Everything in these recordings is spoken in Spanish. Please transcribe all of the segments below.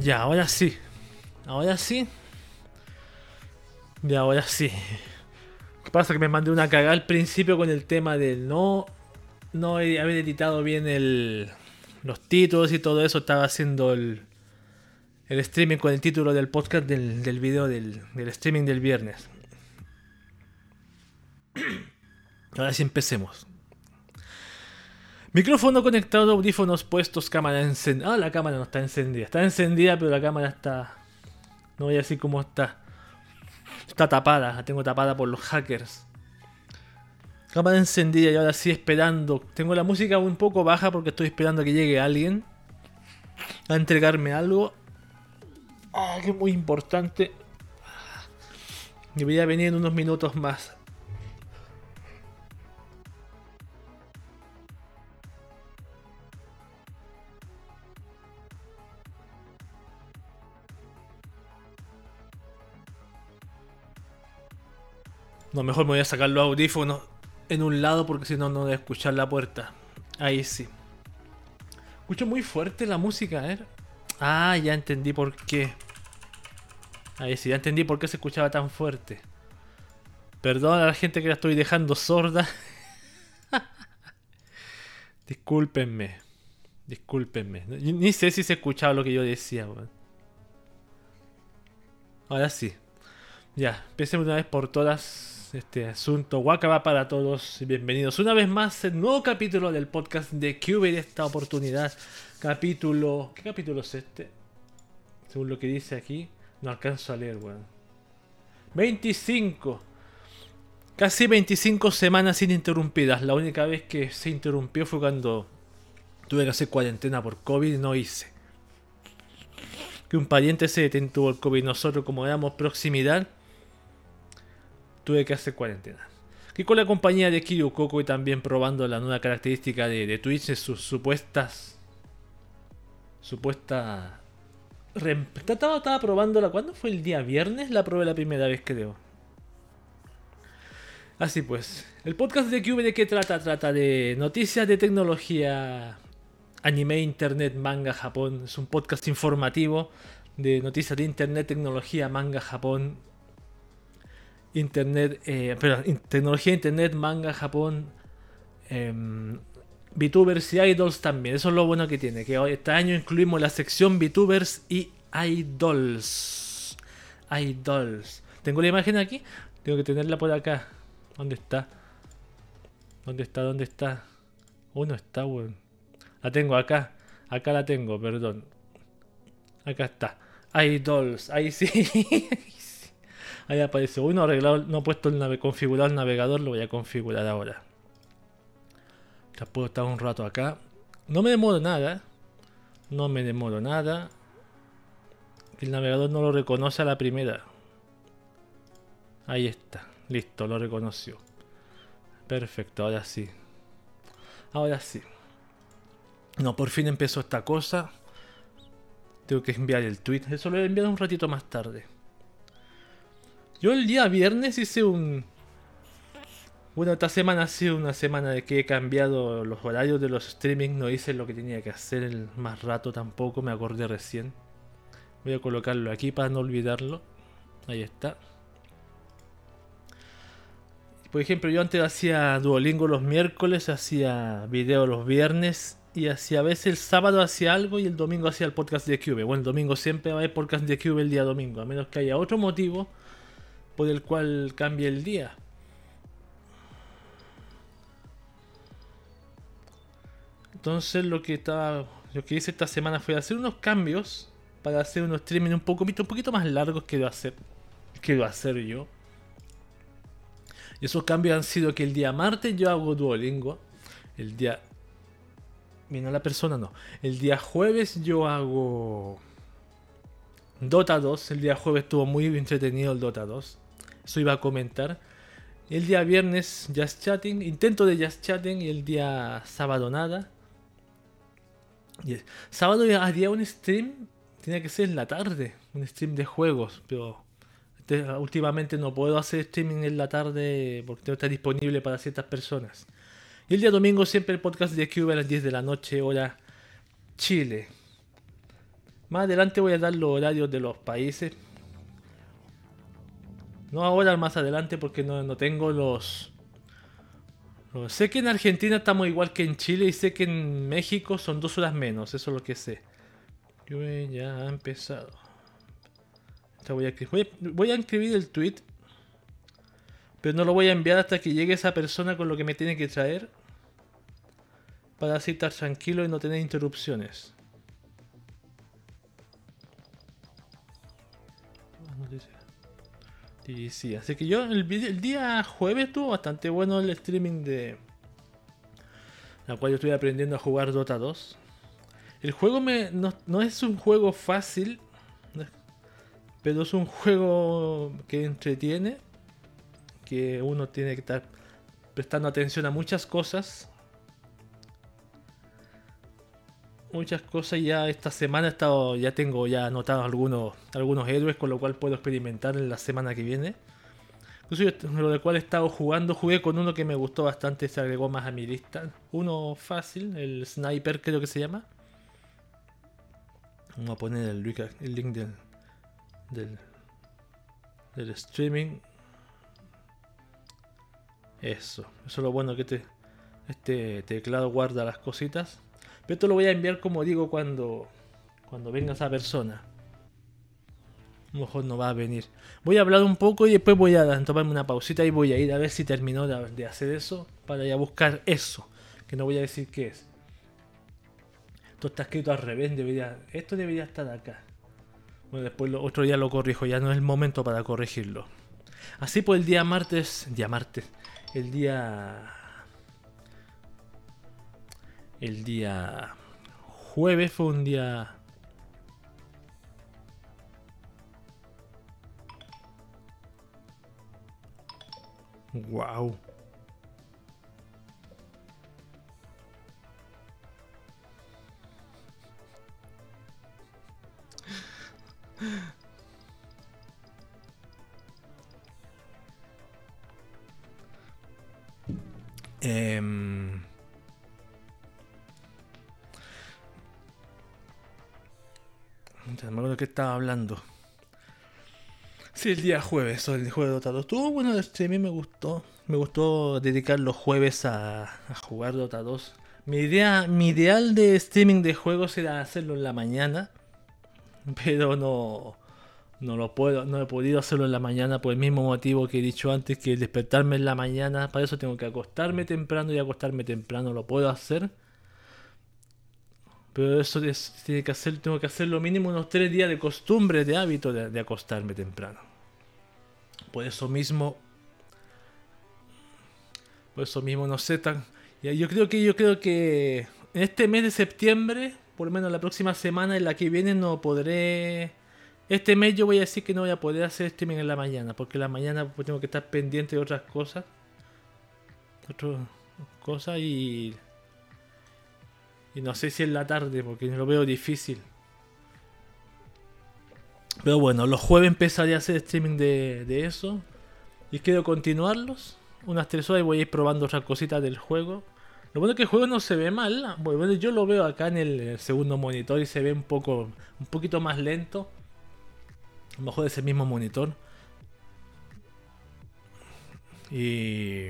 Ya, ahora sí. Ahora sí. Ya, ahora sí. ¿Qué pasa? Que me mandé una cagada al principio con el tema del no. No haber editado bien el, los títulos y todo eso. Estaba haciendo el, el streaming con el título del podcast del, del video del, del streaming del viernes. Ahora sí empecemos. Micrófono conectado, audífonos puestos, cámara encendida. Ah, la cámara no está encendida. Está encendida, pero la cámara está. No voy a decir cómo está. Está tapada, la tengo tapada por los hackers. Cámara encendida y ahora sí esperando. Tengo la música un poco baja porque estoy esperando a que llegue alguien a entregarme algo. Ah, que muy importante. Debería venir en unos minutos más. No, mejor me voy a sacar los audífonos en un lado porque si no, no voy a escuchar la puerta. Ahí sí. Escucho muy fuerte la música, ¿eh? Ah, ya entendí por qué. Ahí sí, ya entendí por qué se escuchaba tan fuerte. Perdón a la gente que la estoy dejando sorda. Discúlpenme. Discúlpenme. Ni sé si se escuchaba lo que yo decía, weón. Ahora sí. Ya, empecemos una vez por todas este asunto. Wakaba para todos y bienvenidos una vez más al nuevo capítulo del podcast de de esta oportunidad. Capítulo. ¿Qué capítulo es este? Según lo que dice aquí, no alcanzo a leer, weón. 25. Casi 25 semanas ininterrumpidas. La única vez que se interrumpió fue cuando tuve que hacer cuarentena por COVID y no hice. Que un pariente se detuvo el COVID. Nosotros, como damos proximidad, tuve que hacer cuarentena. Que con la compañía de Kiryu Coco y también probando la nueva característica de, Twitch en sus supuestas. Supuesta. Estaba, estaba probándola. ¿Cuándo fue el día viernes? La probé la primera vez, creo. Así pues, el podcast de Cube de qué trata? Trata de noticias de tecnología, anime, internet, manga, Japón. Es un podcast informativo de noticias de internet, tecnología, manga, Japón, Internet, eh, tecnología, Internet, manga, Japón, em, VTubers y Idols también. Eso es lo bueno que tiene, que hoy, este año incluimos la sección VTubers y Idols. Idols. Tengo la imagen aquí, tengo que tenerla por acá. ¿Dónde está? ¿Dónde está? ¿Dónde está? Oh, no está, weón. La tengo acá. Acá la tengo, perdón. Acá está. Idols. Ahí sí. Ahí aparece. Uy, no, arreglado, no he puesto el configurado el navegador, lo voy a configurar ahora. Ya puedo estar un rato acá. No me demoro nada. No me demoro nada. El navegador no lo reconoce a la primera. Ahí está. Listo, lo reconoció. Perfecto, ahora sí. Ahora sí. No, por fin empezó esta cosa. Tengo que enviar el tweet. Eso lo he enviado un ratito más tarde. Yo el día viernes hice un... Bueno, esta semana ha sido una semana de que he cambiado los horarios de los streaming. No hice lo que tenía que hacer el más rato tampoco. Me acordé recién. Voy a colocarlo aquí para no olvidarlo. Ahí está. Por ejemplo, yo antes hacía Duolingo los miércoles, hacía video los viernes y hacía a veces el sábado hacía algo y el domingo hacía el podcast de Cube. Bueno, el domingo siempre va a haber podcast de Cube el día domingo, a menos que haya otro motivo por el cual cambie el día. Entonces lo que estaba, lo que hice esta semana fue hacer unos cambios para hacer unos streaming un poco, un poquito más largos que hacer, que hacer yo. Y esos cambios han sido que el día martes yo hago Duolingo, el día Mira la persona no. El día jueves yo hago Dota 2. El día jueves estuvo muy entretenido el Dota 2. Eso iba a comentar. El día viernes Just Chatting, intento de Just Chatting y el día sábado nada. Y sábado haría un stream, tenía que ser en la tarde, un stream de juegos, pero últimamente no puedo hacer streaming en la tarde porque no está disponible para ciertas personas. Y el día domingo siempre el podcast de Cube a las 10 de la noche, hora Chile. Más adelante voy a dar los horarios de los países. No ahora, más adelante, porque no, no tengo los. Sé que en Argentina estamos igual que en Chile y sé que en México son dos horas menos, eso es lo que sé. Yo ya ha empezado. Voy a, voy, voy a escribir el tweet, pero no lo voy a enviar hasta que llegue esa persona con lo que me tiene que traer. Para así estar tranquilo y no tener interrupciones. Y sí, así que yo el, el, día jueves estuvo bastante bueno el streaming de... La cual yo estoy aprendiendo a jugar Dota 2. El juego me, no, no es un juego fácil, pero es un juego que entretiene, que uno tiene que estar prestando atención a muchas cosas muchas cosas ya esta semana estado, ya tengo ya anotado algunos, algunos héroes con lo cual puedo experimentar en la semana que viene. lo del cual he estado jugando, jugué con uno que me gustó bastante, se agregó más a mi lista. Uno fácil, el Sniper creo que se llama. Vamos a poner el, link del, del, del streaming. Eso, eso es lo bueno que te, este teclado guarda las cositas. Pero esto lo voy a enviar como digo cuando, cuando venga esa persona. A lo mejor no va a venir. Voy a hablar un poco y después voy a tomarme una pausita y voy a ir a ver si terminó de, hacer eso para ir a buscar eso. Que no voy a decir qué es. Esto está escrito al revés. Debería, esto debería estar acá. Bueno, después otro día lo corrijo. Ya no es el momento para corregirlo. Así pues el día martes. Día martes. El día el día jueves fue un día... Wow. eh, me acuerdo que estaba hablando. Sí, el día jueves, el jueves de Dota 2. Estuvo bueno el streaming, me gustó. Me gustó dedicar los jueves a, jugar Dota 2. Mi idea, mi ideal de streaming de juegos era hacerlo en la mañana. Pero no. No lo puedo, no he podido hacerlo en la mañana por el mismo motivo que he dicho antes, que despertarme en la mañana, para eso tengo que acostarme temprano y acostarme temprano lo puedo hacer. Pero eso tiene que hacer, tengo que hacer lo mínimo unos tres días de costumbre, de hábito de, acostarme temprano. Por eso mismo. Por eso mismo no sé tan. Yo creo que yo creo que en este mes de septiembre, por lo menos la próxima semana en la que viene, no podré. Este mes yo voy a decir que no voy a poder hacer streaming en la mañana, porque en la mañana tengo que estar pendiente de otras cosas. Otras cosas y y no sé si en la tarde, porque lo veo difícil. Pero bueno, los jueves empezaré a hacer streaming de, eso. Y quiero continuarlos. Unas tres horas y voy a ir probando otras cositas del juego. Lo bueno es que el juego no se ve mal. Bueno, yo lo veo acá en el segundo monitor y se ve un poco un poquito más lento. A lo mejor es el mismo monitor. Y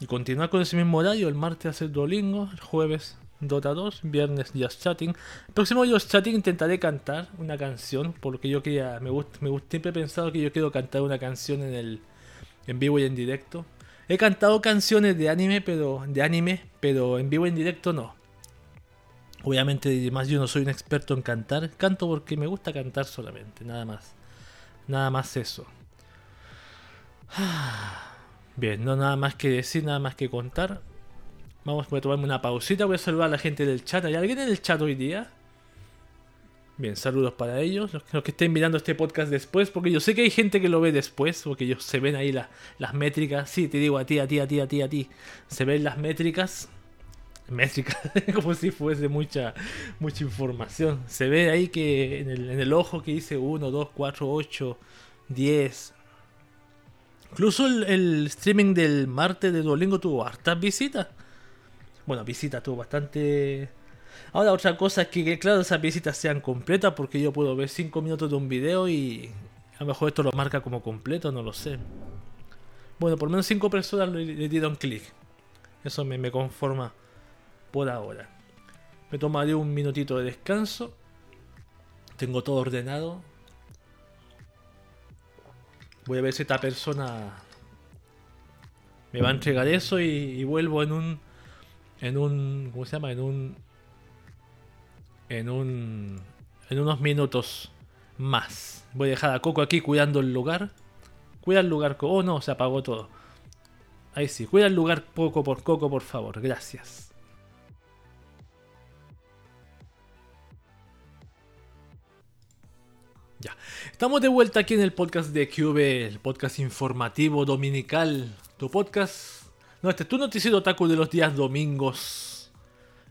y continuar con ese mismo horario, el martes hacer Duolingo, el jueves Dota 2, viernes Just Chatting. Próximo Just Chatting intentaré cantar una canción, porque yo quería, me gusta, me gusta, siempre he pensado que yo quiero cantar una canción en el en vivo y en directo. He cantado canciones de anime, pero de anime, pero en vivo y en directo no. Obviamente, además yo no soy un experto en cantar, canto porque me gusta cantar solamente, nada más. Nada más eso. Bien, no nada más que decir, nada más que contar. Vamos, a tomarme una pausita, voy a saludar a la gente del chat. ¿Hay alguien en el chat hoy día? Bien, saludos para ellos, los, que estén mirando este podcast después, porque yo sé que hay gente que lo ve después, porque ellos se ven ahí las métricas. Sí, te digo a ti, a ti, a ti, a ti, a ti. Se ven las métricas. Métricas, como si fuese mucha, mucha información. Se ve ahí que en el, en el ojo que dice 1, 2, 4, 8, 10, Incluso el, streaming del martes de Duolingo tuvo hartas visitas. Bueno, visitas, tuvo bastante. Ahora otra cosa es que, claro, esas visitas sean completas porque yo puedo ver 5 minutos de un video y a lo mejor esto lo marca como completo, no lo sé. Bueno, por lo menos 5 personas le, dieron clic. Eso me, me conforma por ahora. Me tomaré un minutito de descanso. Tengo todo ordenado. Voy a ver si esta persona me va a entregar eso y, vuelvo en un. En un. ¿Cómo se llama? En un. En un. En unos minutos más. Voy a dejar a Coco aquí cuidando el lugar. Cuida el lugar. Oh no, se apagó todo. Ahí sí, cuida el lugar poco por Coco, por favor. Gracias. Ya. Estamos de vuelta aquí en el podcast de QB, el podcast informativo dominical tu podcast. No, este es tu noticiero otaku de los días domingos.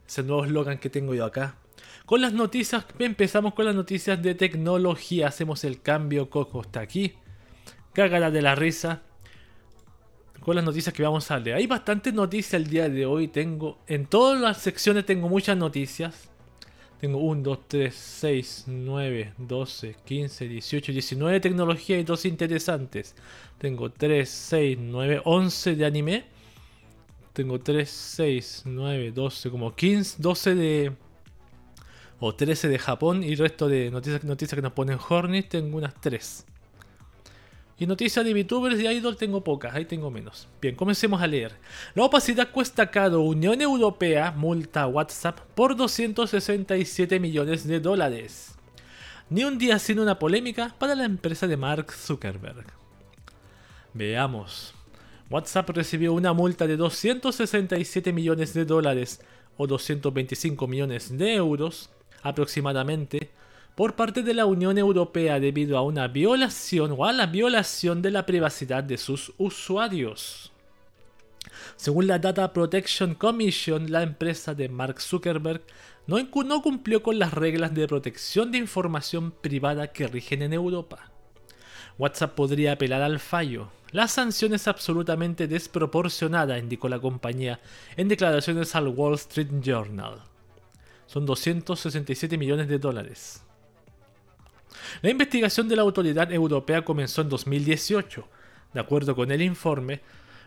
Es el nuevo eslogan que tengo yo acá. Con las noticias, empezamos con las noticias de tecnología. Hacemos el cambio, Coco está aquí. Cágala de la risa. Con las noticias que vamos a leer. Hay bastantes noticias el día de hoy. Tengo. En todas las secciones tengo muchas noticias. Tengo 1, 2, 3, 6, 9, 12, 15, 18, 19 tecnología y dos interesantes. Tengo 3, 6, 9, 11 de anime. Tengo 3, 6, 9, 12, como 15, 12 de... O 13 de Japón y el resto de noticias, noticias que nos ponen Hornets tengo unas 3. Y noticias de VTubers y Idol tengo pocas, ahí tengo menos. Bien, comencemos a leer. La opacidad cuesta caro. Unión Europea multa WhatsApp por 267 millones de dólares. Ni un día sin una polémica para la empresa de Mark Zuckerberg. Veamos. WhatsApp recibió una multa de 267 millones de dólares o 225 millones de euros aproximadamente por parte de la Unión Europea debido a una violación o a la violación de la privacidad de sus usuarios. Según la Data Protection Commission, la empresa de Mark Zuckerberg no, cumplió con las reglas de protección de información privada que rigen en Europa. WhatsApp podría apelar al fallo. La sanción es absolutamente desproporcionada, indicó la compañía en declaraciones al Wall Street Journal. Son 267 millones de dólares. La investigación de la autoridad europea comenzó en 2018. De acuerdo con el informe,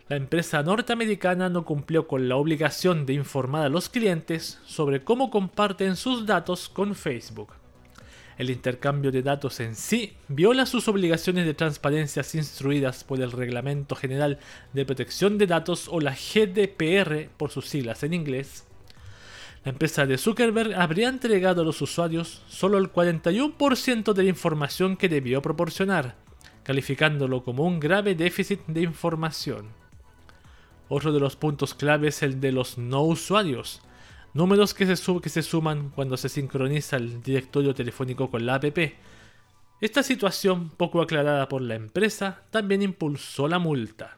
la empresa norteamericana no cumplió con la obligación de informar a los clientes sobre cómo comparten sus datos con Facebook. El intercambio de datos en sí viola sus obligaciones de transparencia instruidas por el Reglamento General de Protección de Datos o la GDPR por sus siglas en inglés, la empresa de Zuckerberg habría entregado a los usuarios solo el 41% de la información que debió proporcionar, calificándolo como un grave déficit de información. Otro de los puntos clave es el de los no usuarios, números que se, que se suman cuando se sincroniza el directorio telefónico con la app. Esta situación, poco aclarada por la empresa, también impulsó la multa.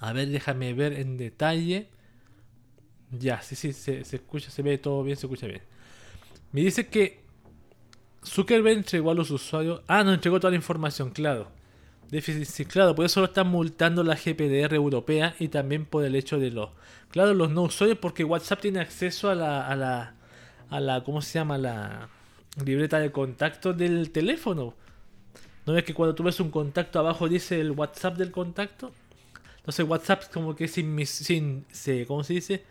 A ver, déjame ver en detalle. Ya, sí, sí, se, escucha, se ve todo bien, se escucha bien. Me dice que Zuckerberg entregó a los usuarios. Ah, no entregó toda la información, claro. Déficit, sí, claro, por eso lo están multando la GPDR europea y también por el hecho de los. Claro, los no usuarios, porque WhatsApp tiene acceso a la. a la. a la. ¿cómo se llama? La libreta de contacto del teléfono. ¿No ves que cuando tú ves un contacto abajo dice el WhatsApp del contacto? Entonces WhatsApp como que sin, sin ¿cómo se dice?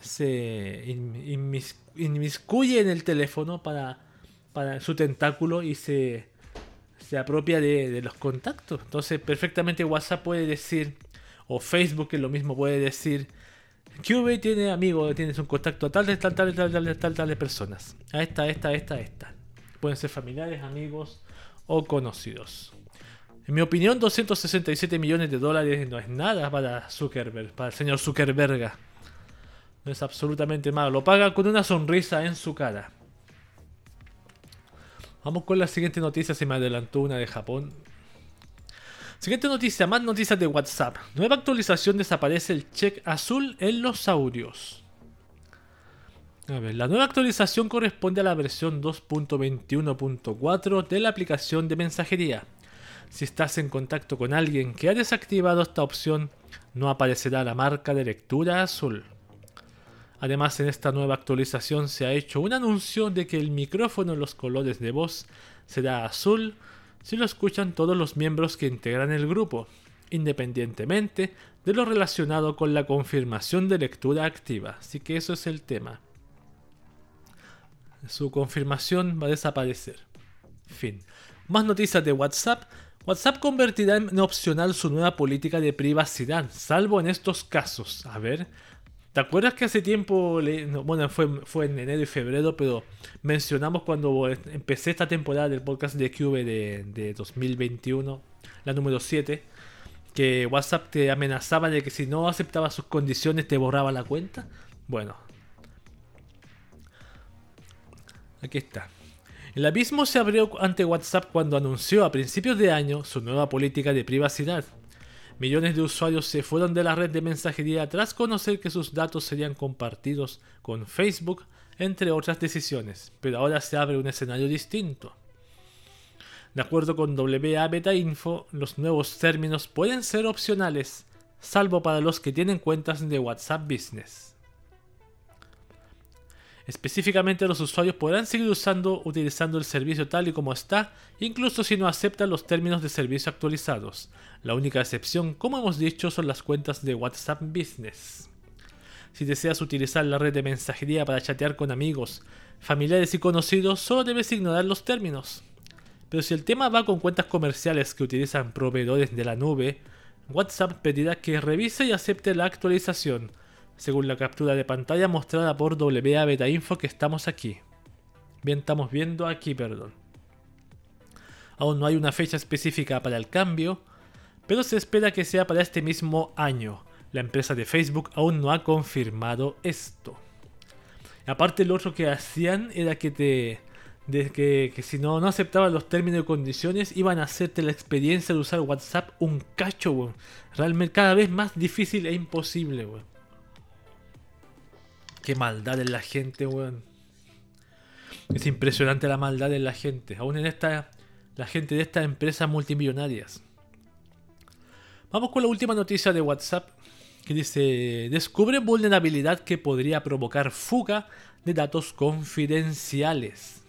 Se inmiscuye en el teléfono para, para su tentáculo y se, se apropia de, los contactos. Entonces, perfectamente WhatsApp puede decir, o Facebook que lo mismo puede decir, QB tiene amigos, tienes un contacto a tal, tal, tal, tal, tal, tal, tal, personas. A esta, esta, esta, esta. Pueden ser familiares, amigos o conocidos. En mi opinión, 267 millones de dólares no es nada para Zuckerberg, para el señor Zuckerberg. No es absolutamente malo. Lo paga con una sonrisa en su cara. Vamos con la siguiente noticia. Se me adelantó una de Japón. Siguiente noticia. Más noticias de WhatsApp. Nueva actualización. Desaparece el check azul en los audios. A ver, la nueva actualización corresponde a la versión 2.21.4 de la aplicación de mensajería. Si estás en contacto con alguien que ha desactivado esta opción, no aparecerá la marca de lectura azul. Además, en esta nueva actualización se ha hecho un anuncio de que el micrófono en los colores de voz será azul si lo escuchan todos los miembros que integran el grupo, independientemente de lo relacionado con la confirmación de lectura activa. Así que eso es el tema. Su confirmación va a desaparecer. Fin. Más noticias de WhatsApp. WhatsApp convertirá en opcional su nueva política de privacidad, salvo en estos casos. A ver, ¿te acuerdas que hace tiempo, bueno, fue, fue en enero y febrero, pero mencionamos cuando empecé esta temporada del podcast de QV de, de 2021, la número 7, que WhatsApp te amenazaba de que si no aceptaba sus condiciones te borraba la cuenta? Bueno, aquí está. El abismo se abrió ante WhatsApp cuando anunció a principios de año su nueva política de privacidad. Millones de usuarios se fueron de la red de mensajería tras conocer que sus datos serían compartidos con Facebook, entre otras decisiones, pero ahora se abre un escenario distinto. De acuerdo con WA Beta Info, los nuevos términos pueden ser opcionales, salvo para los que tienen cuentas de WhatsApp Business. Específicamente los usuarios podrán seguir usando utilizando el servicio tal y como está, incluso si no aceptan los términos de servicio actualizados. La única excepción, como hemos dicho, son las cuentas de WhatsApp Business. Si deseas utilizar la red de mensajería para chatear con amigos, familiares y conocidos, solo debes ignorar los términos. Pero si el tema va con cuentas comerciales que utilizan proveedores de la nube, WhatsApp pedirá que revise y acepte la actualización, según la captura de pantalla mostrada por WA Beta Info que estamos aquí. Bien, estamos viendo aquí, perdón. Aún no hay una fecha específica para el cambio, pero se espera que sea para este mismo año. La empresa de Facebook aún no ha confirmado esto. Aparte lo otro que hacían era que te... De que, si no, no aceptaban los términos y condiciones, iban a hacerte la experiencia de usar WhatsApp un cacho, Realmente cada vez más difícil e imposible, weón. Qué maldad en la gente, weón. Es impresionante la maldad en la gente. Aún en esta. La gente de estas empresas multimillonarias. Vamos con la última noticia de WhatsApp. Que dice. Descubre vulnerabilidad que podría provocar fuga de datos confidenciales.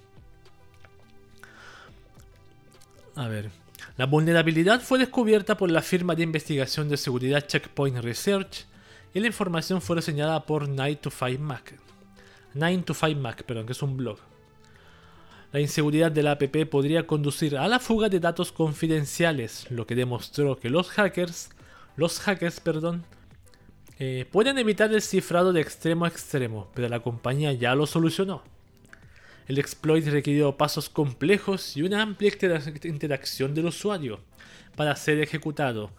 A ver. La vulnerabilidad fue descubierta por la firma de investigación de seguridad Checkpoint Research y la información fue reseñada por 9 to 5 Mac. 9 to 5 Mac, perdón, que es un blog. La inseguridad de la app podría conducir a la fuga de datos confidenciales, lo que demostró que los hackers, los hackers, perdón, eh, pueden evitar el cifrado de extremo a extremo, pero la compañía ya lo solucionó. El exploit requirió pasos complejos y una amplia interacción del usuario para ser ejecutado,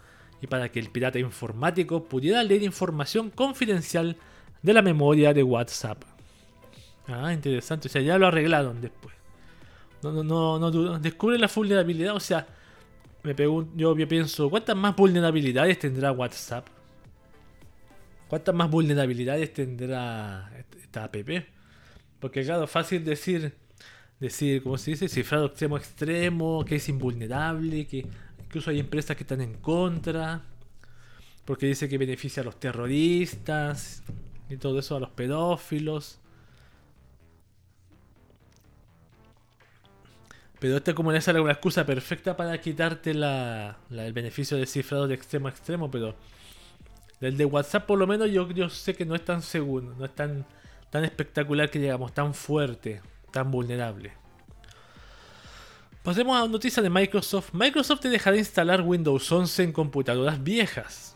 y para que el pirata informático pudiera leer información confidencial de la memoria de WhatsApp. Ah, interesante. O sea, ya lo arreglaron después. No, no, no, no Descubre la vulnerabilidad. O sea, me pregunto, yo, pienso, ¿cuántas más vulnerabilidades tendrá WhatsApp? ¿Cuántas más vulnerabilidades tendrá esta app? Porque claro, fácil decir, decir, ¿cómo se dice? Cifrado extremo extremo, que es invulnerable, que Incluso hay empresas que están en contra. Porque dice que beneficia a los terroristas. Y todo eso a los pedófilos. Pero esta como le sale una excusa perfecta para quitarte la, el beneficio de cifrado de extremo a extremo. Pero el de WhatsApp por lo menos yo, yo sé que no es tan seguro. No es tan, tan espectacular que llegamos. Tan fuerte. Tan vulnerable. Pasemos a noticia de Microsoft. Microsoft te dejará instalar Windows 11 en computadoras viejas.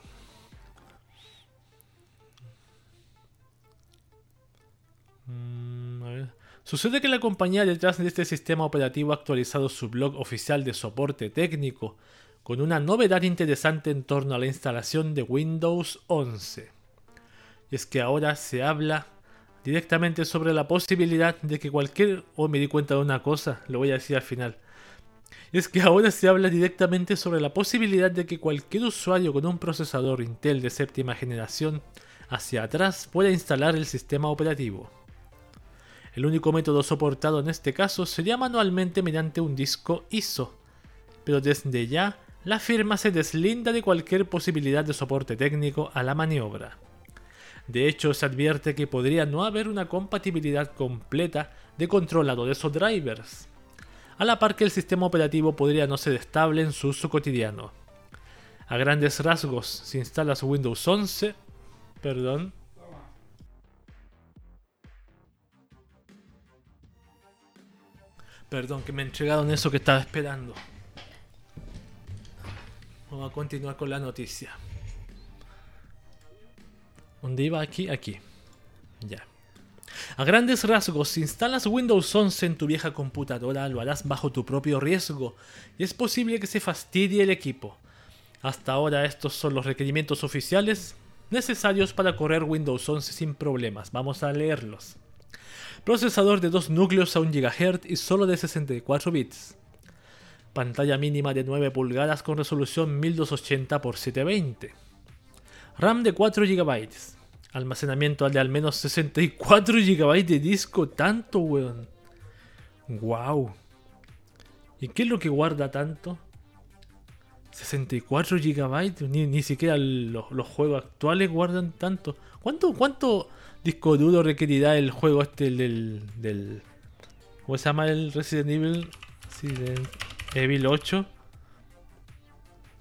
Mm, Sucede que la compañía detrás de este sistema operativo ha actualizado su blog oficial de soporte técnico con una novedad interesante en torno a la instalación de Windows 11. Y es que ahora se habla directamente sobre la posibilidad de que cualquier... Oh, me di cuenta de una cosa, lo voy a decir al final es que ahora se habla directamente sobre la posibilidad de que cualquier usuario con un procesador Intel de séptima generación hacia atrás pueda instalar el sistema operativo. El único método soportado en este caso sería manualmente mediante un disco ISO, pero desde ya la firma se deslinda de cualquier posibilidad de soporte técnico a la maniobra. De hecho, se advierte que podría no haber una compatibilidad completa de controladores o drivers, a la par que el sistema operativo podría no ser estable en su uso cotidiano. A grandes rasgos, si instalas Windows 11, perdón, Perdón, que me entregaron eso que estaba esperando. Vamos a continuar con la noticia. ¿Dónde iba? Aquí, aquí. Ya. A grandes rasgos, si instalas Windows 11 en tu vieja computadora, lo harás bajo tu propio riesgo y es posible que se fastidie el equipo. Hasta ahora estos son los requerimientos oficiales necesarios para correr Windows 11 sin problemas. Vamos a leerlos. Procesador de 2 núcleos a 1 GHz y solo de 64 bits. Pantalla mínima de 9 pulgadas con resolución 1280 x 720. RAM de 4 GB. Almacenamiento de al menos 64 GB de disco. Tanto, weón. Wow. ¿Y qué es lo que guarda tanto? 64 GB. Ni, ni siquiera los, los, juegos actuales guardan tanto. ¿Cuánto, cuánto disco duro requerirá el juego este del, del ¿cómo se llama el Resident Evil? Sí, Evil 8.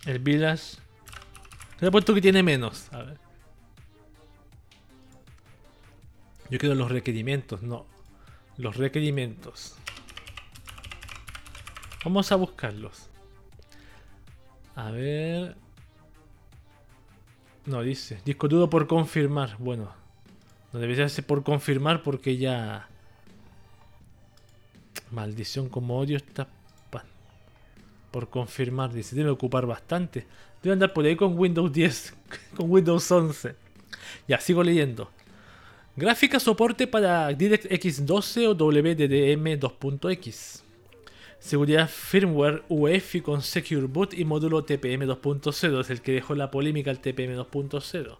El Village. Le he puesto que tiene menos. A ver. Yo quiero los requerimientos, no. Los requerimientos. Vamos a buscarlos. A ver. No, dice. Disco duro por confirmar. Bueno. No debería ser por confirmar porque ya... Maldición como odio está... Por confirmar, dice, debe ocupar bastante. Debe andar por ahí con Windows 10, con Windows 11. Ya, sigo leyendo. Gráfica soporte para DirectX 12 o WDDM 2.x. Seguridad firmware UEFI con Secure Boot y módulo TPM 2.0, es el que dejó la polémica el TPM 2.0.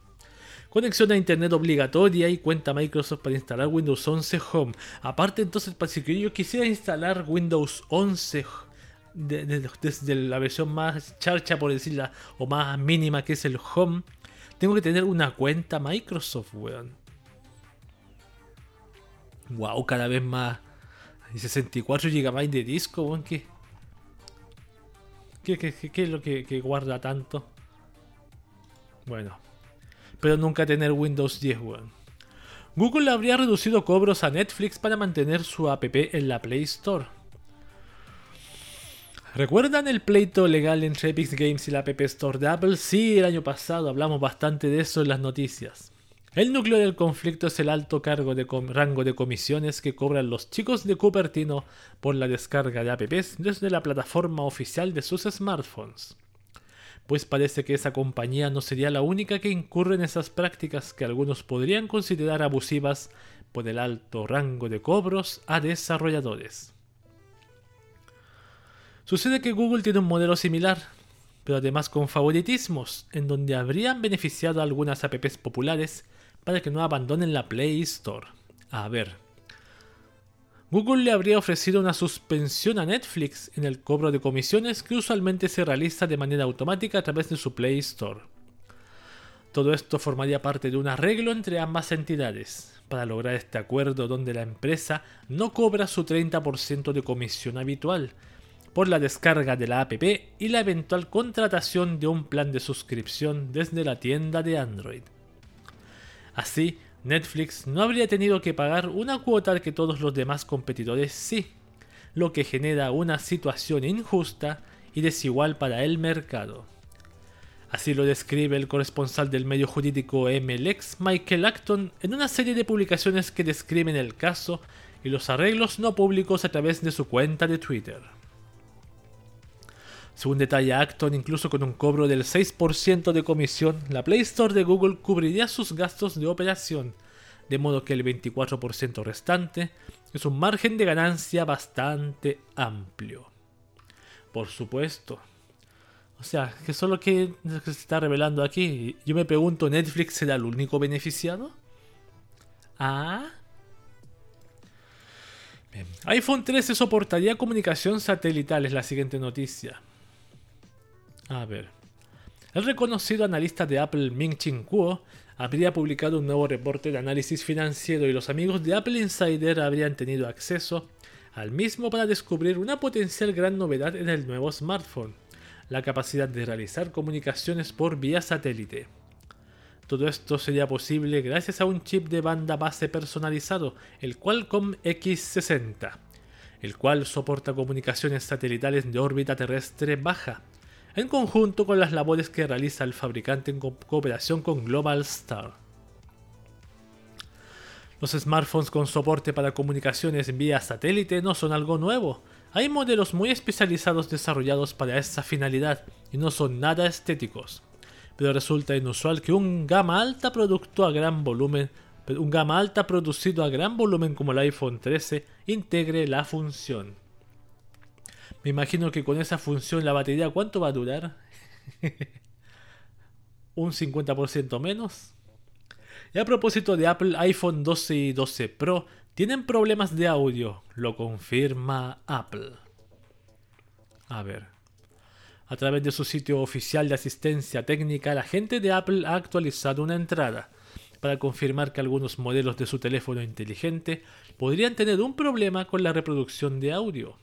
Conexión a internet obligatoria y cuenta Microsoft para instalar Windows 11 Home. Aparte entonces, si yo quisiera instalar Windows 11 desde la versión más charcha, por decirla, o más mínima que es el Home, tengo que tener una cuenta Microsoft, weón. Wow, cada vez más. 64 GB de disco, weón. ¿Qué, qué, es lo que guarda tanto? Bueno, pero nunca tener Windows 10, weón. Google habría reducido cobros a Netflix para mantener su app en la Play Store. ¿Recuerdan el pleito legal entre Epic Games y la App Store de Apple? Sí, el año pasado hablamos bastante de eso en las noticias. El núcleo del conflicto es el alto cargo de rango de comisiones que cobran los chicos de Cupertino por la descarga de apps desde la plataforma oficial de sus smartphones pues parece que esa compañía no sería la única que incurre en esas prácticas que algunos podrían considerar abusivas por el alto rango de cobros a desarrolladores. Sucede que Google tiene un modelo similar, pero además con favoritismos, en donde habrían beneficiado a algunas apps populares para que no abandonen la Play Store. A ver, Google le habría ofrecido una suspensión a Netflix en el cobro de comisiones que usualmente se realiza de manera automática a través de su Play Store. Todo esto formaría parte de un arreglo entre ambas entidades, para lograr este acuerdo donde la empresa no cobra su 30% de comisión habitual por la descarga de la app y la eventual contratación de un plan de suscripción desde la tienda de Android. Así, Netflix no habría tenido que pagar una cuota que todos los demás competidores sí, lo que genera una situación injusta y desigual para el mercado. Así lo describe el corresponsal del medio jurídico MLX, Michael Acton, en una serie de publicaciones que describen el caso y los arreglos no públicos a través de su cuenta de Twitter. Según detalla Acton, incluso con un cobro del 6% de comisión, la Play Store de Google cubriría sus gastos de operación, de modo que el 24% restante es un margen de ganancia bastante amplio. Por supuesto. O sea, que solo que se está revelando aquí. Yo me pregunto, ¿Netflix será el único beneficiado? Ah. iPhone 13 soportaría comunicación satelital, es la siguiente noticia. A ver. El reconocido analista de Apple Ming-Chin Kuo habría publicado un nuevo reporte de análisis financiero y los amigos de Apple Insider habrían tenido acceso al mismo para descubrir una potencial gran novedad en el nuevo smartphone, la capacidad de realizar comunicaciones por vía satélite. Todo esto sería posible gracias a un chip de banda base personalizado, el Qualcomm X60, el cual soporta comunicaciones satelitales de órbita terrestre baja, en conjunto con las labores que realiza el fabricante en cooperación con Global Star. Los smartphones con soporte para comunicaciones vía satélite no son algo nuevo. Hay modelos muy especializados desarrollados para esa finalidad y no son nada estéticos. Pero resulta inusual que un gama alta producto a gran volumen, un gama alta producido a gran volumen como el iPhone 13 integre la función. Me imagino que con esa función la batería, ¿cuánto va a durar? ¿Un 50% menos? Y a propósito de Apple, iPhone 12 y 12 Pro tienen problemas de audio, lo confirma Apple. A ver. A través de su sitio oficial de asistencia técnica, la gente de Apple ha actualizado una entrada para confirmar que algunos modelos de su teléfono inteligente podrían tener un problema con la reproducción de audio.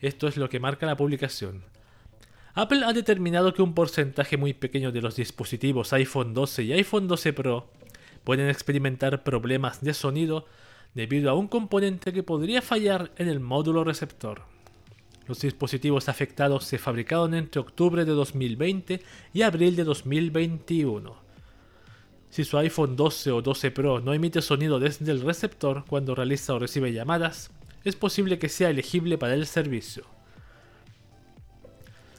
Esto es lo que marca la publicación. Apple ha determinado que un porcentaje muy pequeño de los dispositivos iPhone 12 y iPhone 12 Pro pueden experimentar problemas de sonido debido a un componente que podría fallar en el módulo receptor. Los dispositivos afectados se fabricaron entre octubre de 2020 y abril de 2021. Si su iPhone 12 o 12 Pro no emite sonido desde el receptor cuando realiza o recibe llamadas, es posible que sea elegible para el servicio.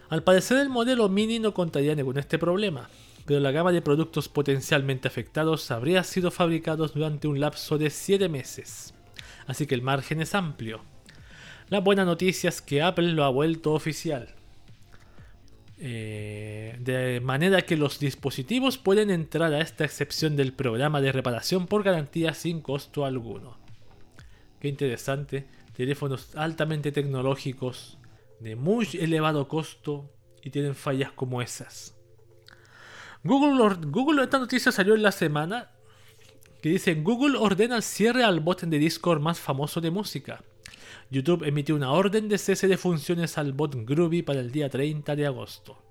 Al parecer el modelo Mini no contaría con este problema, pero la gama de productos potencialmente afectados habría sido fabricados durante un lapso de 7 meses, así que el margen es amplio. La buena noticia es que Apple lo ha vuelto oficial. Eh, de manera que los dispositivos pueden entrar a esta excepción del programa de reparación por garantía sin costo alguno. Qué interesante. Teléfonos altamente tecnológicos, de muy elevado costo y tienen fallas como esas. Google, Google, esta noticia salió en la semana que dice Google ordena el cierre al bot de Discord más famoso de música. YouTube emitió una orden de cese de funciones al bot Groovy para el día 30 de agosto.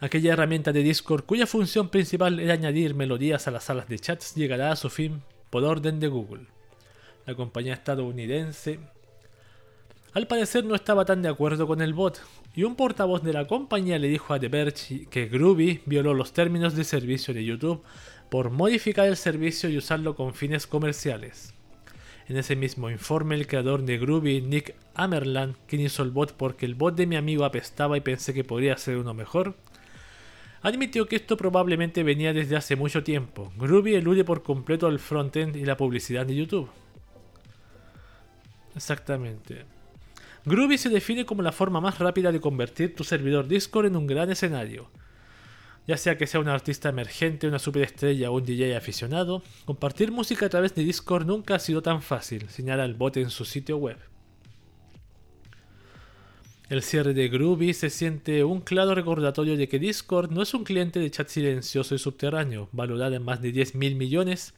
Aquella herramienta de Discord cuya función principal era añadir melodías a las salas de chats llegará a su fin por orden de Google. La compañía estadounidense al parecer no estaba tan de acuerdo con el bot, y un portavoz de la compañía le dijo a The Verge que Groovy violó los términos de servicio de YouTube por modificar el servicio y usarlo con fines comerciales. En ese mismo informe, el creador de Groovy, Nick Amerland, quien hizo el bot porque el bot de mi amigo apestaba y pensé que podría ser uno mejor, admitió que esto probablemente venía desde hace mucho tiempo. Groovy elude por completo el frontend y la publicidad de YouTube. Exactamente. Groovy se define como la forma más rápida de convertir tu servidor Discord en un gran escenario. Ya sea que sea un artista emergente, una superestrella o un DJ aficionado, compartir música a través de Discord nunca ha sido tan fácil, señala el bot en su sitio web. El cierre de Groovy se siente un claro recordatorio de que Discord no es un cliente de chat silencioso y subterráneo, valorado en más de 10 mil millones,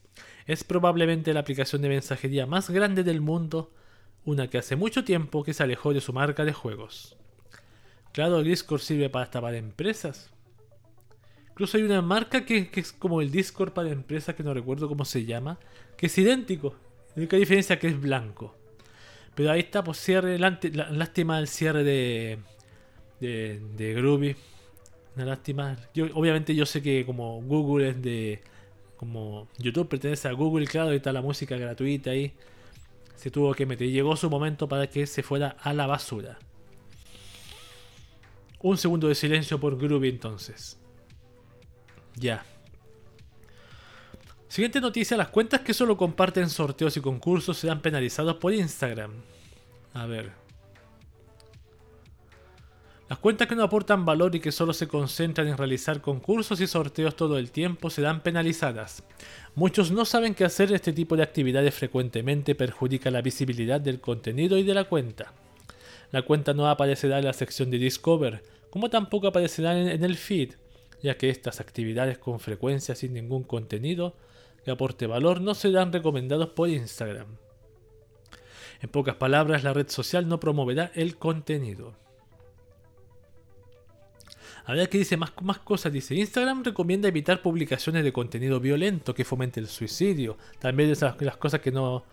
es probablemente la aplicación de mensajería más grande del mundo, una que hace mucho tiempo que se alejó de su marca de juegos. Claro, Discord sirve para hasta para empresas. Incluso hay una marca que, es como el Discord para empresas que no recuerdo cómo se llama, que es idéntico. La única diferencia es que es blanco. Pero ahí está, pues cierre, lástima el cierre de, de, de Groovy. Una lástima. Yo, obviamente yo sé que como Google es de... Como YouTube pertenece a Google, claro, y está la música gratuita ahí. Se tuvo que meter. Llegó su momento para que se fuera a la basura. Un segundo de silencio por Groovy entonces. Ya. Siguiente noticia, las cuentas que solo comparten sorteos y concursos serán penalizados por Instagram. A ver. Las cuentas que no aportan valor y que solo se concentran en realizar concursos y sorteos todo el tiempo serán penalizadas. Muchos no saben que hacer este tipo de actividades frecuentemente perjudica la visibilidad del contenido y de la cuenta. La cuenta no aparecerá en la sección de Discover, como tampoco aparecerá en el feed, ya que estas actividades con frecuencia sin ningún contenido aporte valor no serán recomendados por Instagram. En pocas palabras, la red social no promoverá el contenido. A ver qué dice más, más cosas. Dice, Instagram recomienda evitar publicaciones de contenido violento que fomente el suicidio. También esas las cosas que no...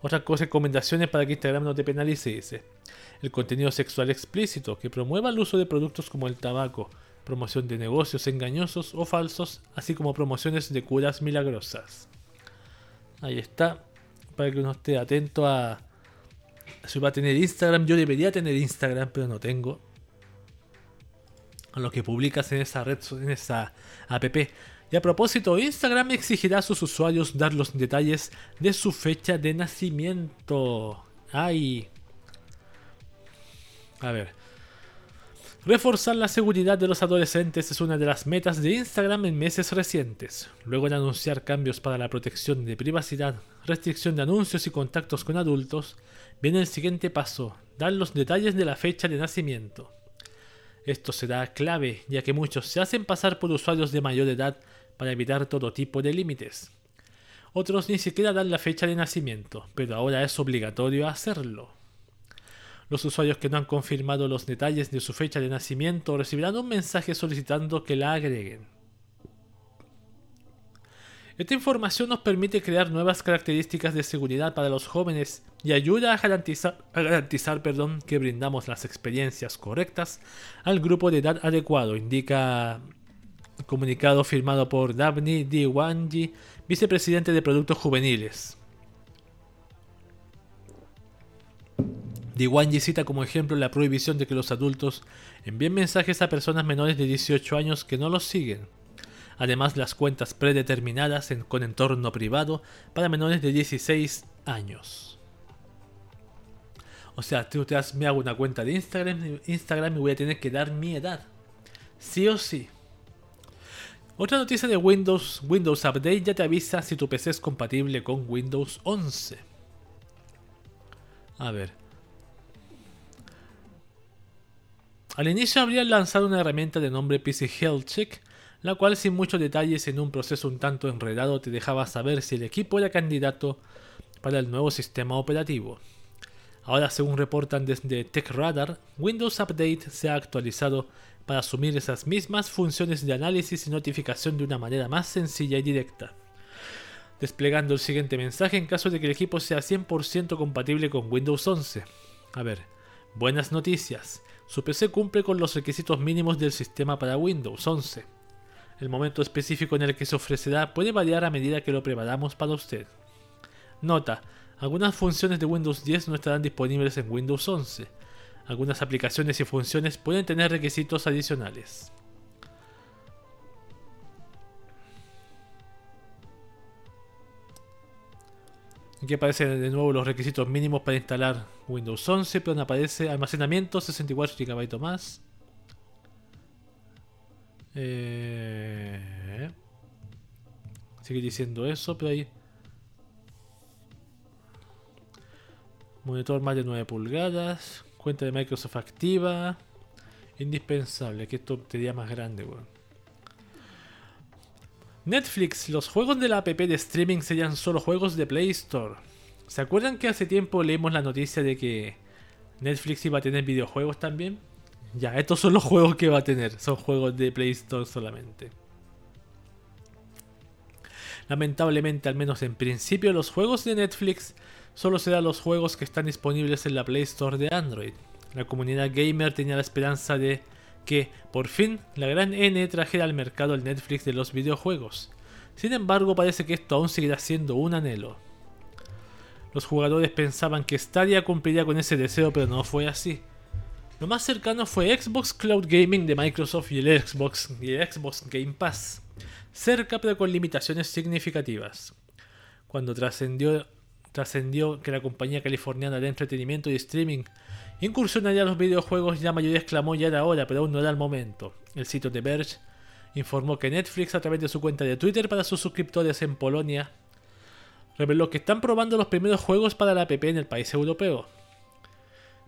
Otras cosas, recomendaciones para que Instagram no te penalice, dice. El contenido sexual explícito, que promueva el uso de productos como el tabaco, promoción de negocios engañosos o falsos, así como promociones de curas milagrosas. Ahí está, para que uno esté atento a si va a tener Instagram. Yo debería tener Instagram, pero no tengo lo que publicas en esa red, en esa app. Y a propósito, Instagram exigirá a sus usuarios dar los detalles de su fecha de nacimiento. Ay. A ver. Reforzar la seguridad de los adolescentes es una de las metas de Instagram en meses recientes. Luego de anunciar cambios para la protección de privacidad, restricción de anuncios y contactos con adultos, viene el siguiente paso, dar los detalles de la fecha de nacimiento. Esto será clave, ya que muchos se hacen pasar por usuarios de mayor edad para evitar todo tipo de límites. Otros ni siquiera dan la fecha de nacimiento, pero ahora es obligatorio hacerlo. Los usuarios que no han confirmado los detalles de su fecha de nacimiento recibirán un mensaje solicitando que la agreguen. Esta información nos permite crear nuevas características de seguridad para los jóvenes y ayuda a garantizar, que brindamos las experiencias correctas al grupo de edad adecuado, indica comunicado firmado por Dabni Diwanji, vicepresidente de Productos Juveniles. Diwanji cita como ejemplo la prohibición de que los adultos envíen mensajes a personas menores de 18 años que no los siguen además las cuentas predeterminadas con entorno privado para menores de 16 años. O sea, tú te das, me hago una cuenta de Instagram, Instagram y voy a tener que dar mi edad. Sí o sí. Otra noticia de Windows, Windows Update ya te avisa si tu PC es compatible con Windows 11. A ver. Al inicio habrían lanzado una herramienta de nombre PC Health Check la cual sin muchos detalles en un proceso un tanto enredado te dejaba saber si el equipo era candidato para el nuevo sistema operativo. Ahora, según reportan desde TechRadar, Windows Update se ha actualizado para asumir esas mismas funciones de análisis y notificación de una manera más sencilla y directa, desplegando el siguiente mensaje en caso de que el equipo sea 100% compatible con Windows 11. A ver, buenas noticias, su PC cumple con los requisitos mínimos del sistema para Windows 11 el momento específico en el que se ofrecerá puede variar a medida que lo preparamos para usted. Nota, algunas funciones de Windows 10 no estarán disponibles en Windows 11. Algunas aplicaciones y funciones pueden tener requisitos adicionales. Aquí aparecen de nuevo los requisitos mínimos para instalar Windows 11, pero no aparece almacenamiento 64 GB más, eh, sigue diciendo eso, pero ahí. Monitor más de 9 pulgadas. Cuenta de Microsoft activa. Indispensable, que esto te más grande, Netflix, los juegos de la app de streaming serían solo juegos de Play Store. ¿Se acuerdan que hace tiempo leímos la noticia de que Netflix iba a tener videojuegos también? Ya, estos son los juegos que va a tener. Son juegos de Play Store solamente. Lamentablemente, al menos en principio, los juegos de Netflix solo serán los juegos que están disponibles en la Play Store de Android. La comunidad gamer tenía la esperanza de que, por fin, la gran N trajera al mercado el Netflix de los videojuegos. Sin embargo, parece que esto aún seguirá siendo un anhelo. Los jugadores pensaban que Stadia cumpliría con ese deseo, pero no fue así. Lo más cercano fue Xbox Cloud Gaming de Microsoft y el Xbox, y el Xbox Game Pass, cerca pero con limitaciones significativas. Cuando trascendió, trascendió que la compañía californiana de entretenimiento y streaming incursionaría a los videojuegos, la mayoría exclamó ya era hora, pero aún no era el momento. El sitio de Verge informó que Netflix, a través de su cuenta de Twitter para sus suscriptores en Polonia, reveló que están probando los primeros juegos para la app en el país europeo.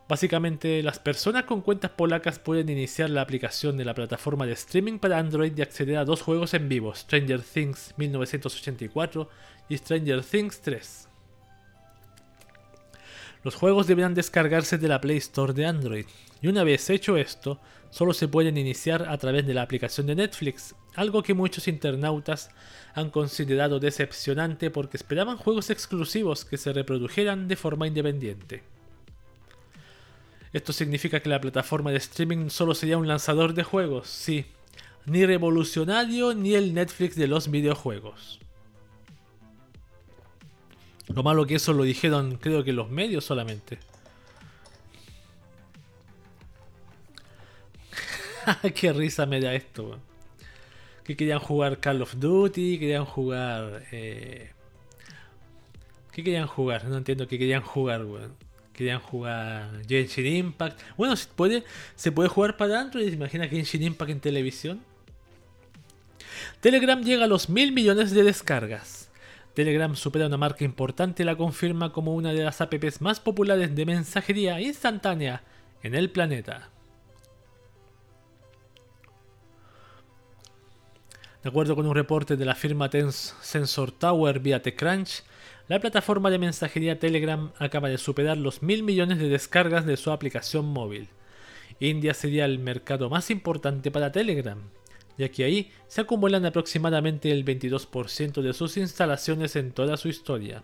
Básicamente, las personas con cuentas polacas pueden iniciar la aplicación de la plataforma de streaming para Android y acceder a dos juegos en vivo, Stranger Things 1984 y Stranger Things 3. Los juegos deberán descargarse de la Play Store de Android, y una vez hecho esto, solo se pueden iniciar a través de la aplicación de Netflix, algo que muchos internautas han considerado decepcionante porque esperaban juegos exclusivos que se reprodujeran de forma independiente. Esto significa que la plataforma de streaming solo sería un lanzador de juegos, sí, ni revolucionario ni el Netflix de los videojuegos. Lo malo que eso lo dijeron creo que los medios solamente. Qué risa me da esto, Que querían jugar Call of Duty, querían jugar... Eh... ¿Qué querían jugar? No entiendo qué querían jugar, weón querían jugar Genshin Impact. Bueno, se puede, se puede jugar para Android. Imagina Genshin Impact en televisión. Telegram llega a los mil millones de descargas. Telegram supera una marca importante y la confirma como una de las apps más populares de mensajería instantánea en el planeta. De acuerdo con un reporte de la firma Sensor Tower vía TechCrunch, la plataforma de mensajería Telegram acaba de superar los mil millones de descargas de su aplicación móvil. India sería el mercado más importante para Telegram, ya que ahí se acumulan aproximadamente el 22% de sus instalaciones en toda su historia.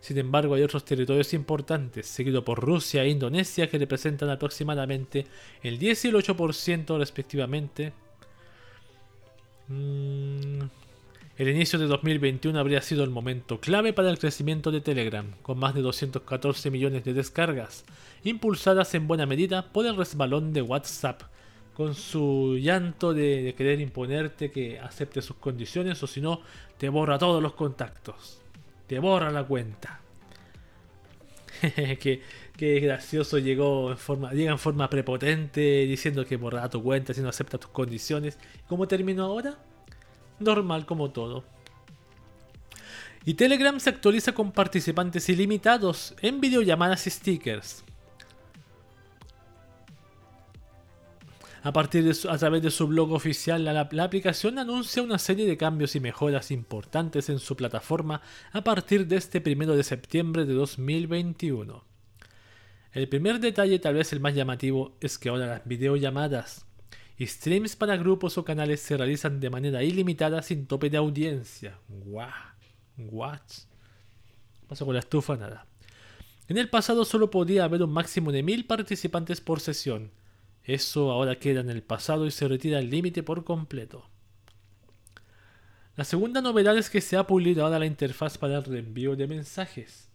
Sin embargo, hay otros territorios importantes, seguido por Rusia e Indonesia, que representan aproximadamente el 10 y el 8% respectivamente. Mm, el inicio de 2021 habría sido el momento clave para el crecimiento de Telegram, con más de 214 millones de descargas, impulsadas en buena medida por el resbalón de WhatsApp, con su llanto de, querer imponerte que acepte sus condiciones o si no, te borra todos los contactos, te borra la cuenta. que, gracioso llegó en forma, llega en forma prepotente diciendo que borra tu cuenta si no acepta tus condiciones. ¿Cómo terminó ahora? normal como todo. Y Telegram se actualiza con participantes ilimitados en videollamadas y stickers. A, partir de a través de su blog oficial, la, aplicación anuncia una serie de cambios y mejoras importantes en su plataforma a partir de este 1 de septiembre de 2021. El primer detalle, tal vez el más llamativo, es que ahora las videollamadas y streams para grupos o canales se realizan de manera ilimitada sin tope de audiencia. Guau. What? Paso con la estufa, nada. En el pasado solo podía haber un máximo de mil participantes por sesión. Eso ahora queda en el pasado y se retira el límite por completo. La segunda novedad es que se ha pulido ahora la interfaz para el reenvío de mensajes.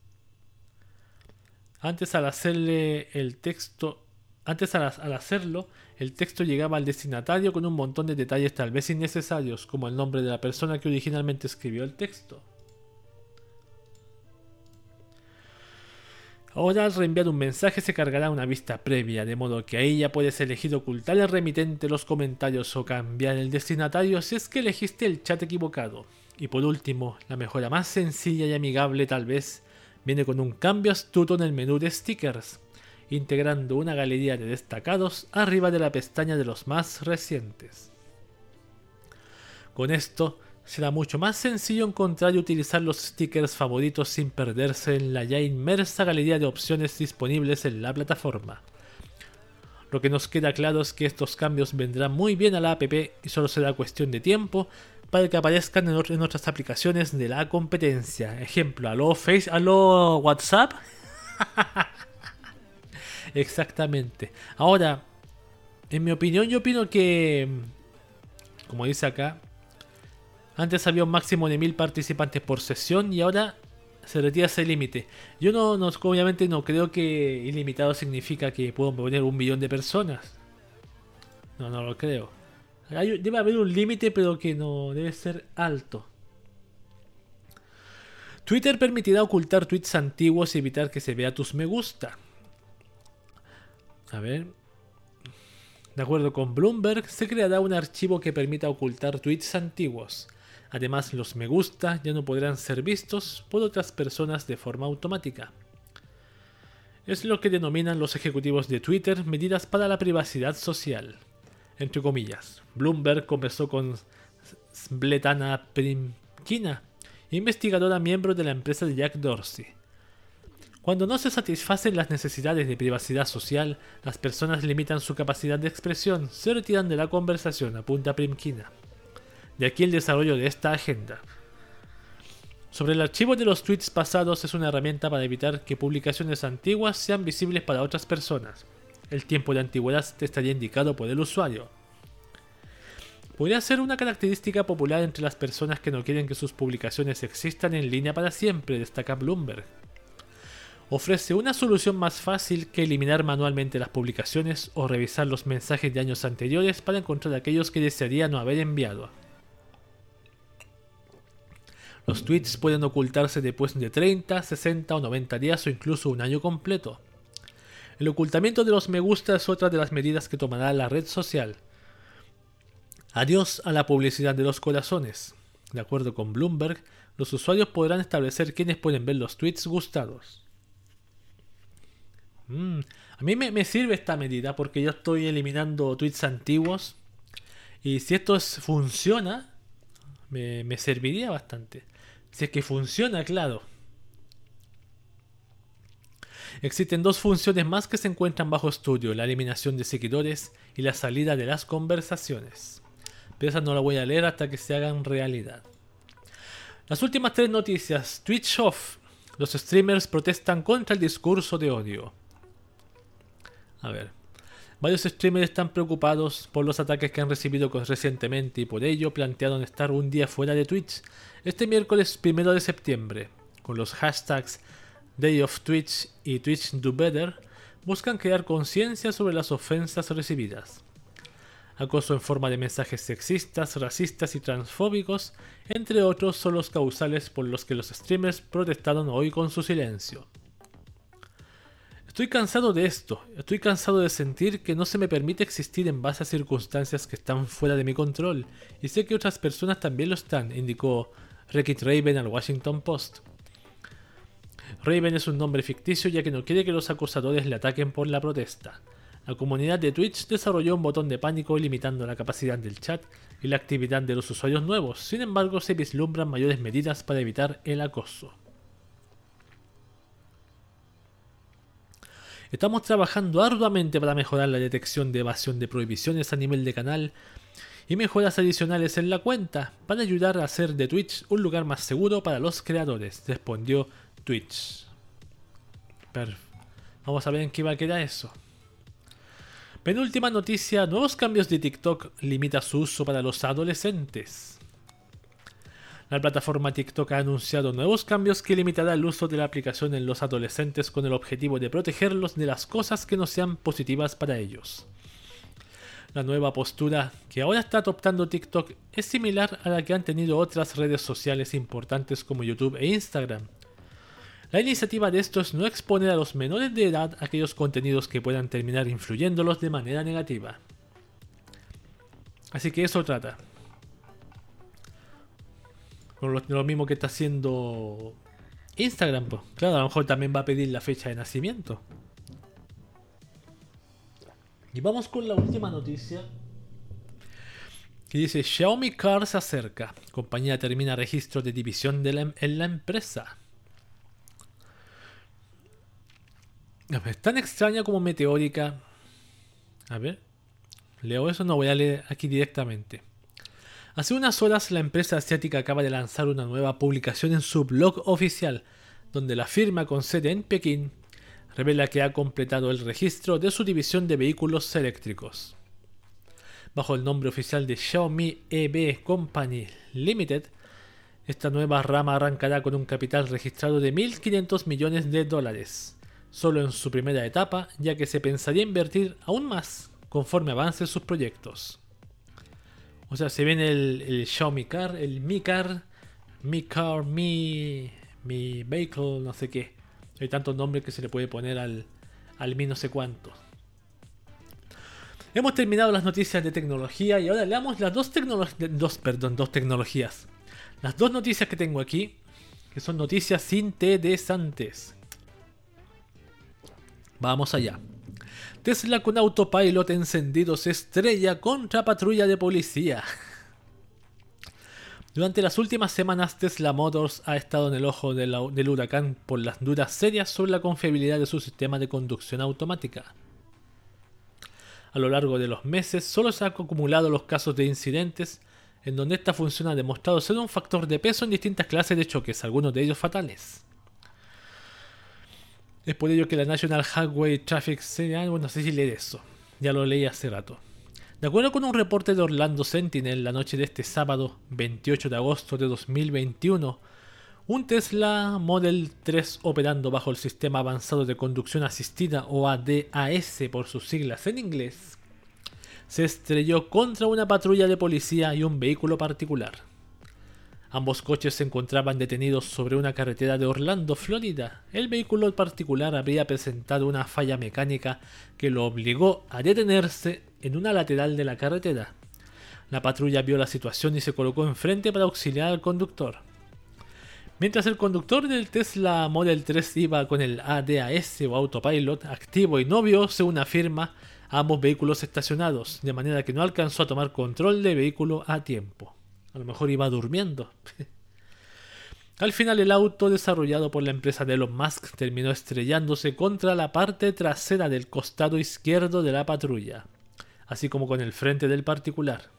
Antes al hacerle el texto antes al, hacerlo, el texto llegaba al destinatario con un montón de detalles tal vez innecesarios, como el nombre de la persona que originalmente escribió el texto. Ahora al reenviar un mensaje se cargará una vista previa, de modo que ahí ya puedes elegir ocultar al remitente los comentarios o cambiar el destinatario si es que elegiste el chat equivocado. Y por último, la mejora más sencilla y amigable tal vez, viene con un cambio astuto en el menú de stickers, integrando una galería de destacados arriba de la pestaña de los más recientes. Con esto, será mucho más sencillo encontrar y utilizar los stickers favoritos sin perderse en la ya inmersa galería de opciones disponibles en la plataforma. Lo que nos queda claro es que estos cambios vendrán muy bien a la app y solo será cuestión de tiempo para que aparezcan en, otras aplicaciones de la competencia. Ejemplo, aló Face, aló WhatsApp. Exactamente. Ahora, en mi opinión, yo opino que, como dice acá, antes había un máximo de mil participantes por sesión y ahora se retira ese límite. Yo no, obviamente no creo que ilimitado significa que puedo poner un millón de personas. No, no lo creo. debe haber un límite, pero que no debe ser alto. Twitter permitirá ocultar tweets antiguos y evitar que se vea tus me gusta. A ver. De acuerdo con Bloomberg, se creará un archivo que permita ocultar tweets antiguos. Además, los me gusta ya no podrán ser vistos por otras personas de forma automática. Es lo que denominan los ejecutivos de Twitter medidas para la privacidad social. Entre comillas, Bloomberg conversó con Bletana Primkina, investigadora miembro de la empresa de Jack Dorsey. Cuando no se satisfacen las necesidades de privacidad social, las personas limitan su capacidad de expresión, se retiran de la conversación, apunta Primkina. De aquí el desarrollo de esta agenda. Sobre el archivo de los tweets pasados es una herramienta para evitar que publicaciones antiguas sean visibles para otras personas. El tiempo de antigüedad estaría indicado por el usuario. Podría ser una característica popular entre las personas que no quieren que sus publicaciones existan en línea para siempre, destaca Bloomberg. Ofrece una solución más fácil que eliminar manualmente las publicaciones o revisar los mensajes de años anteriores para encontrar aquellos que desearía no haber enviado. Los tweets pueden ocultarse después de 30, 60 o 90 días o incluso un año completo. El ocultamiento de los me gusta es otra de las medidas que tomará la red social. Adiós a la publicidad de los corazones. De acuerdo con Bloomberg, los usuarios podrán establecer quiénes pueden ver los tweets gustados. Mm, a mí me, sirve esta medida porque yo estoy eliminando tweets antiguos y si esto funciona, me serviría bastante. Si es que funciona, claro. Existen dos funciones más que se encuentran bajo estudio, la eliminación de seguidores y la salida de las conversaciones. Pero esa no la voy a leer hasta que se hagan realidad. Las últimas tres noticias. Twitch off. Los streamers protestan contra el discurso de odio. A ver. Varios streamers están preocupados por los ataques que han recibido recientemente y por ello plantearon estar un día fuera de Twitch este miércoles 1 de septiembre, con los hashtags Day of Twitch y Twitch Do Better, buscan crear conciencia sobre las ofensas recibidas. Acoso en forma de mensajes sexistas, racistas y transfóbicos, entre otros, son los causales por los que los streamers protestaron hoy con su silencio. Estoy cansado de esto, estoy cansado de sentir que no se me permite existir en base a circunstancias que están fuera de mi control, y sé que otras personas también lo están, indicó Rekit Raven al Washington Post. Raven es un nombre ficticio ya que no quiere que los acusadores le ataquen por la protesta. La comunidad de Twitch desarrolló un botón de pánico limitando la capacidad del chat y la actividad de los usuarios nuevos, sin embargo se vislumbran mayores medidas para evitar el acoso. Estamos trabajando arduamente para mejorar la detección de evasión de prohibiciones a nivel de canal y mejoras adicionales en la cuenta para ayudar a hacer de Twitch un lugar más seguro para los creadores, respondió Twitch. Vamos a ver en qué va a quedar eso. Penúltima noticia, nuevos cambios de TikTok limita su uso para los adolescentes. La plataforma TikTok ha anunciado nuevos cambios que limitará el uso de la aplicación en los adolescentes con el objetivo de protegerlos de las cosas que no sean positivas para ellos. La nueva postura que ahora está adoptando TikTok es similar a la que han tenido otras redes sociales importantes como YouTube e Instagram. La iniciativa de esto es no exponer a los menores de edad aquellos contenidos que puedan terminar influyéndolos de manera negativa. Así que eso trata lo, mismo que está haciendo Instagram. Pues. Claro, a lo mejor también va a pedir la fecha de nacimiento. Y vamos con la última noticia. Que dice Xiaomi Car se acerca. Compañía termina registro de división de em, en la empresa. Es tan extraña como meteórica. A ver. Leo eso, no voy a leer aquí directamente. Hace unas horas la empresa asiática acaba de lanzar una nueva publicación en su blog oficial, donde la firma con sede en Pekín revela que ha completado el registro de su división de vehículos eléctricos. Bajo el nombre oficial de Xiaomi EV Company Limited, esta nueva rama arrancará con un capital registrado de 1.500 millones de dólares, solo en su primera etapa, ya que se pensaría invertir aún más conforme avancen sus proyectos. O sea, se viene el, Xiaomi Car, el Mi Car, Mi Car, Mi, Mi Vehicle, no sé qué. Hay tantos nombres que se le puede poner al, al Mi no sé cuánto. Hemos terminado las noticias de tecnología y ahora leamos las dos, dos, perdón, dos tecnologías. Las dos noticias que tengo aquí, que son noticias interesantes. Vamos allá. Tesla con autopilot encendido se estrella contra patrulla de policía. Durante las últimas semanas, Tesla Motors ha estado en el ojo del huracán por las dudas serias sobre la confiabilidad de su sistema de conducción automática. A lo largo de los meses, solo se han acumulado los casos de incidentes en donde esta función ha demostrado ser un factor de peso en distintas clases de choques, algunos de ellos fatales. Es por ello que la National Highway Traffic Signal, bueno, no sé si leí eso, ya lo leí hace rato. De acuerdo con un reporte de Orlando Sentinel, la noche de este sábado 28 de agosto de 2021, un Tesla Model 3 operando bajo el Sistema Avanzado de Conducción Asistida o ADAS por sus siglas en inglés, se estrelló contra una patrulla de policía y un vehículo particular. Ambos coches se encontraban detenidos sobre una carretera de Orlando, Florida. El vehículo particular había presentado una falla mecánica que lo obligó a detenerse en una lateral de la carretera. La patrulla vio la situación y se colocó enfrente para auxiliar al conductor. Mientras el conductor del Tesla Model 3 iba con el ADAS o autopilot activo y no vio, según afirma, ambos vehículos estacionados, de manera que no alcanzó a tomar control del vehículo a tiempo. A lo mejor iba durmiendo. Al final el auto desarrollado por la empresa de Elon Musk terminó estrellándose contra la parte trasera del costado izquierdo de la patrulla, así como con el frente del particular.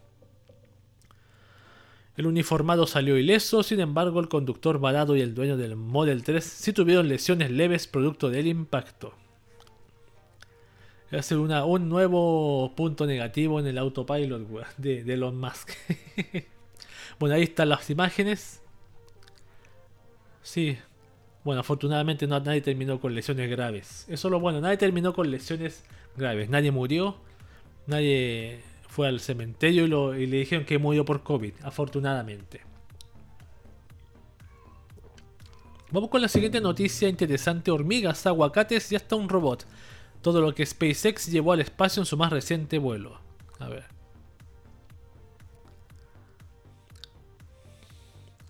El uniformado salió ileso, sin embargo el conductor varado y el dueño del Model 3 sí tuvieron lesiones leves producto del impacto. Ser un nuevo punto negativo en el autopilot de, de Elon Musk. Bueno, ahí están las imágenes. Sí. Bueno, afortunadamente no, nadie terminó con lesiones graves. Eso es lo bueno, nadie terminó con lesiones graves. Nadie murió. Nadie fue al cementerio y, le dijeron que murió por COVID, afortunadamente. Vamos con la siguiente noticia interesante. Hormigas, aguacates y hasta un robot. Todo lo que SpaceX llevó al espacio en su más reciente vuelo. A ver.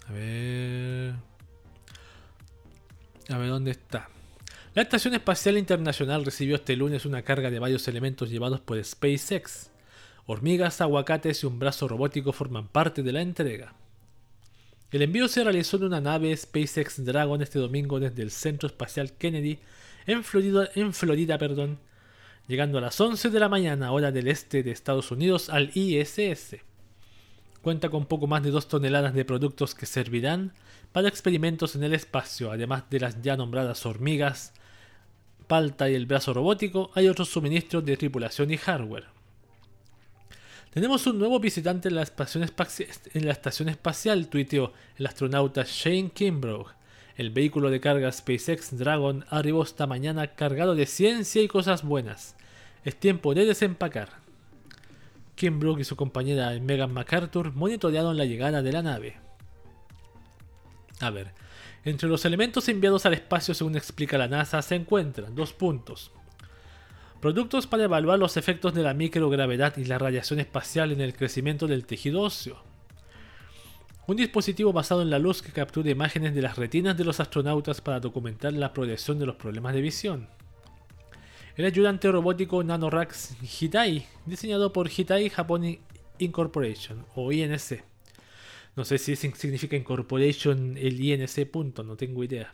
A ver. A ver dónde está. La Estación Espacial Internacional recibió este lunes una carga de varios elementos llevados por SpaceX. Hormigas, aguacates y un brazo robótico forman parte de la entrega. El envío se realizó en una nave SpaceX Dragon este domingo desde el Centro Espacial Kennedy en Florida, en Florida perdón, llegando a las 11 de la mañana hora del este de Estados Unidos al ISS. Cuenta con poco más de 2 toneladas de productos que servirán para experimentos en el espacio, además de las ya nombradas hormigas, palta y el brazo robótico, hay otros suministros de tripulación y hardware. Tenemos un nuevo visitante en la, en la estación espacial, tuiteó el astronauta Shane Kimbrough. El vehículo de carga SpaceX Dragon arribó esta mañana cargado de ciencia y cosas buenas. Es tiempo de desempacar. Kim Brook y su compañera Megan MacArthur monitorearon la llegada de la nave. A ver, entre los elementos enviados al espacio según explica la NASA se encuentran dos puntos. Productos para evaluar los efectos de la microgravedad y la radiación espacial en el crecimiento del tejido óseo. Un dispositivo basado en la luz que captura imágenes de las retinas de los astronautas para documentar la progresión de los problemas de visión el ayudante robótico Nanorax Hitai, diseñado por Hitai Japan Incorporation o INC. No sé si significa Incorporation el INC punto, no tengo idea.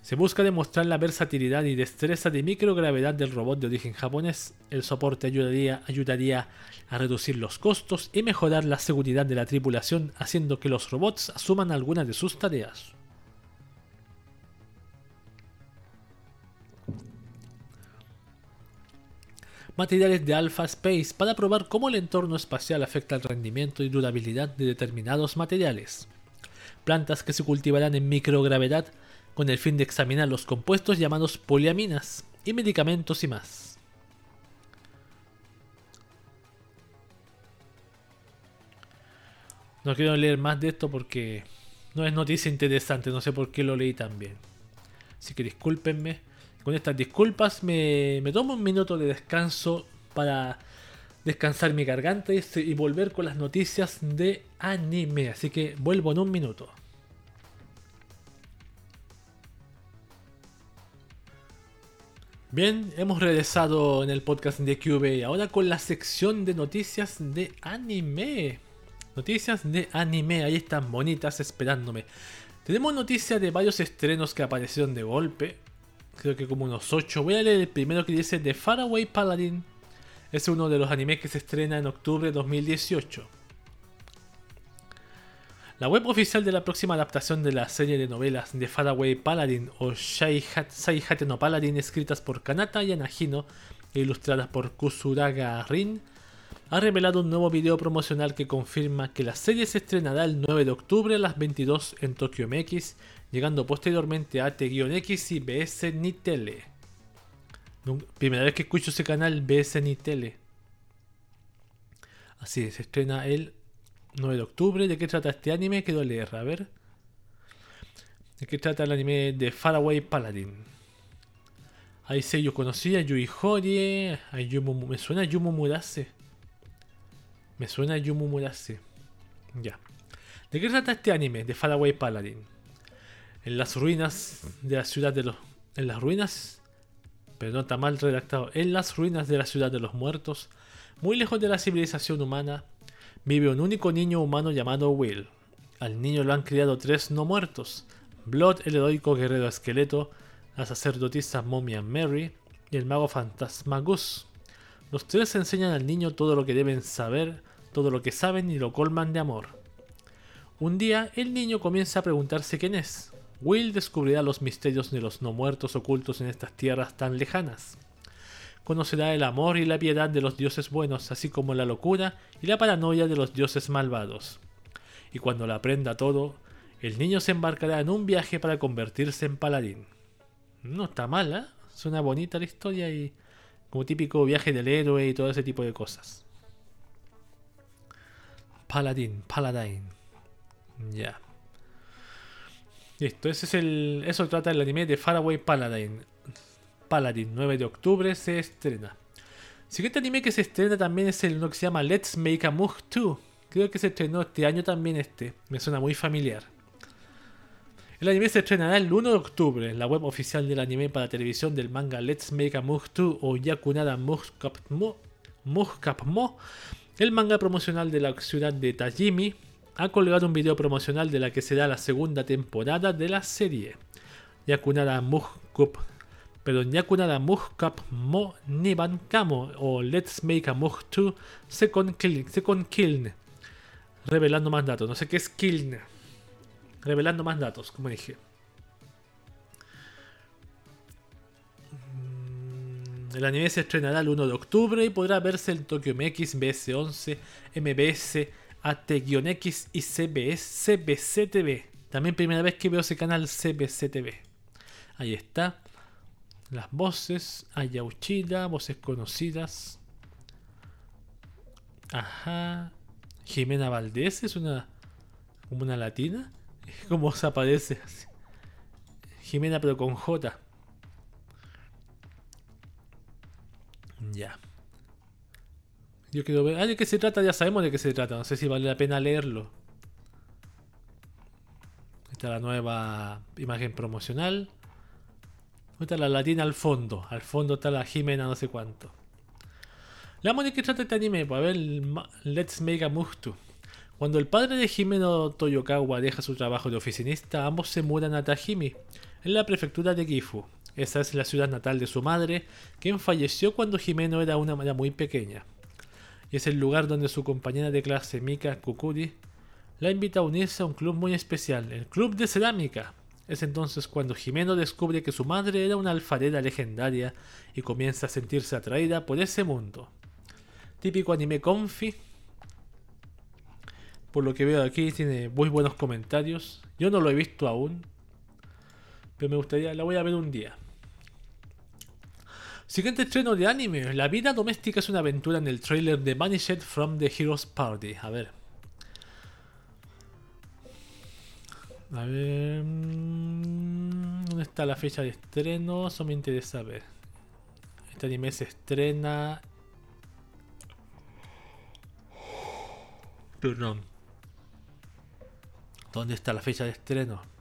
Se busca demostrar la versatilidad y destreza de microgravedad del robot de origen japonés. El soporte ayudaría, ayudaría a reducir los costos y mejorar la seguridad de la tripulación, haciendo que los robots asuman algunas de sus tareas. Materiales de Alpha Space para probar cómo el entorno espacial afecta el rendimiento y durabilidad de determinados materiales. Plantas que se cultivarán en microgravedad con el fin de examinar los compuestos llamados poliaminas y medicamentos y más. No quiero leer más de esto porque no es noticia interesante, no sé por qué lo leí tan bien. Así que discúlpenme. Con estas disculpas me, tomo un minuto de descanso para descansar mi garganta y, volver con las noticias de anime. Así que vuelvo en un minuto. Bien, hemos regresado en el podcast de QB y ahora con la sección de noticias de anime. Noticias de anime, ahí están bonitas esperándome. Tenemos noticias de varios estrenos que aparecieron de golpe. Creo que como unos 8. Voy a leer el primero que dice The Faraway Paladin. Es uno de los animes que se estrena en octubre de 2018. La web oficial de la próxima adaptación de la serie de novelas de Faraway Paladin o Saihate no Paladin escritas por Kanata y e ilustradas por Kusuraga Rin ha revelado un nuevo video promocional que confirma que la serie se estrenará el 9 de octubre a las 22 en Tokyo MX, llegando posteriormente a T-X y BS Nitele. Primera vez que escucho ese canal BS Nitele. Así, se estrena el 9 de octubre. ¿De qué trata este anime? Quiero leer, a ver. ¿De qué trata el anime de Faraway Paladin? Hay sellos conocidos, Yui Horie, me suena Yumu Murase. Me suena Yumu Murase. Ya. ¿De qué trata este anime de Faraway Paladin? En las ruinas de la ciudad de los... En las ruinas... Pero no está mal redactado. En las ruinas de la ciudad de los muertos, muy lejos de la civilización humana, vive un único niño humano llamado Will. Al niño lo han criado tres no muertos: Blood, el heroico guerrero esqueleto, la sacerdotisa momia Mary y el mago fantasma Gus. Los tres enseñan al niño todo lo que deben saber, todo lo que saben y lo colman de amor. Un día, el niño comienza a preguntarse quién es. Will descubrirá los misterios de los no muertos ocultos en estas tierras tan lejanas conocerá el amor y la piedad de los dioses buenos, así como la locura y la paranoia de los dioses malvados. Y cuando lo aprenda todo, el niño se embarcará en un viaje para convertirse en paladín. No está mala, ¿eh? suena bonita la historia y como típico viaje del héroe y todo ese tipo de cosas. Paladín, paladín. Ya. Listo, ese es el. Eso trata el anime de Faraway Paladin. Paladin, 9 de octubre se estrena. siguiente anime que se estrena también es el uno que se llama Let's Make a Move 2. Creo que se estrenó este año también este. Me suena muy familiar. El anime se estrenará el 1 de octubre en la web oficial del anime para televisión del manga Let's Make a Move 2 o Yakunada Mugcap Mo. Mo. El manga promocional de la ciudad de Tajimi ha colgado un video promocional de la que será la segunda temporada de la serie. Yakunada Mugcap pero Nyakunada Mugkap Mo Niban Kamo o Let's Make a Mug 2 Second Second Kiln. Revelando más datos. No sé qué es Kiln. Revelando más datos, como dije. Mm, el anime se estrenará el 1 de octubre y podrá verse en Tokyo MX, BS11, MBS, AT-X y CBS, CBC TV. También primera vez que veo ese canal CBC TV. Ahí está. Las voces, Ayauchida, voces conocidas. Ajá. Jimena Valdés es una. como una latina. ¿Cómo se aparece? Jimena, pero con J. Ya. Yo quiero ver. Ah, ¿de qué se trata? Ya sabemos de qué se trata. No sé si vale la pena leerlo. Esta es la nueva imagen promocional está la latina al fondo. Al fondo está la Jimena no sé cuánto. La de que trata este anime, pues, ver Let's Make a Move Cuando el padre de Jimeno Toyokawa deja su trabajo de oficinista, ambos se mudan a Tajimi, en la prefectura de Gifu. Esa es la ciudad natal de su madre, quien falleció cuando Jimeno era una muy pequeña. Y es el lugar donde su compañera de clase Mika Kukuri la invita a unirse a un club muy especial, el Club de Cerámica, es entonces cuando Jimeno descubre que su madre era una alfarera legendaria y comienza a sentirse atraída por ese mundo. Típico anime confi. Por lo que veo aquí tiene muy buenos comentarios. Yo no lo he visto aún. Pero me gustaría, la voy a ver un día. Siguiente estreno de anime. La vida doméstica es una aventura en el trailer de Vanished from the Heroes Party. A ver. A ver. Mm, ¿Dónde está la fecha de estreno? Eso me interesa ver. Este anime se estrena. Perdón. ¿Dónde está la fecha de estreno?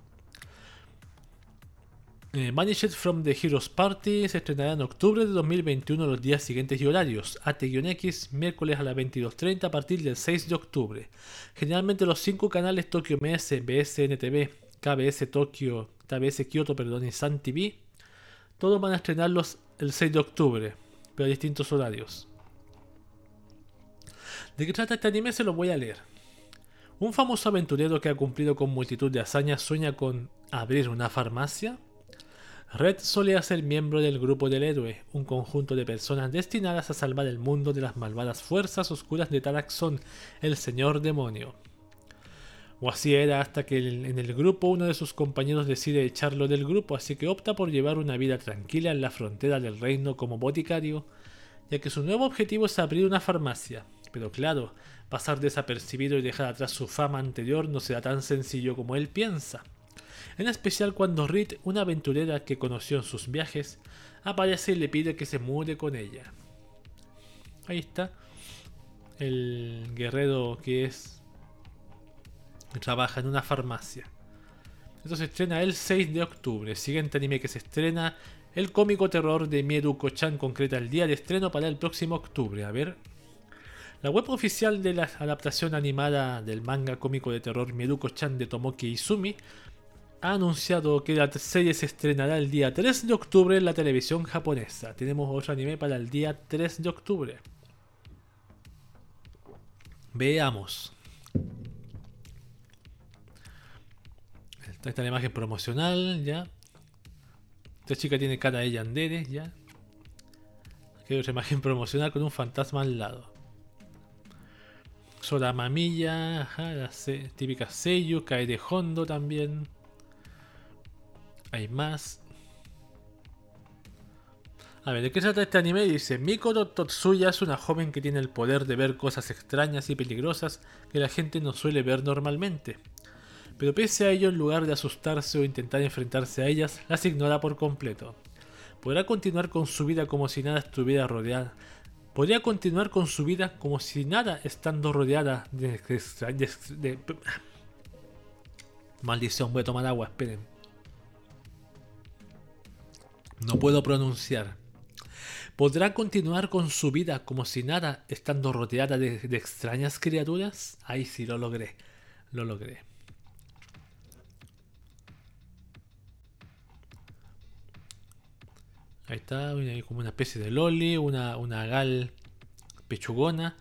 Eh, Vanished from the Heroes Party se estrenará en octubre de 2021 los días siguientes y horarios. AT-X, miércoles a las 22.30 a partir del 6 de octubre. Generalmente los cinco canales Tokyo MS, BSNTV, KBS Tokyo, KBS Kyoto perdón, y Sun TV, todos van a estrenarlos el 6 de octubre, pero a distintos horarios. ¿De qué trata este anime? Se lo voy a leer. Un famoso aventurero que ha cumplido con multitud de hazañas sueña con abrir una farmacia Red solía ser miembro del Grupo del Héroe, un conjunto de personas destinadas a salvar el mundo de las malvadas fuerzas oscuras de Taraxón, el señor demonio. O así era hasta que en el grupo uno de sus compañeros decide echarlo del grupo, así que opta por llevar una vida tranquila en la frontera del reino como boticario, ya que su nuevo objetivo es abrir una farmacia. Pero claro, pasar desapercibido y dejar atrás su fama anterior no será tan sencillo como él piensa en especial cuando Reed, una aventurera que conoció en sus viajes, aparece y le pide que se mude con ella. Ahí está. El guerrero que es. trabaja en una farmacia. Esto se estrena el 6 de octubre. Siguiente anime que se estrena. El cómico terror de Mieruko-chan concreta el día de estreno para el próximo octubre. A ver. La web oficial de la adaptación animada del manga cómico de terror Mieruko-chan de Tomoki Izumi ha anunciado que la serie se estrenará el día 3 de octubre en la televisión japonesa. Tenemos otro anime para el día 3 de octubre. Veamos. Esta es la imagen promocional, ya. Esta chica tiene cara de Yandere, ya. Aquí hay otra imagen promocional con un fantasma al lado. Sora Mamilla, ajá, la típica Seiyu, cae de Hondo también. Hay más. A ver, ¿de qué trata este anime? Dice, Miko Totsuya es una joven que tiene el poder de ver cosas extrañas y peligrosas que la gente no suele ver normalmente. Pero pese a ello, en lugar de asustarse o intentar enfrentarse a ellas, las ignora por completo. Podrá continuar con su vida como si nada estuviera rodeada. Podría continuar con su vida como si nada estando rodeada de... de Maldición, voy a tomar agua, esperen. No puedo pronunciar. ¿Podrá continuar con su vida como si nada, estando rodeada de, extrañas criaturas? Ahí sí lo logré. Lo logré. Ahí está, hay como una especie de loli, una, una gal pechugona.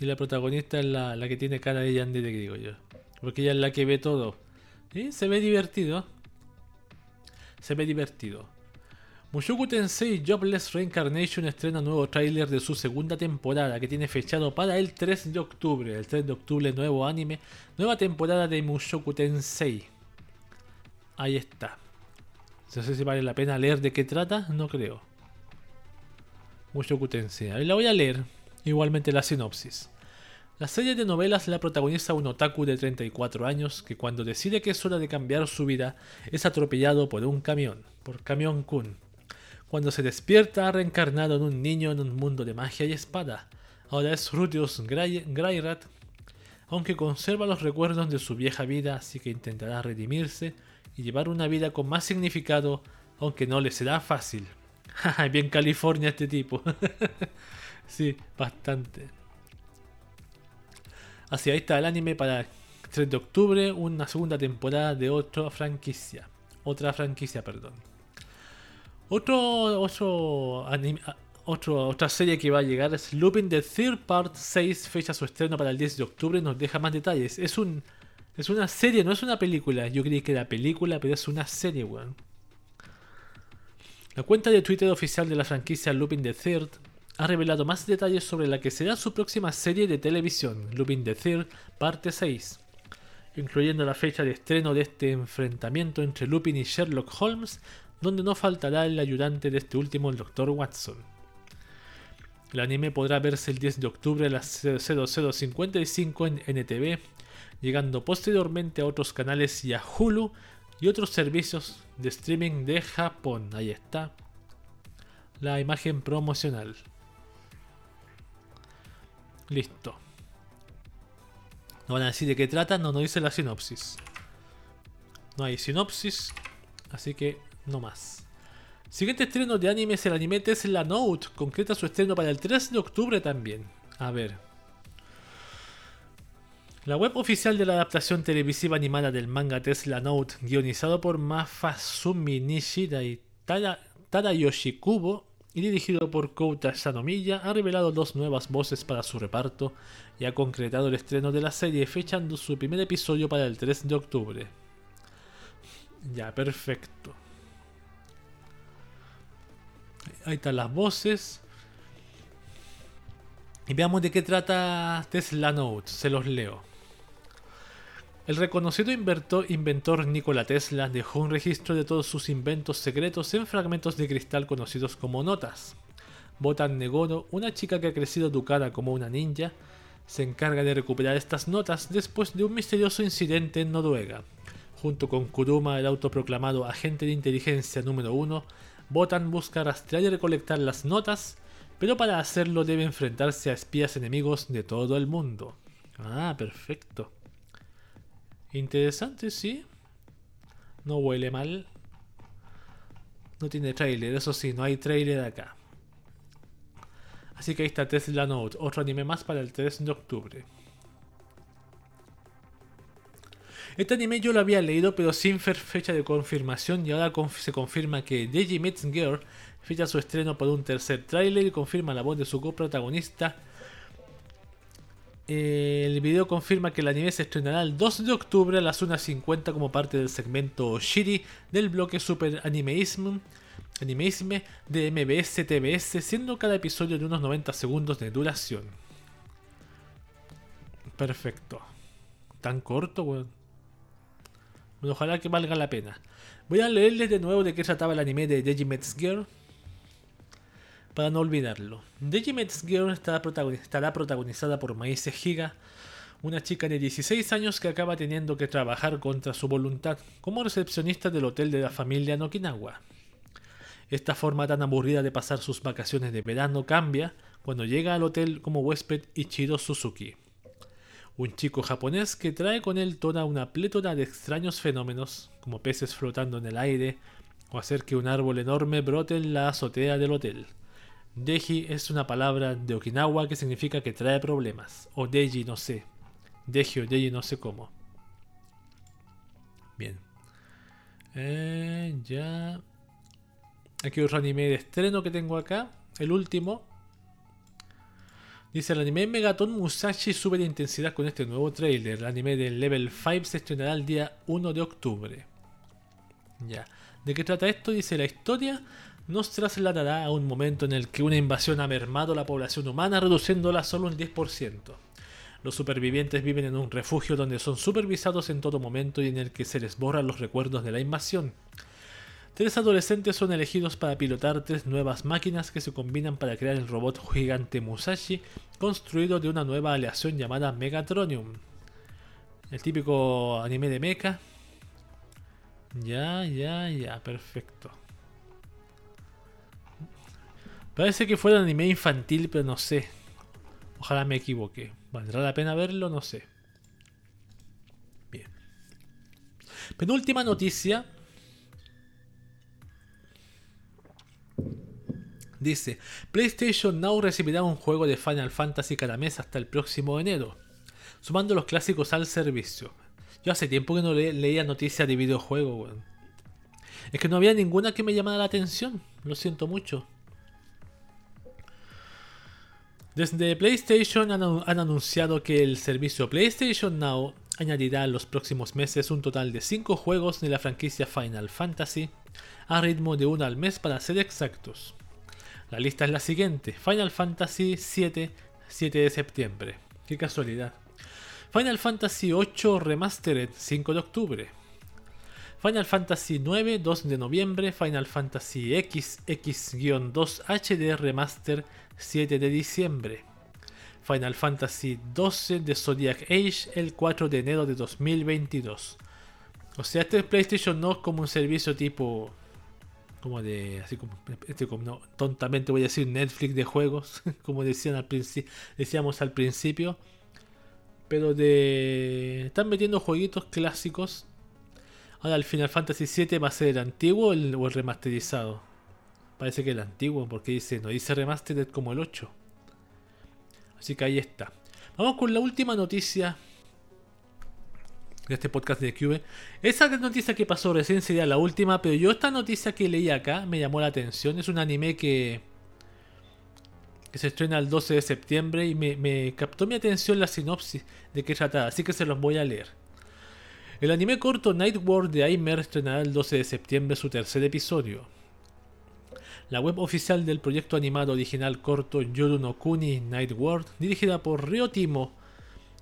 Y la protagonista es la, que tiene cara de Yandere, que digo yo. Porque ella es la que ve todo. Se ve divertido. Se ve divertido. Mushoku Tensei Jobless Reincarnation estrena nuevo tráiler de su segunda temporada que tiene fechado para el 3 de octubre. El 3 de octubre, nuevo anime, nueva temporada de Mushoku Tensei. Ahí está. No sé si vale la pena leer de qué trata, no creo. Mushoku Tensei. Ahí la voy a leer. Igualmente la sinopsis. La serie de novelas la protagoniza un otaku de 34 años que cuando decide que es hora de cambiar su vida es atropellado por un camión, por Camión Kun, cuando se despierta ha reencarnado en un niño en un mundo de magia y espada. Ahora es Rudius Greyrat, aunque conserva los recuerdos de su vieja vida, así que intentará redimirse y llevar una vida con más significado, aunque no le será fácil. Bien California este tipo. sí, bastante. Así ahí está el anime para 3 de octubre, una segunda temporada de otra franquicia. Otra franquicia, perdón. Otro, otro, otro, otra serie que va a llegar es Lupin the Third Part 6, fecha su estreno para el 10 de octubre, nos deja más detalles. Es un es una serie, no es una película. Yo creí que era película, pero es una serie, weón. La cuenta de Twitter oficial de la franquicia Lupin the Third ha revelado más detalles sobre la que será su próxima serie de televisión, Lupin the Third, parte 6, incluyendo la fecha de estreno de este enfrentamiento entre Lupin y Sherlock Holmes donde no faltará el ayudante de este último, el Dr. Watson. El anime podrá verse el 10 de octubre a las 0055 en NTV, llegando posteriormente a otros canales y a Hulu y otros servicios de streaming de Japón. Ahí está la imagen promocional. Listo. No van a decir de qué trata, no, no dice la sinopsis. No hay sinopsis, así que no más. Siguiente estreno de anime es el anime Tesla Note. Concreta su estreno para el 3 de octubre también. A ver. La web oficial de la adaptación televisiva animada del manga Tesla Note, guionizado por Mafasumi Nishida y Tadayoshi Kubo y dirigido por Kouta Sanomiya, ha revelado dos nuevas voces para su reparto y ha concretado el estreno de la serie fechando su primer episodio para el 3 de octubre. Ya, perfecto. Ahí están las voces. Y veamos de qué trata Tesla Note. Se los leo. El reconocido inventor, Nikola Tesla dejó un registro de todos sus inventos secretos en fragmentos de cristal conocidos como notas. Botan Negoro, una chica que ha crecido educada como una ninja, se encarga de recuperar estas notas después de un misterioso incidente en Noruega. Junto con Kuruma, el autoproclamado agente de inteligencia número uno, Botan busca rastrear y recolectar las notas, pero para hacerlo debe enfrentarse a espías enemigos de todo el mundo. Ah, perfecto. Interesante, sí. No huele mal. No tiene trailer, eso sí, no hay trailer acá. Así que ahí está Tesla Note, otro anime más para el 3 de octubre. Este anime yo lo había leído pero sin fecha de confirmación y ahora se confirma que Deji Meets fecha su estreno por un tercer tráiler y confirma la voz de su coprotagonista el video confirma que el anime se estrenará el 2 de octubre a las 1.50 como parte del segmento Shiri del bloque Super Animeism, Animeisme de MBS TBS, siendo cada episodio de unos 90 segundos de duración. Perfecto. Tan corto, weón. Ojalá que valga la pena. Voy a leerles de nuevo de qué trataba el anime de Digimets Girl para no olvidarlo. Digimet's Girl estará, protagonizada por Maise Giga, una chica de 16 años que acaba teniendo que trabajar contra su voluntad como recepcionista del hotel de la familia Nokinawa. Esta forma tan aburrida de pasar sus vacaciones de verano cambia cuando llega al hotel como huésped Ichiro Suzuki, un chico japonés que trae con él toda una plétora de extraños fenómenos, como peces flotando en el aire o hacer que un árbol enorme brote en la azotea del hotel. Deji es una palabra de Okinawa que significa que trae problemas. O Deji, no sé. Deji o Deji, no sé cómo. Bien. Eh, ya. Aquí otro anime de estreno que tengo acá. El último. Dice el anime Megaton Musashi sube de intensidad con este nuevo trailer. El anime del Level 5 se estrenará el día 1 de octubre. Ya. ¿De qué trata esto? Dice la historia nos trasladará a un momento en el que una invasión ha mermado la población humana reduciéndola solo un 10%. Los supervivientes viven en un refugio donde son supervisados en todo momento y en el que se les borran los recuerdos de la invasión. Tres adolescentes son elegidos para pilotar tres nuevas máquinas que se combinan para crear el robot gigante Musashi, construido de una nueva aleación llamada Megatronium. El típico anime de mecha. Ya, ya, ya, perfecto. Parece que fuera un anime infantil, pero no sé. Ojalá me equivoque. ¿Valdrá la pena verlo? No sé. Bien. Penúltima noticia. Dice, PlayStation Now recibirá un juego de Final Fantasy cada mes hasta el próximo enero, sumando los clásicos al servicio. Yo hace tiempo que no leía noticias de videojuegos, Es que no había ninguna que me llamara la atención, lo siento mucho. Desde PlayStation han, anunciado que el servicio PlayStation Now añadirá en los próximos meses un total de 5 juegos de la franquicia Final Fantasy, a ritmo de uno al mes para ser exactos. La lista es la siguiente: Final Fantasy VII, 7 de septiembre. Qué casualidad. Final Fantasy VIII Remastered, 5 de octubre. Final Fantasy IX, 2 de noviembre. Final Fantasy X, X-2 HD Remaster, 7 de diciembre. Final Fantasy XII de Zodiac Age el 4 de enero de 2022. O sea, este PlayStation no es como un servicio tipo. Como de. Así como. Este como no, tontamente voy a decir Netflix de juegos. Como decían al decíamos al principio. Pero de. Están metiendo jueguitos clásicos. Ahora el Final Fantasy VII va a ser el antiguo el, o el remasterizado. Parece que el antiguo, porque dice, no dice remastered como el 8. Así que ahí está. Vamos con la última noticia de este podcast de Cube. Esa noticia que pasó recién sería la última, pero yo esta noticia que leí acá me llamó la atención. Es un anime que, que se estrena el 12 de septiembre y me, captó mi atención la sinopsis de qué trata, así que se los voy a leer. El anime corto Night World de Aimer estrenará el 12 de septiembre su tercer episodio. La web oficial del proyecto animado original corto Yoru no Kuni Night World, dirigida por Ryo Timo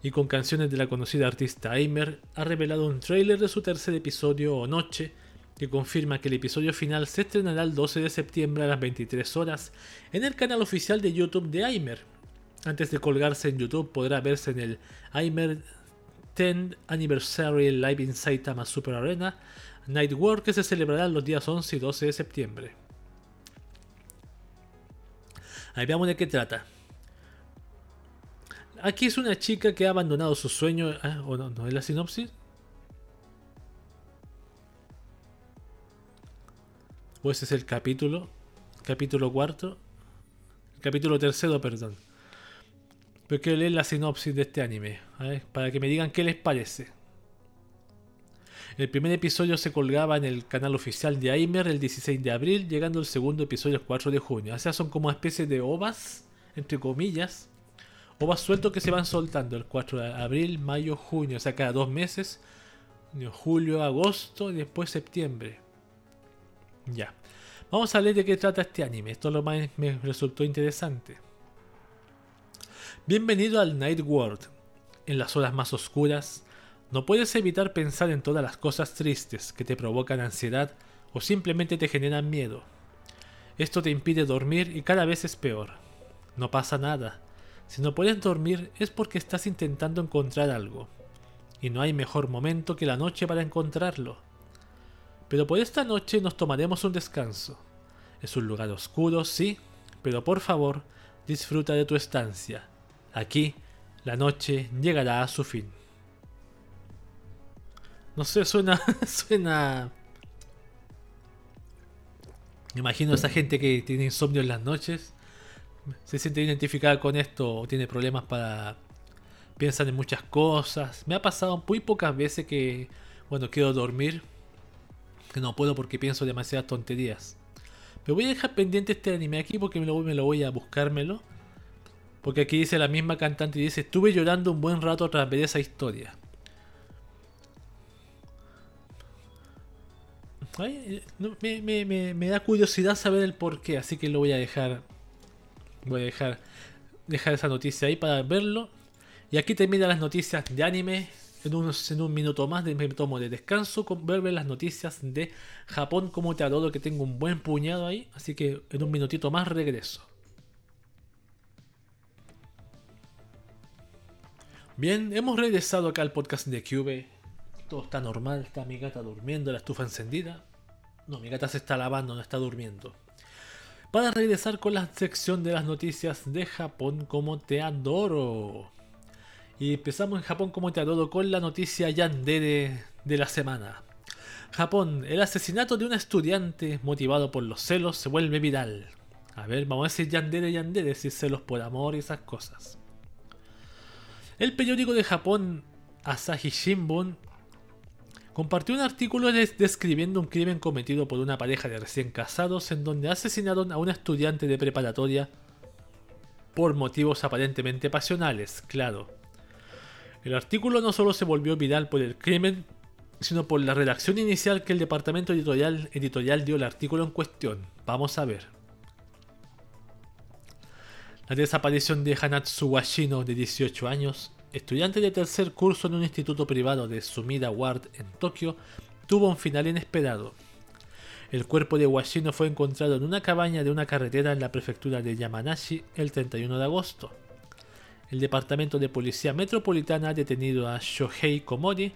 y con canciones de la conocida artista Aimer, ha revelado un tráiler de su tercer episodio o noche que confirma que el episodio final se estrenará el 12 de septiembre a las 23 horas en el canal oficial de YouTube de Aimer. Antes de colgarse en YouTube podrá verse en el Aimer 10 Anniversary Live in Saitama Super Arena Night World que se celebrará los días 11 y 12 de septiembre. Ahí veamos de qué trata. Aquí es una chica que ha abandonado su sueño. ¿ah? ¿O no, no es la sinopsis? O ese es el capítulo. Capítulo cuarto. Capítulo tercero, perdón. Pero quiero leer la sinopsis de este anime. Para que me digan qué les parece. El primer episodio se colgaba en el canal oficial de Aimer el 16 de abril, llegando el segundo episodio el 4 de junio. O sea, son como una especie de ovas, entre comillas. Ovas sueltos que se van soltando el 4 de abril, mayo, junio. O sea, cada dos meses. Julio, agosto y después septiembre. Ya. Vamos a ver de qué trata este anime. Esto lo más me resultó interesante. Bienvenido al Night World. En las horas más oscuras, no puedes evitar pensar en todas las cosas tristes que te provocan ansiedad o simplemente te generan miedo. Esto te impide dormir y cada vez es peor. No pasa nada. Si no puedes dormir es porque estás intentando encontrar algo. Y no hay mejor momento que la noche para encontrarlo. Pero por esta noche nos tomaremos un descanso. Es un lugar oscuro, sí, pero por favor, disfruta de tu estancia. Aquí, la noche llegará a su fin. No sé, suena. suena. Me imagino esa gente que tiene insomnio en las noches. Se siente identificada con esto o tiene problemas para. Piensan en muchas cosas. Me ha pasado muy pocas veces que. Bueno, quiero dormir. Que no puedo porque pienso demasiadas tonterías. Pero voy a dejar pendiente este anime aquí porque me lo, me lo voy a buscármelo. Porque aquí dice la misma cantante y dice: Estuve llorando un buen rato tras ver esa historia. me, da curiosidad saber el por qué, así que lo voy a dejar. Voy a dejar, dejar esa noticia ahí para verlo. Y aquí terminan las noticias de anime. En un, en un minuto más de, me tomo de descanso con ver las noticias de Japón como te adoro que tengo un buen puñado ahí. Así que en un minutito más regreso. Bien, hemos regresado acá al podcast de Cube todo está normal, está mi gata durmiendo, la estufa encendida. No, mi gata se está lavando, no está durmiendo. Para regresar con la sección de las noticias de Japón como te adoro. Y empezamos en Japón como te adoro con la noticia Yandere de la semana. Japón, el asesinato de un estudiante motivado por los celos se vuelve viral. A ver, vamos a decir Yandere Yandere, decir celos por amor y esas cosas. El periódico de Japón Asahi Shimbun compartió un artículo describiendo un crimen cometido por una pareja de recién casados en donde asesinaron a un estudiante de preparatoria por motivos aparentemente pasionales, claro. El artículo no solo se volvió viral por el crimen, sino por la redacción inicial que el departamento editorial, editorial dio al artículo en cuestión. Vamos a ver. La desaparición de Hanatsu Washino, de 18 años, estudiante de tercer curso en un instituto privado de Sumida Ward en Tokio, tuvo un final inesperado. El cuerpo de Washino fue encontrado en una cabaña de una carretera en la prefectura de Yamanashi el 31 de agosto. El Departamento de Policía Metropolitana ha detenido a Shohei Komori,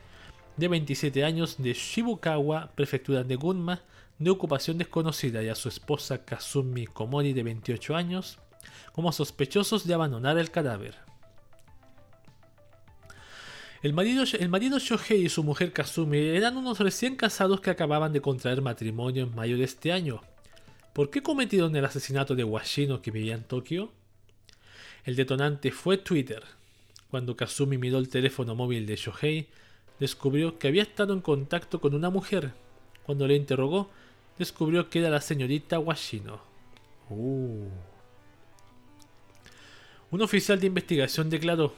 de 27 años, de Shibukawa, prefectura de Gunma, de ocupación desconocida, y a su esposa Kazumi Komori, de 28 años, como sospechosos de abandonar el cadáver. El marido, el marido Shohei y su mujer Kazumi eran unos recién casados que acababan de contraer matrimonio en mayo de este año. ¿Por qué cometieron el asesinato de Washino que vivía en Tokio? El detonante fue Twitter. Cuando Kazumi miró el teléfono móvil de Shohei, descubrió que había estado en contacto con una mujer. Cuando le interrogó, descubrió que era la señorita Washino. Uh. Un oficial de investigación declaró,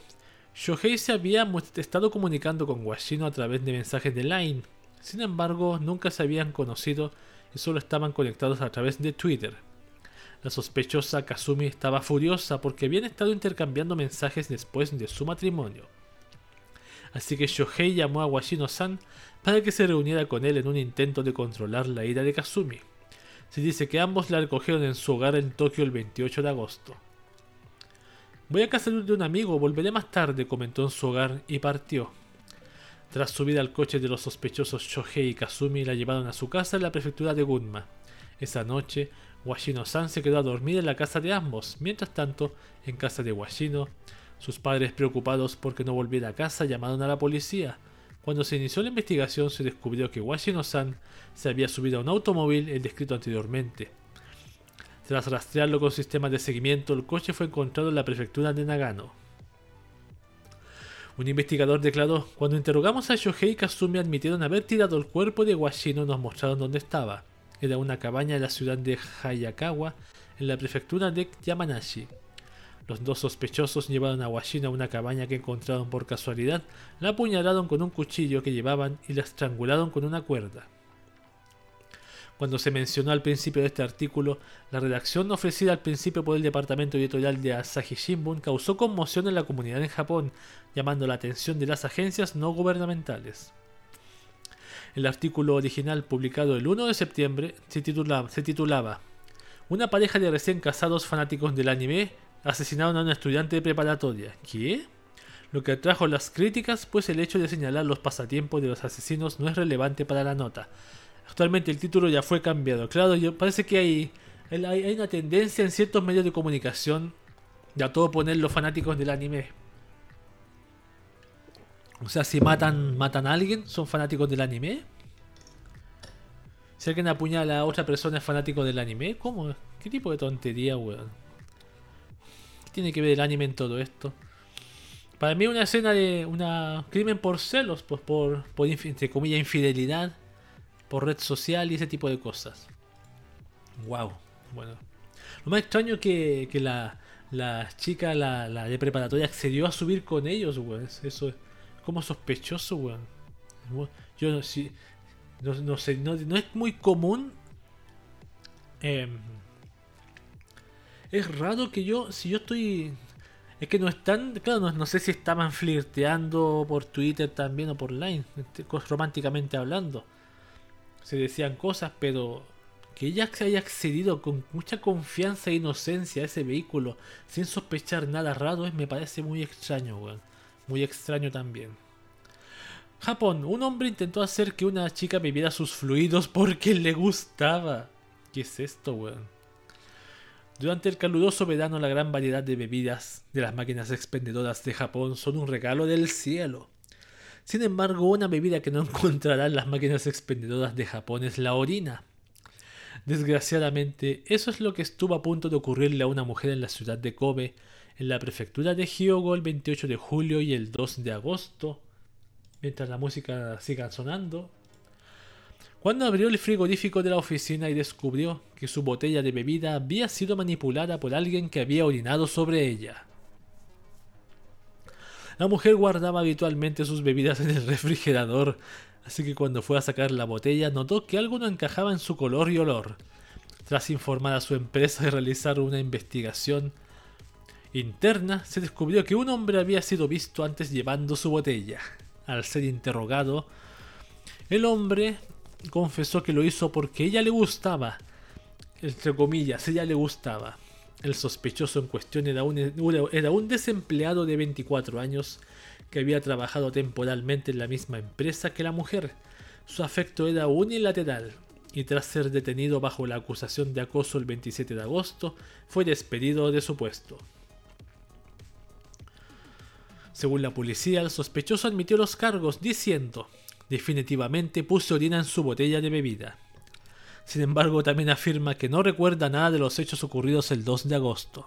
Shohei se había estado comunicando con Washino a través de mensajes de Line. Sin embargo, nunca se habían conocido y solo estaban conectados a través de Twitter. La sospechosa Kazumi estaba furiosa porque habían estado intercambiando mensajes después de su matrimonio. Así que Shohei llamó a Washino-san para que se reuniera con él en un intento de controlar la ira de Kazumi. Se dice que ambos la recogieron en su hogar en Tokio el 28 de agosto. Voy a casa de un amigo, volveré más tarde, comentó en su hogar y partió. Tras subir al coche de los sospechosos Shohei y Kazumi, la llevaron a su casa en la prefectura de Gunma. Esa noche, Washino-san se quedó a dormir en la casa de ambos. Mientras tanto, en casa de Washino, sus padres preocupados porque no volviera a casa llamaron a la policía. Cuando se inició la investigación se descubrió que Washino-san se había subido a un automóvil el descrito anteriormente. Tras rastrearlo con sistemas de seguimiento, el coche fue encontrado en la prefectura de Nagano. Un investigador declaró, cuando interrogamos a Shohei y Kazumi admitieron haber tirado el cuerpo de Washino nos mostraron dónde estaba. Era una cabaña en la ciudad de Hayakawa, en la prefectura de Yamanashi. Los dos sospechosos llevaron a Washino a una cabaña que encontraron por casualidad, la apuñalaron con un cuchillo que llevaban y la estrangularon con una cuerda. Cuando se mencionó al principio de este artículo, la redacción ofrecida al principio por el departamento editorial de Asahi Shimbun causó conmoción en la comunidad en Japón, llamando la atención de las agencias no gubernamentales. El artículo original publicado el 1 de septiembre se titulaba, Una pareja de recién casados fanáticos del anime asesinaron a un estudiante de preparatoria. ¿Qué? Lo que atrajo las críticas, pues el hecho de señalar los pasatiempos de los asesinos no es relevante para la nota. Actualmente el título ya fue cambiado. Claro, yo, parece que hay, hay, una tendencia en ciertos medios de comunicación de a todo poner los fanáticos del anime. O sea, si matan, matan a alguien, son fanáticos del anime. Si alguien apuñala a otra persona es fanático del anime, ¿cómo? ¿Qué tipo de tontería, weón? ¿Qué tiene que ver el anime en todo esto? Para mí una escena de un crimen por celos, pues por, por entre comillas, infidelidad por red social y ese tipo de cosas. Wow. Bueno. Lo más extraño es que, que la, la, chica, la, la, de preparatoria, accedió a subir con ellos, weón. Eso es como sospechoso, weón. Yo no, si, no, no sé, no, no, es muy común. Eh, es raro que yo, si yo estoy... Es que no están, claro, no, no sé si estaban flirteando por Twitter también o por Line, este, románticamente hablando se decían cosas, pero que ella se haya accedido con mucha confianza e inocencia a ese vehículo sin sospechar nada raro me parece muy extraño, weón. Muy extraño también. Japón, un hombre intentó hacer que una chica bebiera sus fluidos porque le gustaba. ¿Qué es esto, weón? Durante el caluroso verano la gran variedad de bebidas de las máquinas expendedoras de Japón son un regalo del cielo. Sin embargo, una bebida que no encontrarán las máquinas expendedoras de Japón es la orina. Desgraciadamente, eso es lo que estuvo a punto de ocurrirle a una mujer en la ciudad de Kobe, en la prefectura de Hyogo el 28 de julio y el 2 de agosto, mientras la música siga sonando. Cuando abrió el frigorífico de la oficina y descubrió que su botella de bebida había sido manipulada por alguien que había orinado sobre ella. La mujer guardaba habitualmente sus bebidas en el refrigerador, así que cuando fue a sacar la botella notó que algo no encajaba en su color y olor. Tras informar a su empresa y realizar una investigación interna, se descubrió que un hombre había sido visto antes llevando su botella. Al ser interrogado, el hombre confesó que lo hizo porque ella le gustaba, entre comillas, ella le gustaba. El sospechoso en cuestión era un, desempleado de 24 años que había trabajado temporalmente en la misma empresa que la mujer. Su afecto era unilateral y tras ser detenido bajo la acusación de acoso el 27 de agosto, fue despedido de su puesto. Según la policía, el sospechoso admitió los cargos diciendo, definitivamente puse orina en su botella de bebida. Sin embargo, también afirma que no recuerda nada de los hechos ocurridos el 2 de agosto.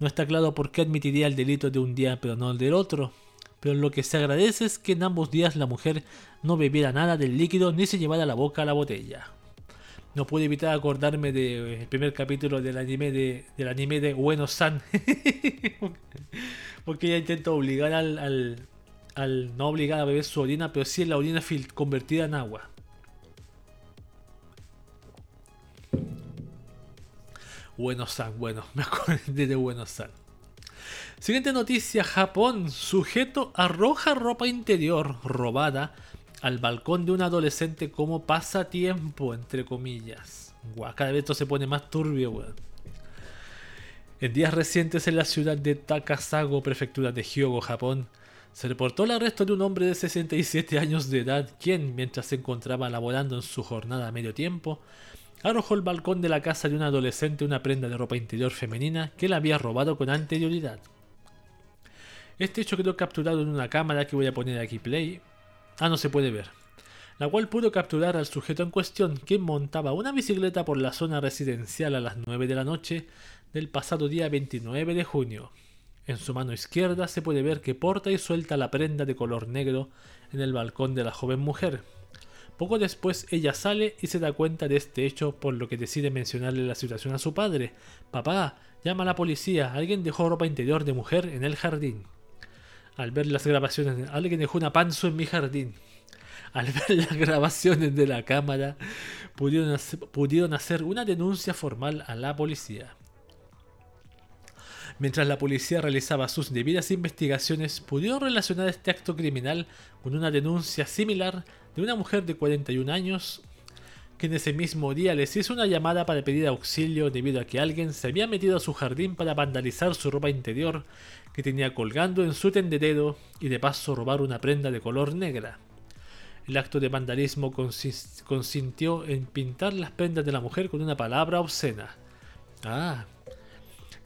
No está claro por qué admitiría el delito de un día pero no el del otro, pero lo que se agradece es que en ambos días la mujer no bebiera nada del líquido ni se llevara a la boca la botella. No pude evitar acordarme del eh, primer capítulo del anime de, del anime de Bueno San. Porque ella intenta obligar al, al, No obligar a beber su orina, pero sí la orina convertida en agua. Bueno San, bueno, me acuerdo de Bueno San. Siguiente noticia, Japón. Sujeto arroja ropa interior robada al balcón de un adolescente como pasatiempo, entre comillas. Guau, cada vez esto se pone más turbio, weón. En días recientes en la ciudad de Takasago, prefectura de Hyogo, Japón, se reportó el arresto de un hombre de 67 años de edad, quien, mientras se encontraba laborando en su jornada a medio tiempo, arrojó el balcón de la casa de un adolescente una prenda de ropa interior femenina que le había robado con anterioridad. Este hecho quedó capturado en una cámara que voy a poner aquí play. Ah, no se puede ver. La cual pudo capturar al sujeto en cuestión, quien montaba una bicicleta por la zona residencial a las 9 de la noche del pasado día 29 de junio. En su mano izquierda se puede ver que porta y suelta la prenda de color negro en el balcón de la joven mujer. Poco después ella sale y se da cuenta de este hecho por lo que decide mencionarle la situación a su padre. Papá, llama a la policía, alguien dejó ropa interior de mujer en el jardín. Al ver las grabaciones, alguien dejó una panzo en mi jardín. Al ver las grabaciones de la cámara, pudieron hacer una denuncia formal a la policía. Mientras la policía realizaba sus debidas investigaciones, pudieron relacionar este acto criminal con una denuncia similar de una mujer de 41 años que en ese mismo día les hizo una llamada para pedir auxilio debido a que alguien se había metido a su jardín para vandalizar su ropa interior que tenía colgando en su tendedero y de paso robar una prenda de color negra. El acto de vandalismo consistió en pintar las prendas de la mujer con una palabra obscena. Ah,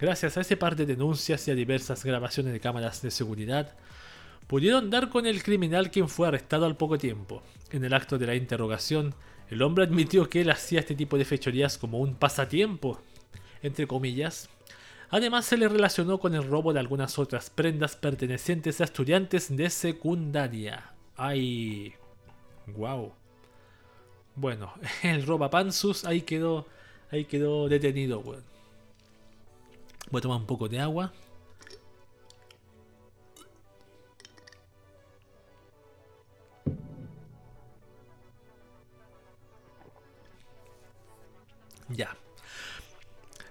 Gracias a ese par de denuncias y a diversas grabaciones de cámaras de seguridad, pudieron dar con el criminal quien fue arrestado al poco tiempo. En el acto de la interrogación, el hombre admitió que él hacía este tipo de fechorías como un pasatiempo, entre comillas. Además se le relacionó con el robo de algunas otras prendas pertenecientes a estudiantes de secundaria. ¡Ay! ¡Wow! Bueno, el robapansus ahí quedó, ahí quedó detenido. Voy a tomar un poco de agua. Ya.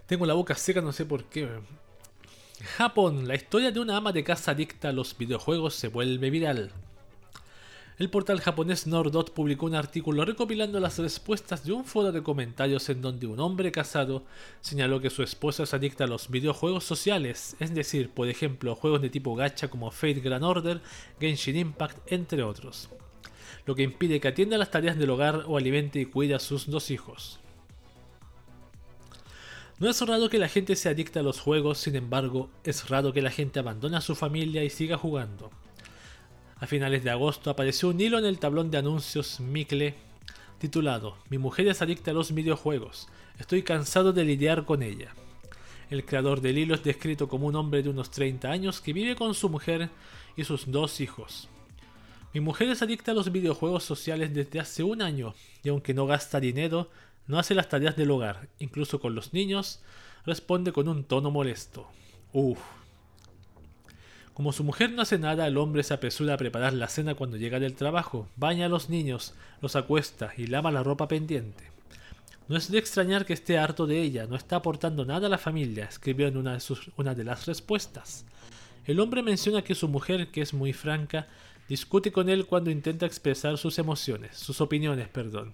Tengo la boca seca, no sé por qué. Japón, la historia de una ama de casa adicta a los videojuegos se vuelve viral el portal japonés Nordot publicó un artículo recopilando las respuestas de un foro de comentarios en donde un hombre casado señaló que su esposa es adicta a los videojuegos sociales, es decir, por ejemplo, juegos de tipo gacha como Fate Grand Order, Genshin Impact, entre otros, lo que impide que atienda las tareas del hogar o alimente y cuide a sus dos hijos. No es raro que la gente se adicta a los juegos, sin embargo, es raro que la gente abandone a su familia y siga jugando. A finales de agosto apareció un hilo en el tablón de anuncios Mikle titulado Mi mujer es adicta a los videojuegos. Estoy cansado de lidiar con ella. El creador del hilo es descrito como un hombre de unos 30 años que vive con su mujer y sus dos hijos. Mi mujer es adicta a los videojuegos sociales desde hace un año y aunque no gasta dinero, no hace las tareas del hogar, incluso con los niños, responde con un tono molesto. Uf, como su mujer no hace nada, el hombre se apresura a preparar la cena cuando llega del trabajo, baña a los niños, los acuesta y lava la ropa pendiente. No es de extrañar que esté harto de ella, no está aportando nada a la familia, escribió en una de, una de las respuestas. El hombre menciona que su mujer, que es muy franca, discute con él cuando intenta expresar sus emociones, sus opiniones, perdón.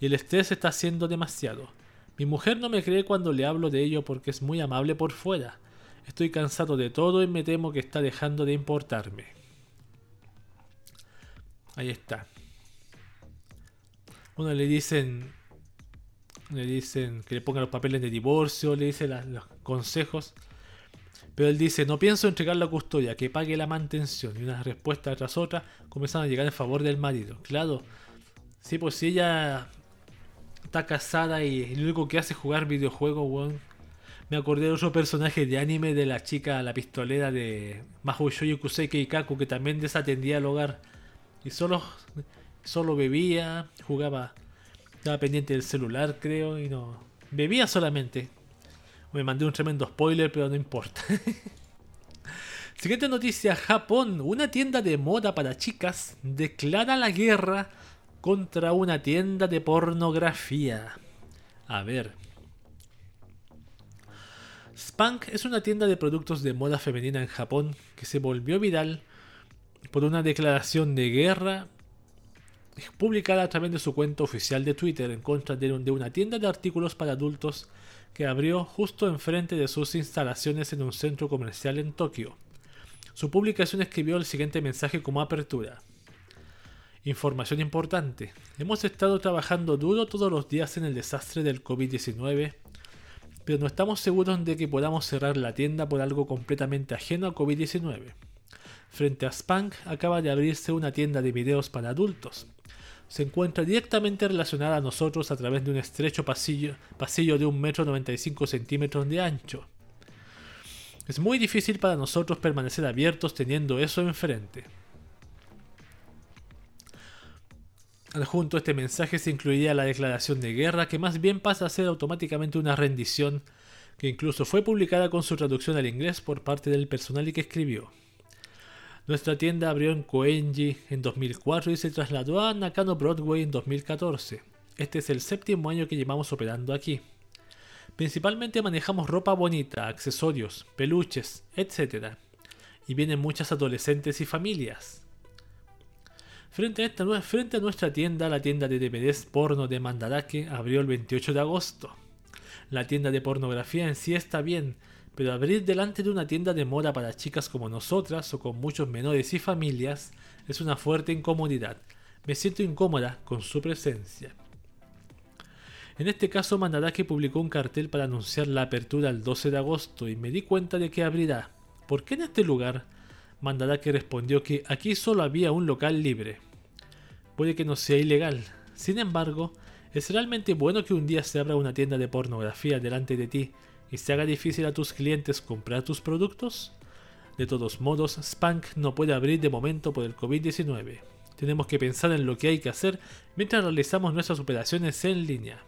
Y el estrés está siendo demasiado. Mi mujer no me cree cuando le hablo de ello porque es muy amable por fuera. Estoy cansado de todo y me temo que está dejando de importarme. Ahí está. Uno le dicen. Le dicen que le ponga los papeles de divorcio, le dicen los consejos. Pero él dice, no pienso entregar la custodia, que pague la mantención. Y una respuesta tras otra comienzan a llegar en favor del marido. Claro, sí, pues si ella está casada y lo único que hace es jugar videojuegos, weón. Me acordé de otro personaje de anime de la chica, la pistolera de Mahou Shoujo Kusei Kaku, que también desatendía el hogar. Y solo, solo bebía, jugaba, estaba pendiente del celular, creo, y no. Bebía solamente. Me mandé un tremendo spoiler, pero no importa. Siguiente noticia, Japón. Una tienda de moda para chicas declara la guerra contra una tienda de pornografía. A ver. Spank es una tienda de productos de moda femenina en Japón que se volvió viral por una declaración de guerra publicada a través de su cuenta oficial de Twitter en contra de una tienda de artículos para adultos que abrió justo enfrente de sus instalaciones en un centro comercial en Tokio. Su publicación escribió el siguiente mensaje como apertura. Información importante. Hemos estado trabajando duro todos los días en el desastre del COVID-19, pero no estamos seguros de que podamos cerrar la tienda por algo completamente ajeno a COVID-19. Frente a Spank acaba de abrirse una tienda de videos para adultos. Se encuentra directamente relacionada a nosotros a través de un estrecho pasillo, pasillo de 1,95 m centímetros de ancho. Es muy difícil para nosotros permanecer abiertos teniendo eso enfrente. Adjunto a este mensaje se incluiría la declaración de guerra, que más bien pasa a ser automáticamente una rendición, que incluso fue publicada con su traducción al inglés por parte del personal y que escribió. Nuestra tienda abrió en Koenji en 2004 y se trasladó a Nakano Broadway en 2014. Este es el séptimo año que llevamos operando aquí. Principalmente manejamos ropa bonita, accesorios, peluches, etc. Y vienen muchas adolescentes y familias. Frente a, nuestra tienda, la tienda de DVDs porno de Mandarake abrió el 28 de agosto. La tienda de pornografía en sí está bien, pero abrir delante de una tienda de moda para chicas como nosotras o con muchos menores y familias es una fuerte incomodidad. Me siento incómoda con su presencia. En este caso, Mandarake publicó un cartel para anunciar la apertura el 12 de agosto y me di cuenta de que abrirá. ¿Por qué en este lugar? Mandarake respondió que aquí solo había un local libre. Puede que no sea ilegal. Sin embargo, ¿es realmente bueno que un día se abra una tienda de pornografía delante de ti y se haga difícil a tus clientes comprar tus productos? De todos modos, Spank no puede abrir de momento por el COVID-19. Tenemos que pensar en lo que hay que hacer mientras realizamos nuestras operaciones en línea.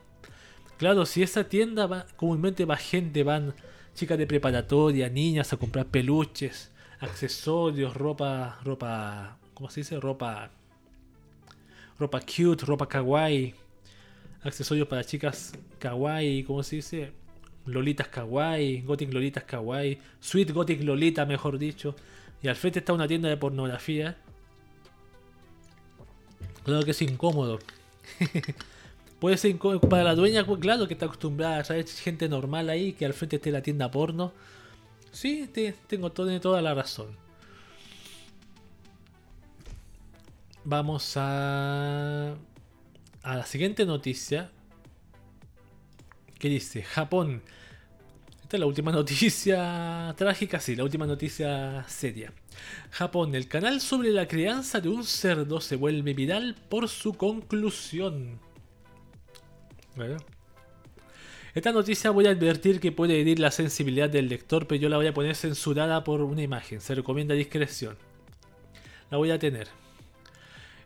Claro, si esa tienda comúnmente va gente, van chicas de preparatoria, niñas a comprar peluches, accesorios, ropa, ropa, ¿cómo se dice? Ropa, ropa cute, ropa kawaii, accesorios para chicas kawaii, ¿cómo se dice? Lolitas kawaii, gothic lolitas kawaii, sweet gothic lolita, mejor dicho. Y al frente está una tienda de pornografía. Claro que es incómodo. Puede ser incómodo para la dueña, pues, claro, que está acostumbrada a traer gente normal ahí, que al frente esté la tienda porno. Sí, tengo toda la razón. Vamos a, a la siguiente noticia. Que dice, Japón. Esta es la última noticia trágica, sí, la última noticia seria. Japón, el canal sobre la crianza de un cerdo se vuelve viral por su conclusión. ¿Verdad? Esta noticia voy a advertir que puede herir la sensibilidad del lector, pero yo la voy a poner censurada por una imagen. Se recomienda discreción. La voy a tener.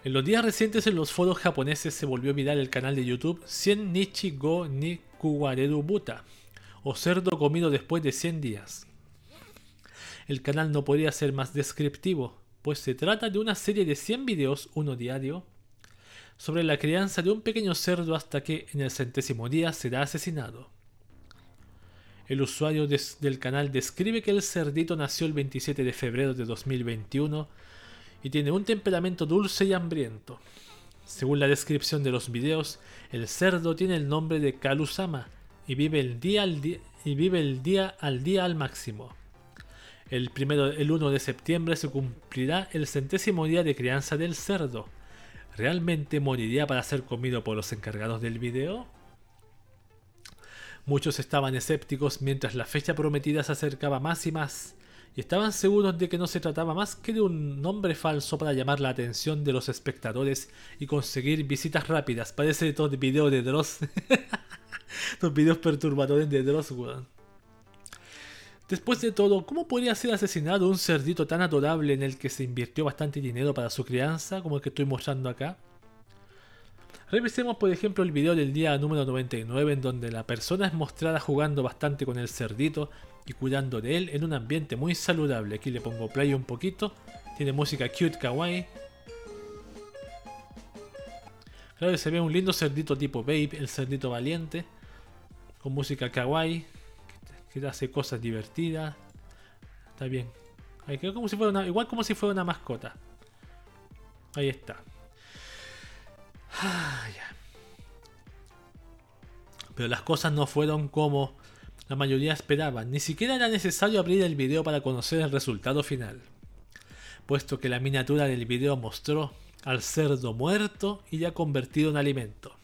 En los días recientes en los foros japoneses se volvió viral el canal de YouTube 100 Nichi Go ni Kuwareru Buta, o cerdo comido después de 100 días. El canal no podría ser más descriptivo, pues se trata de una serie de 100 videos, uno diario, sobre la crianza de un pequeño cerdo hasta que en el centésimo día será asesinado. El usuario del canal describe que el cerdito nació el 27 de febrero de 2021 y tiene un temperamento dulce y hambriento. Según la descripción de los videos, el cerdo tiene el nombre de Kalusama y vive el día al día, y vive el día, al, día al máximo. El, primero, el 1 de septiembre se cumplirá el centésimo día de crianza del cerdo, ¿Realmente moriría para ser comido por los encargados del video? Muchos estaban escépticos mientras la fecha prometida se acercaba más y más, y estaban seguros de que no se trataba más que de un nombre falso para llamar la atención de los espectadores y conseguir visitas rápidas. Parece todo el video de Dross. los videos perturbadores de Dross, weón. Después de todo, ¿cómo podría ser asesinado un cerdito tan adorable en el que se invirtió bastante dinero para su crianza, como el que estoy mostrando acá? Revisemos por ejemplo el video del día número 99 en donde la persona es mostrada jugando bastante con el cerdito y cuidando de él en un ambiente muy saludable. Aquí le pongo play un poquito. Tiene música cute, kawaii. Claro se ve un lindo cerdito tipo Babe, el cerdito valiente. Con música kawaii. Que hace cosas divertidas. Está bien. como si fuera igual como si fuera una mascota. Ahí está. Ah, Pero las cosas no fueron como la mayoría esperaba, ni siquiera era necesario abrir el video para conocer el resultado final, puesto que la miniatura del video mostró al cerdo muerto y ya convertido en alimento.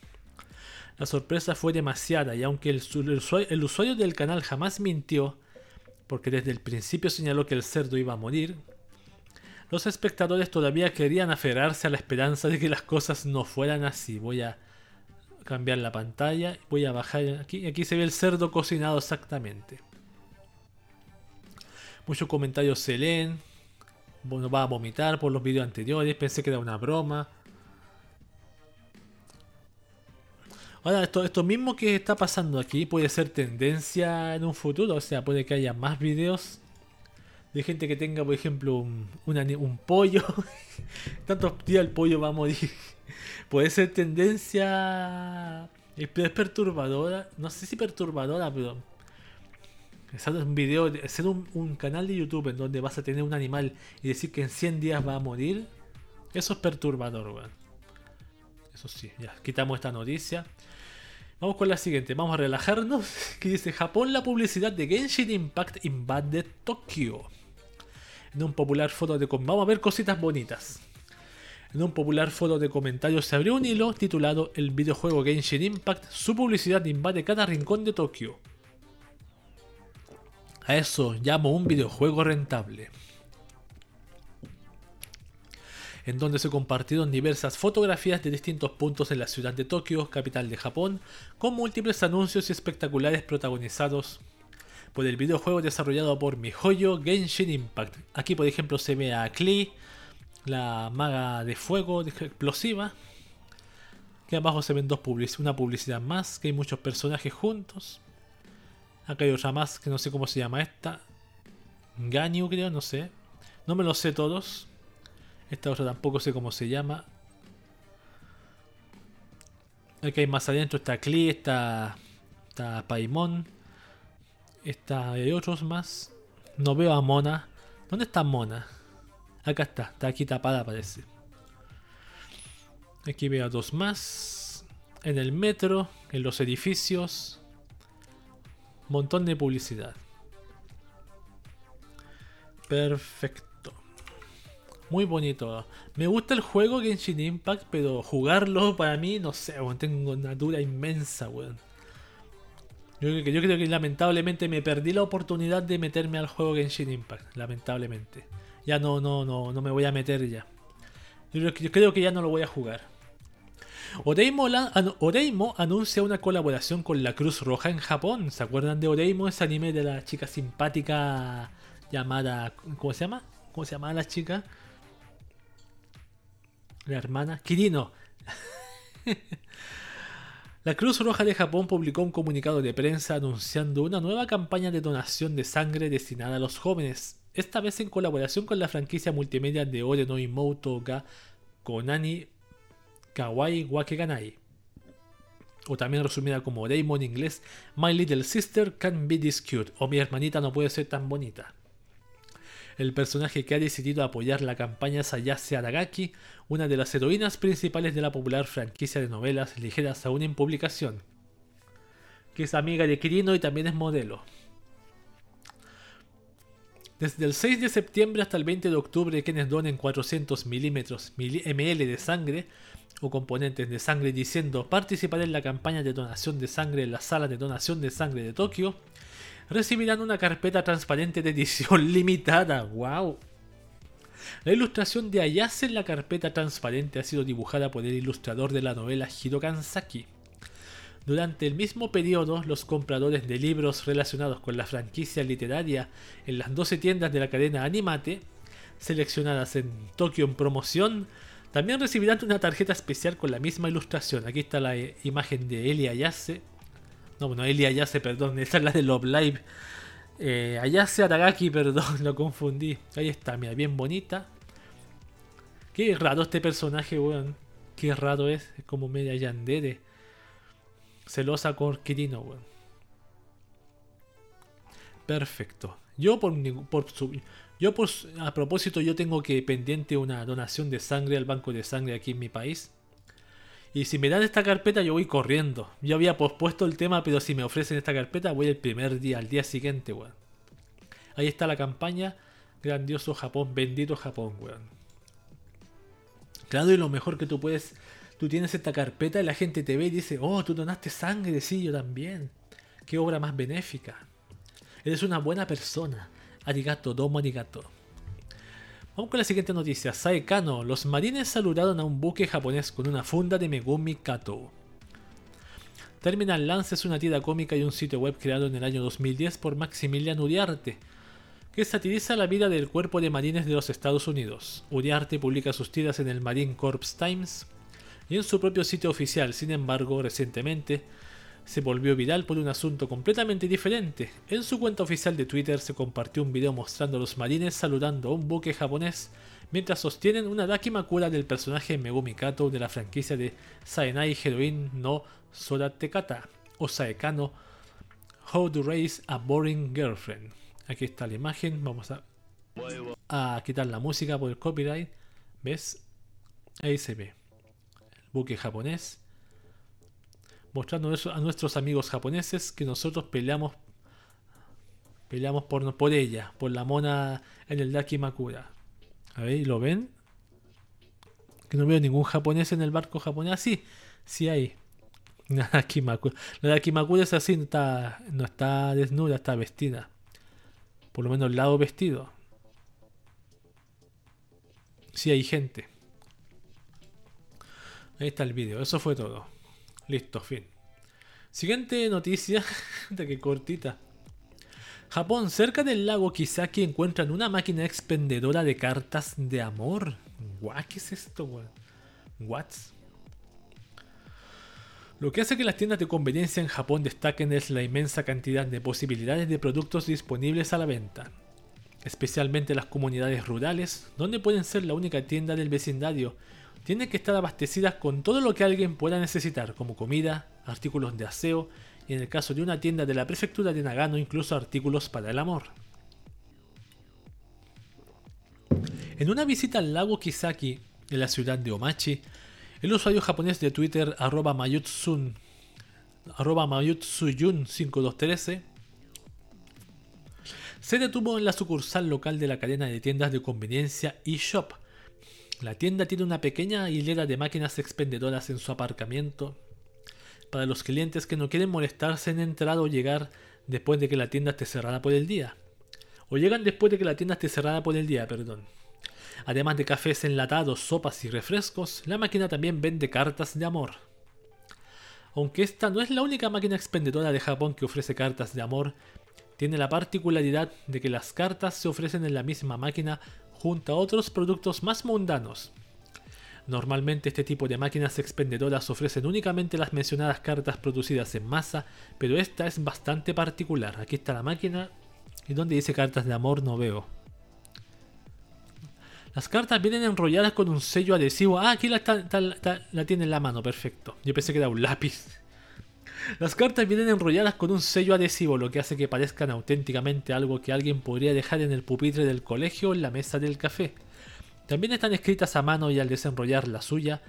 La sorpresa fue demasiada y aunque el, usuario del canal jamás mintió, porque desde el principio señaló que el cerdo iba a morir, los espectadores todavía querían aferrarse a la esperanza de que las cosas no fueran así. Voy a cambiar la pantalla. Voy a bajar aquí. Aquí se ve el cerdo cocinado exactamente. Muchos comentarios se leen. Va a vomitar por los vídeos anteriores. Pensé que era una broma. Ahora, esto, esto mismo que está pasando aquí puede ser tendencia en un futuro. O sea, puede que haya más vídeos de gente que tenga, por ejemplo, un, un pollo. Tantos días el pollo va a morir puede ser tendencia. Es perturbadora. No sé si perturbadora, pero. Hacer un video, hacer un, canal de YouTube en donde vas a tener un animal y decir que en 100 días va a morir. Eso es perturbador, weón. Eso sí, ya quitamos esta noticia. Vamos con la siguiente, vamos a relajarnos. Que dice: Japón, la publicidad de Genshin Impact invade Tokio. En un popular foto de. Vamos a ver cositas bonitas. En un popular foro de comentarios se abrió un hilo titulado El videojuego Genshin Impact, su publicidad invade cada rincón de Tokio. A eso llamo un videojuego rentable. En donde se compartieron diversas fotografías de distintos puntos en la ciudad de Tokio, capital de Japón, con múltiples anuncios y espectaculares protagonizados por el videojuego desarrollado por MiHoYo Genshin Impact. Aquí por ejemplo se ve a Klee, la maga de fuego explosiva. Que abajo se ven dos publicidades, una publicidad más, que hay muchos personajes juntos. Acá hay otra más que no sé cómo se llama esta. Ganyu creo, no sé. No me lo sé todos. Esta otra tampoco sé cómo se llama. Aquí hay más adentro, está Klee, está, está Paimon. Está, hay otros más. No veo a Mona. ¿Dónde está Mona? Acá está, está aquí tapada parece. Aquí veo dos más. En el metro, en los edificios. Montón de publicidad. Perfecto. Muy bonito. Me gusta el juego Genshin Impact, pero jugarlo para mí, no sé, tengo una dura inmensa, weón. Yo, yo creo que lamentablemente me perdí la oportunidad de meterme al juego Genshin Impact. Lamentablemente ya no, no, no, no me voy a meter ya. Yo, creo que ya no lo voy a jugar. Oreimo, Oreimo, anuncia una colaboración con la Cruz Roja en Japón. ¿Se acuerdan de Oreimo? Ese anime de la chica simpática llamada. ¿Cómo se llama? ¿Cómo se llama la chica? La hermana. Kirino. la Cruz Roja de Japón publicó un comunicado de prensa anunciando una nueva campaña de donación de sangre destinada a los jóvenes esta vez en colaboración con la franquicia multimedia de Ore no Imoto ga Konani Kawaii Wakeganai. O también resumida como Oreimo en inglés, My Little Sister Can Be This Cute, o mi hermanita no puede ser tan bonita. El personaje que ha decidido apoyar la campaña es Ayase Aragaki, una de las heroínas principales de la popular franquicia de novelas ligeras aún en publicación, que es amiga de Kirino y también es modelo. Desde el 6 de septiembre hasta el 20 de octubre, quienes donen 400 milímetros ml de sangre o componentes de sangre diciendo participar en la campaña de donación de sangre en la sala de donación de sangre de Tokio, recibirán una carpeta transparente de edición limitada. ¡Wow! La ilustración de Ayase en la carpeta transparente ha sido dibujada por el ilustrador de la novela Hiro Kansaki. Durante el mismo periodo, los compradores de libros relacionados con la franquicia literaria en las 12 tiendas de la cadena Animate, seleccionadas en Tokio en promoción, también recibirán una tarjeta especial con la misma ilustración. Aquí está la eh, imagen de Eli Ayase. No, bueno, Eli Ayase, perdón, esta es la de Love Live. Eh, Ayase Aragaki, perdón, lo confundí. Ahí está, mira, bien bonita. Qué raro este personaje, weón. Qué raro es, es como media yandere. Celosa con Kirino, weón. Perfecto. Yo por, por su, yo por, a propósito yo tengo que pendiente una donación de sangre al banco de sangre aquí en mi país. Y si me dan esta carpeta yo voy corriendo. Yo había pospuesto el tema, pero si me ofrecen esta carpeta voy el primer día, al día siguiente, weón. Ahí está la campaña. Grandioso Japón, bendito Japón, weón. Claro, y lo mejor que tú puedes tú tienes esta carpeta y la gente te ve y dice, oh, tú donaste sangre, sí, yo también. Qué obra más benéfica. Eres una buena persona. Arigato, domo arigato. Vamos con la siguiente noticia. Saekano, los marines saludaron a un buque japonés con una funda de Megumi Kato. Terminal Lance es una tira cómica y un sitio web creado en el año 2010 por Maximilian Uriarte, que satiriza la vida del cuerpo de marines de los Estados Unidos. Uriarte publica sus tiras en el Marine Corps Times, y en su propio sitio oficial. Sin embargo, recientemente se volvió viral por un asunto completamente diferente. En su cuenta oficial de Twitter se compartió un video mostrando a los marines saludando a un buque japonés mientras sostienen una Dakimakura del personaje Megumi Kato de la franquicia de Saenai Heroine no Soratekata o Saekano How to Raise a Boring Girlfriend. Aquí está la imagen, vamos a, a quitar la música por el copyright. ¿Ves? Ahí se ve buque japonés, mostrando a nuestros amigos japoneses que nosotros peleamos peleamos por, por ella, por la mona en el Dakimakura. A ver, ¿lo ven? Que no veo ningún japonés en el barco japonés. Ah, sí, sí hay. La Dakimakura. La Dakimakura es así, no está, no está desnuda, está vestida. Por lo menos el lado vestido. Sí hay gente. Ahí está el vídeo, eso fue todo. Listo, fin. Siguiente noticia, de que cortita. Japón, cerca del lago Kisaki encuentran una máquina expendedora de cartas de amor. What, ¿Qué es esto, weón? What? Lo que hace que las tiendas de conveniencia en Japón destaquen es la inmensa cantidad de posibilidades de productos disponibles a la venta. Especialmente las comunidades rurales, donde pueden ser la única tienda del vecindario tienen que estar abastecidas con todo lo que alguien pueda necesitar, como comida, artículos de aseo y en el caso de una tienda de la prefectura de Nagano incluso artículos para el amor. En una visita al lago Kisaki, en la ciudad de Omachi, el usuario japonés de Twitter arroba mayutsun, arroba mayutsuyun5213 se detuvo en la sucursal local de la cadena de tiendas de conveniencia eShop la tienda tiene una pequeña hilera de máquinas expendedoras en su aparcamiento para los clientes que no quieren molestarse en entrar o llegar después de que la tienda esté cerrada por el día. O llegan después de que la tienda esté cerrada por el día, perdón. Además de cafés enlatados, sopas y refrescos, la máquina también vende cartas de amor. Aunque esta no es la única máquina expendedora de Japón que ofrece cartas de amor, tiene la particularidad de que las cartas se ofrecen en la misma máquina junto a otros productos más mundanos. Normalmente este tipo de máquinas expendedoras ofrecen únicamente las mencionadas cartas producidas en masa, pero esta es bastante particular. Aquí está la máquina y donde dice cartas de amor no veo. Las cartas vienen enrolladas con un sello adhesivo. Ah, aquí la, la tiene en la mano, perfecto. Yo pensé que era un lápiz. Las cartas vienen enrolladas con un sello adhesivo, lo que hace que parezcan auténticamente algo que alguien podría dejar en el pupitre del colegio o en la mesa del café. También están escritas a mano y al desenrollar la suya,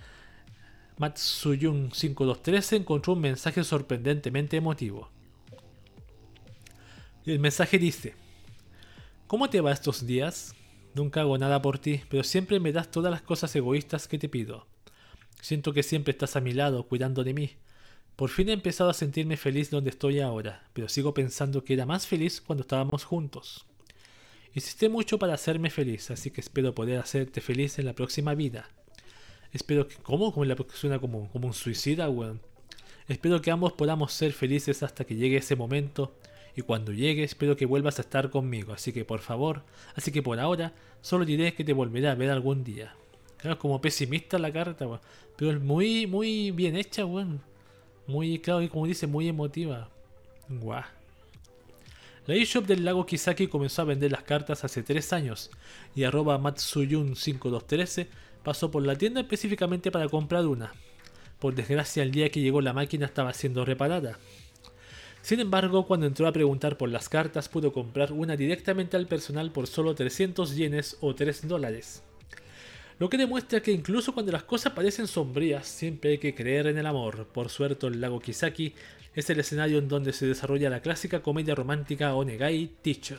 Matsuyun 5213 encontró un mensaje sorprendentemente emotivo. El mensaje dice, ¿Cómo te va estos días? Nunca hago nada por ti, pero siempre me das todas las cosas egoístas que te pido. Siento que siempre estás a mi lado, cuidando de mí. Por fin he empezado a sentirme feliz donde estoy ahora, pero sigo pensando que era más feliz cuando estábamos juntos. Hiciste mucho para hacerme feliz, así que espero poder hacerte feliz en la próxima vida. Espero que... ¿Cómo? Como la suena como, como un suicida, weón. Espero que ambos podamos ser felices hasta que llegue ese momento. Y cuando llegue, espero que vuelvas a estar conmigo. Así que por favor, así que por ahora, solo diré que te volveré a ver algún día. Claro, como pesimista la carta, weón. Pero es muy, muy bien hecha, weón. Muy, claro, y como dice, muy emotiva. Guau. La eShop del lago Kisaki comenzó a vender las cartas hace 3 años y arroba Matsuyun5213 pasó por la tienda específicamente para comprar una. Por desgracia el día que llegó la máquina estaba siendo reparada. Sin embargo, cuando entró a preguntar por las cartas pudo comprar una directamente al personal por solo 300 yenes o 3 dólares. Lo que demuestra que incluso cuando las cosas parecen sombrías, siempre hay que creer en el amor. Por suerte, el lago Kisaki es el escenario en donde se desarrolla la clásica comedia romántica Onegai Teacher.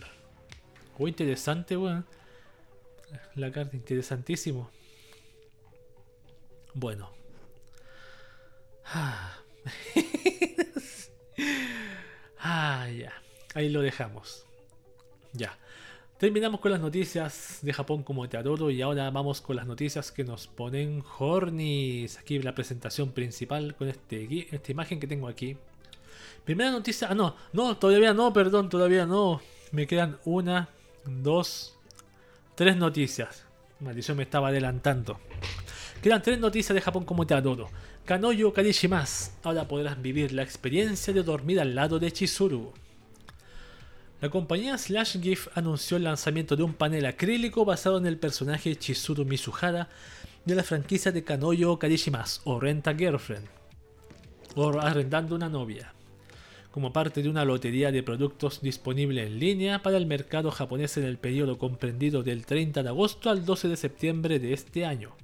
Oh, interesante, weón. La carta, interesantísimo. Bueno. Ah. ah, ya. Ahí lo dejamos. Ya. Terminamos con las noticias de Japón como te adoro y ahora vamos con las noticias que nos ponen Hornis. Aquí la presentación principal con este, esta imagen que tengo aquí. Primera noticia. Ah, no, no, todavía no, perdón, todavía no. Me quedan una, dos, tres noticias. Maldición, me estaba adelantando. Quedan tres noticias de Japón como te adoro. Kanoyo Karishimas. Ahora podrás vivir la experiencia de dormir al lado de Chizuru. La compañía Slash GIF anunció el lanzamiento de un panel acrílico basado en el personaje Chizuru Mizuhara de la franquicia de Kanoyo Karishimas o Renta Girlfriend o Arrendando una novia, como parte de una lotería de productos disponible en línea para el mercado japonés en el periodo comprendido del 30 de agosto al 12 de septiembre de este año.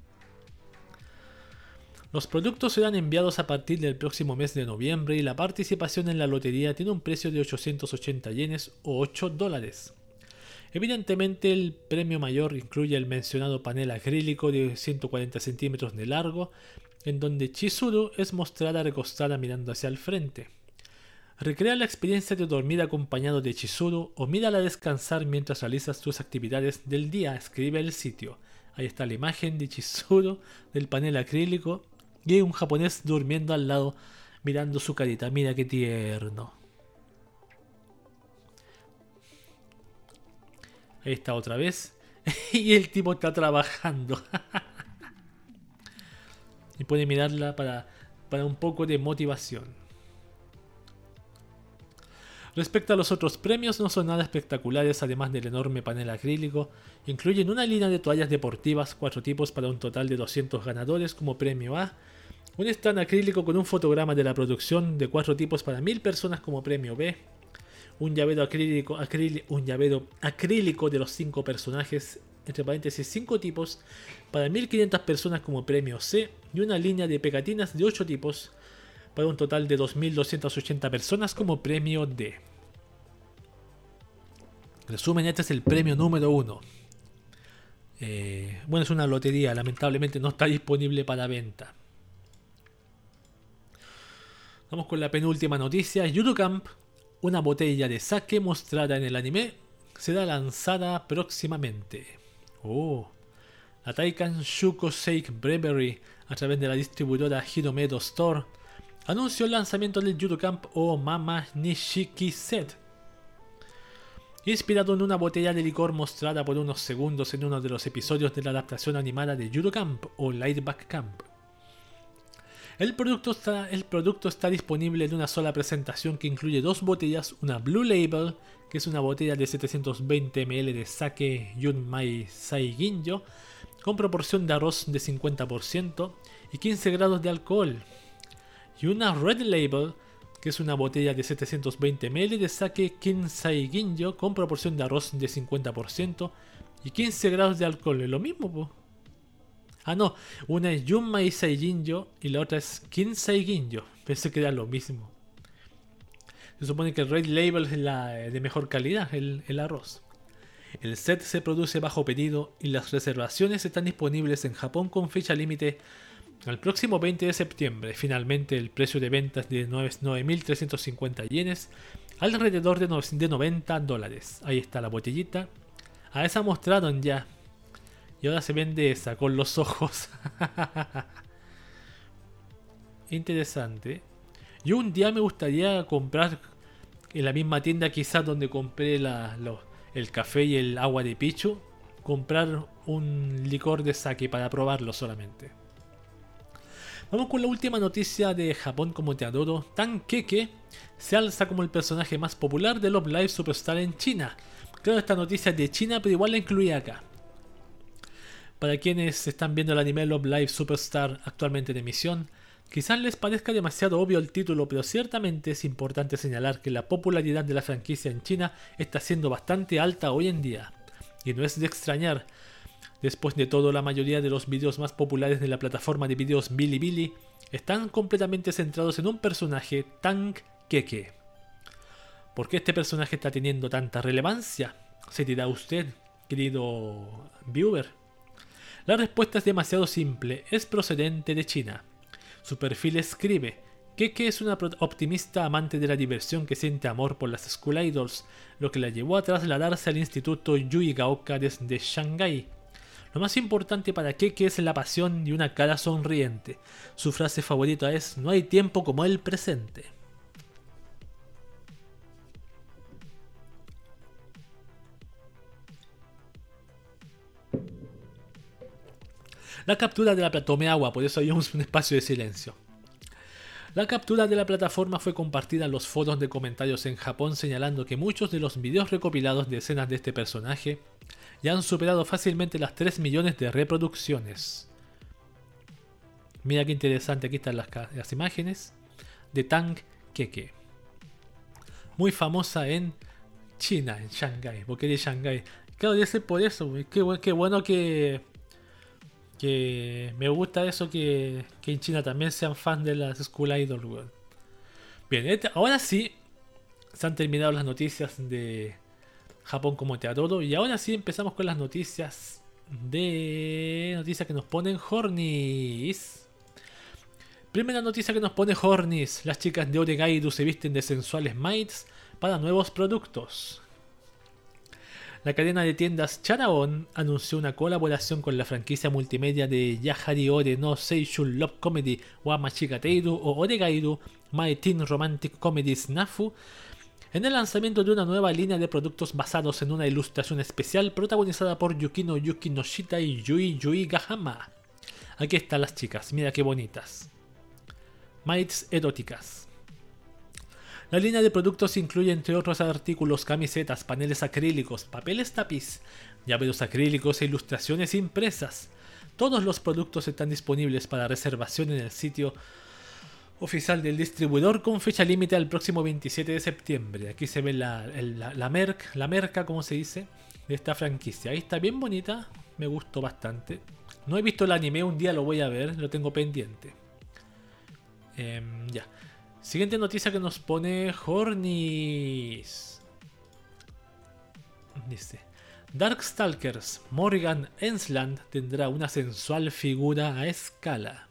Los productos serán enviados a partir del próximo mes de noviembre y la participación en la lotería tiene un precio de 880 yenes o 8 dólares. Evidentemente el premio mayor incluye el mencionado panel acrílico de 140 centímetros de largo, en donde Chizuru es mostrada recostada mirando hacia el frente. Recrea la experiencia de dormir acompañado de Chizuru o mírala descansar mientras realizas tus actividades del día, escribe el sitio. Ahí está la imagen de Chizuru del panel acrílico y un japonés durmiendo al lado, mirando su carita. Mira qué tierno. Ahí está otra vez. y el tipo está trabajando. y puede mirarla para, para un poco de motivación. Respecto a los otros premios, no son nada espectaculares, además del enorme panel acrílico. Incluyen una línea de toallas deportivas, cuatro tipos para un total de 200 ganadores como premio A, un stand acrílico con un fotograma de la producción de cuatro tipos para mil personas como premio B. Un llavero acrílico, un llavero acrílico de los cinco personajes, entre paréntesis cinco tipos, para 1500 personas como premio C. Y una línea de pegatinas de 8 tipos, para un total de 2280 personas como premio D. Resumen, este es el premio número 1. Eh, bueno, es una lotería, lamentablemente no está disponible para venta. Vamos con la penúltima noticia. Camp, una botella de sake mostrada en el anime, será lanzada próximamente. Oh. La Taikan Shuko Shake Brewery, a través de la distribuidora Hiromedo Store, anunció el lanzamiento del Camp o Mama Nishiki Set. Inspirado en una botella de licor mostrada por unos segundos en uno de los episodios de la adaptación animada de Camp o Lightback Camp. El producto, está, disponible en una sola presentación que incluye dos botellas, una Blue Label, que es una botella de 720 ml de sake Yunmai Saiginjo, con proporción de arroz de 50% y 15 grados de alcohol, y una Red Label, que es una botella de 720 ml de sake Kinsai Ginjo con proporción de arroz de 50% y 15 grados de alcohol. Es lo mismo, pues. Ah, no, una es Junmai Saijinjo y la otra es Kinsai Ginjo. Pensé que era lo mismo. Se supone que el Red Label es la de mejor calidad, el, arroz. El set se produce bajo pedido y las reservaciones están disponibles en Japón con fecha límite El próximo 20 de septiembre, finalmente el precio de ventas de 9.350 yenes, alrededor de 90 dólares. Ahí está la botellita. A esa mostraron ya. Y ahora se vende esa con los ojos. Interesante. Yo un día me gustaría comprar en la misma tienda quizás donde compré el café y el agua de pichu. Comprar un licor de sake para probarlo solamente. Vamos con la última noticia de Japón como te adoro. Tan Keke se alza como el personaje más popular de Love Live Superstar en China. Claro, esta noticia es de China, pero igual la incluí acá. Para quienes están viendo el anime Love Live Superstar actualmente en emisión, quizás les parezca demasiado obvio el título, pero ciertamente es importante señalar que la popularidad de la franquicia en China está siendo bastante alta hoy en día. Y no es de extrañar, Después de todo, la mayoría de los vídeos más populares de la plataforma de vídeos Bilibili están completamente centrados en un personaje, Tank Keke. ¿Por qué este personaje está teniendo tanta relevancia? Se dirá usted, querido viewer. La respuesta es demasiado simple, es procedente de China. Su perfil escribe, Keke es una optimista amante de la diversión que siente amor por las School Idols, lo que la llevó a trasladarse al Instituto Yui Gaoka desde Shanghái lo más importante para Keke es la pasión y una cara sonriente. Su frase favorita es no hay tiempo como el presente. La captura de la plataforma agua, por eso hay un espacio de silencio. La captura de la plataforma fue compartida en los foros de comentarios en Japón señalando que muchos de los videos recopilados de escenas de este personaje ya han superado fácilmente las 3 millones de reproducciones. Mira qué interesante, aquí están las, imágenes de Tang Keke. Muy famosa en China, en Shanghai, porque de Shanghai. Claro, debe ser por eso, qué bueno que, que me gusta eso que, que, en China también sean fans de las School Idol. Bien, este, ahora sí se han terminado las noticias de Japón como te adoro. Y ahora sí empezamos con las noticias de. Noticias que nos ponen Hornis. Primera noticia que nos pone Hornis. Las chicas de Oregairu se visten de sensuales mates para nuevos productos. La cadena de tiendas Charaon anunció una colaboración con la franquicia multimedia de Yahari Ore no Seishun Love Comedy Wamachikateiru o Oregairu My Teen Romantic Comedy Snafu en el lanzamiento de una nueva línea de productos basados en una ilustración especial protagonizada por Yukino Yukinoshita y Yui Yui Gahama. Aquí están las chicas, mira qué bonitas. Mites eróticas. La línea de productos incluye entre otros artículos camisetas, paneles acrílicos, papeles tapiz, llaveros acrílicos e ilustraciones impresas. Todos los productos están disponibles para reservación en el sitio oficial del distribuidor con fecha límite al próximo 27 de septiembre. Aquí se ve la, la, merc, la merca, como se dice, de esta franquicia. Ahí está bien bonita, me gustó bastante. No he visto el anime, un día lo voy a ver, lo tengo pendiente. Em, ya. Siguiente noticia que nos pone Hornis. Dice. Darkstalkers, Morgan Ensland tendrá una sensual figura a escala.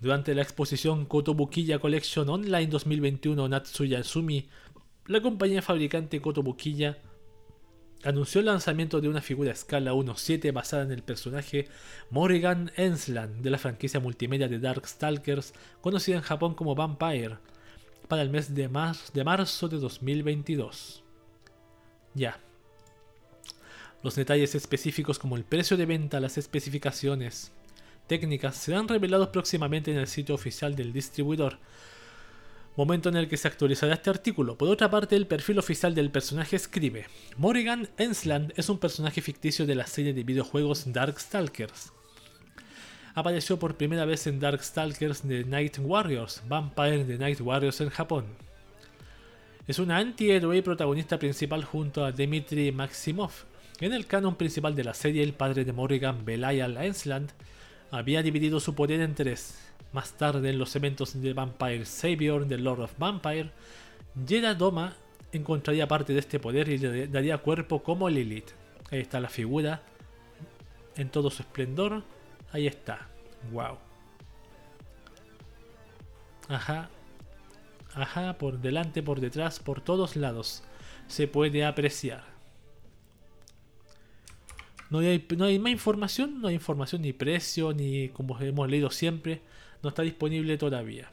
Durante la exposición Kotobukiya Collection Online 2021 Natsuya Sumi, la compañía fabricante Kotobukiya anunció el lanzamiento de una figura a escala 1.7 basada en el personaje Morrigan Ensland de la franquicia multimedia de Darkstalkers, conocida en Japón como Vampire, para el mes de, de marzo de 2022. Ya. Los detalles específicos como el precio de venta, las especificaciones, técnicas serán revelados próximamente en el sitio oficial del distribuidor, momento en el que se actualizará este artículo. Por otra parte, el perfil oficial del personaje escribe: Morrigan Ensland es un personaje ficticio de la serie de videojuegos Darkstalkers. Apareció por primera vez en Darkstalkers de Night Warriors, Vampire de Night Warriors en Japón. Es un antihéroe y protagonista principal junto a Dmitry Maximov. En el canon principal de la serie, el padre de Morrigan, Belial Ensland, había dividido su poder en tres. Más tarde, en los eventos de Vampire Savior de Lord of Vampire, Jera Doma encontraría parte de este poder y le daría cuerpo como Lilith. Ahí está la figura en todo su esplendor. Ahí está. Wow. Ajá. Ajá, por delante, por detrás, por todos lados. Se puede apreciar. No hay, no hay más información, no hay información ni precio, ni como hemos leído siempre, no está disponible todavía.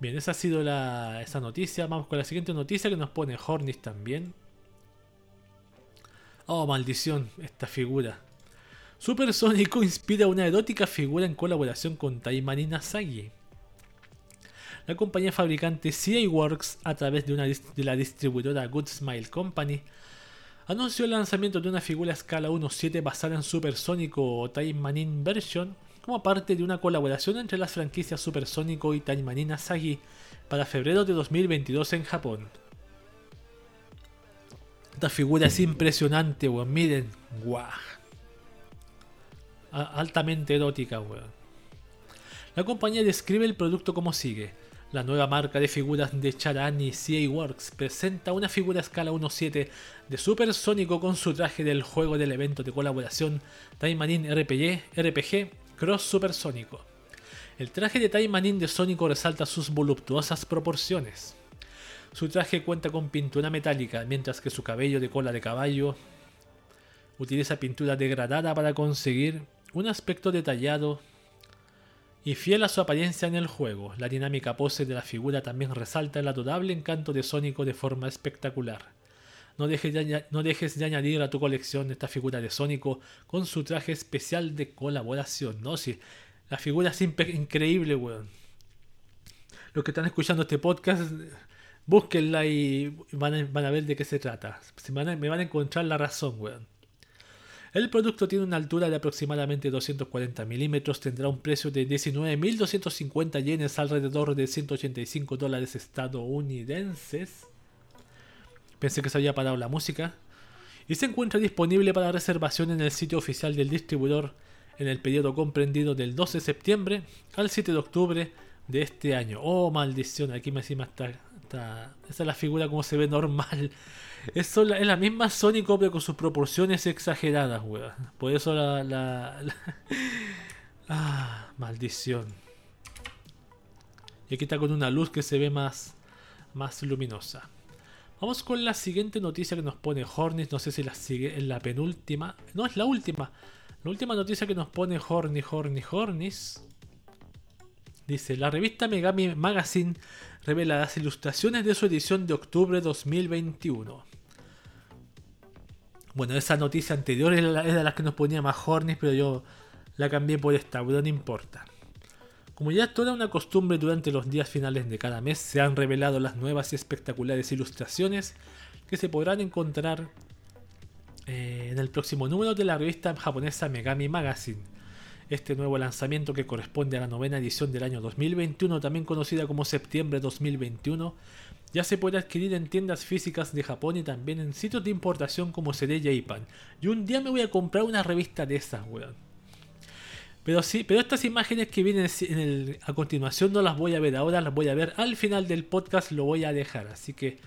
Bien, esa ha sido la, esa noticia. Vamos con la siguiente noticia que nos pone Hornis también. Oh, maldición, esta figura. Supersónico inspira una erótica figura en colaboración con Taimani Nasagi. La compañía fabricante CA Works, a través de, una, de la distribuidora Good Smile Company, anunció el lanzamiento de una figura a escala 1.7 basada en Supersónico o Time Manin Version como parte de una colaboración entre las franquicias Supersónico y Time Manin Asagi para febrero de 2022 en Japón. Esta figura es impresionante, weón. Miren, guau. Altamente erótica, weón. La compañía describe el producto como sigue. La nueva marca de figuras de Charani CA Works presenta una figura a escala 1.7 de Supersónico con su traje del juego del evento de colaboración Time Marine RPG, RPG Cross Supersónico. El traje de Time Marine de Sónico resalta sus voluptuosas proporciones. Su traje cuenta con pintura metálica, mientras que su cabello de cola de caballo utiliza pintura degradada para conseguir un aspecto detallado y fiel a su apariencia en el juego, la dinámica pose de la figura también resalta el adorable encanto de Sónico de forma espectacular. No dejes, de, no dejes, de, añadir a tu colección esta figura de Sónico con su traje especial de colaboración, ¿no? Sí, la figura es increíble, weón. Los que están escuchando este podcast, búsquenla y van a, van a ver de qué se trata. me van a encontrar la razón, weón. El producto tiene una altura de aproximadamente 240 milímetros, tendrá un precio de 19.250 yenes, alrededor de 185 dólares estadounidenses. Pensé que se había parado la música. Y se encuentra disponible para reservación en el sitio oficial del distribuidor en el periodo comprendido del 12 de septiembre al 7 de octubre de este año. Oh, maldición, aquí me encima está, está... Esa es la figura como se ve normal. Es la, es la misma Sonic pero con sus proporciones exageradas, weón. Por eso la, la, Ah, maldición. Y aquí está con una luz que se ve más, más luminosa. Vamos con la siguiente noticia que nos pone Hornis. No sé si la sigue en la penúltima. No, es la última. La última noticia que nos pone Hornis, Hornis, Hornis. Dice, la revista Megami Magazine revela las ilustraciones de su edición de octubre 2021. Bueno, esa noticia anterior era la, la que nos ponía más Hornis, pero yo la cambié por esta, pero no importa. Como ya toda una costumbre durante los días finales de cada mes, se han revelado las nuevas y espectaculares ilustraciones que se podrán encontrar eh, en el próximo número de la revista japonesa Megami Magazine. Este nuevo lanzamiento que corresponde a la novena edición del año 2021, también conocida como septiembre 2021, ya se puede adquirir en tiendas físicas de Japón y también en sitios de importación como CD Japan. Y un día me voy a comprar una revista de esas, weón. Pero sí, pero estas imágenes que vienen en el, a continuación no las voy a ver ahora, las voy a ver al final del podcast, lo voy a dejar. Así que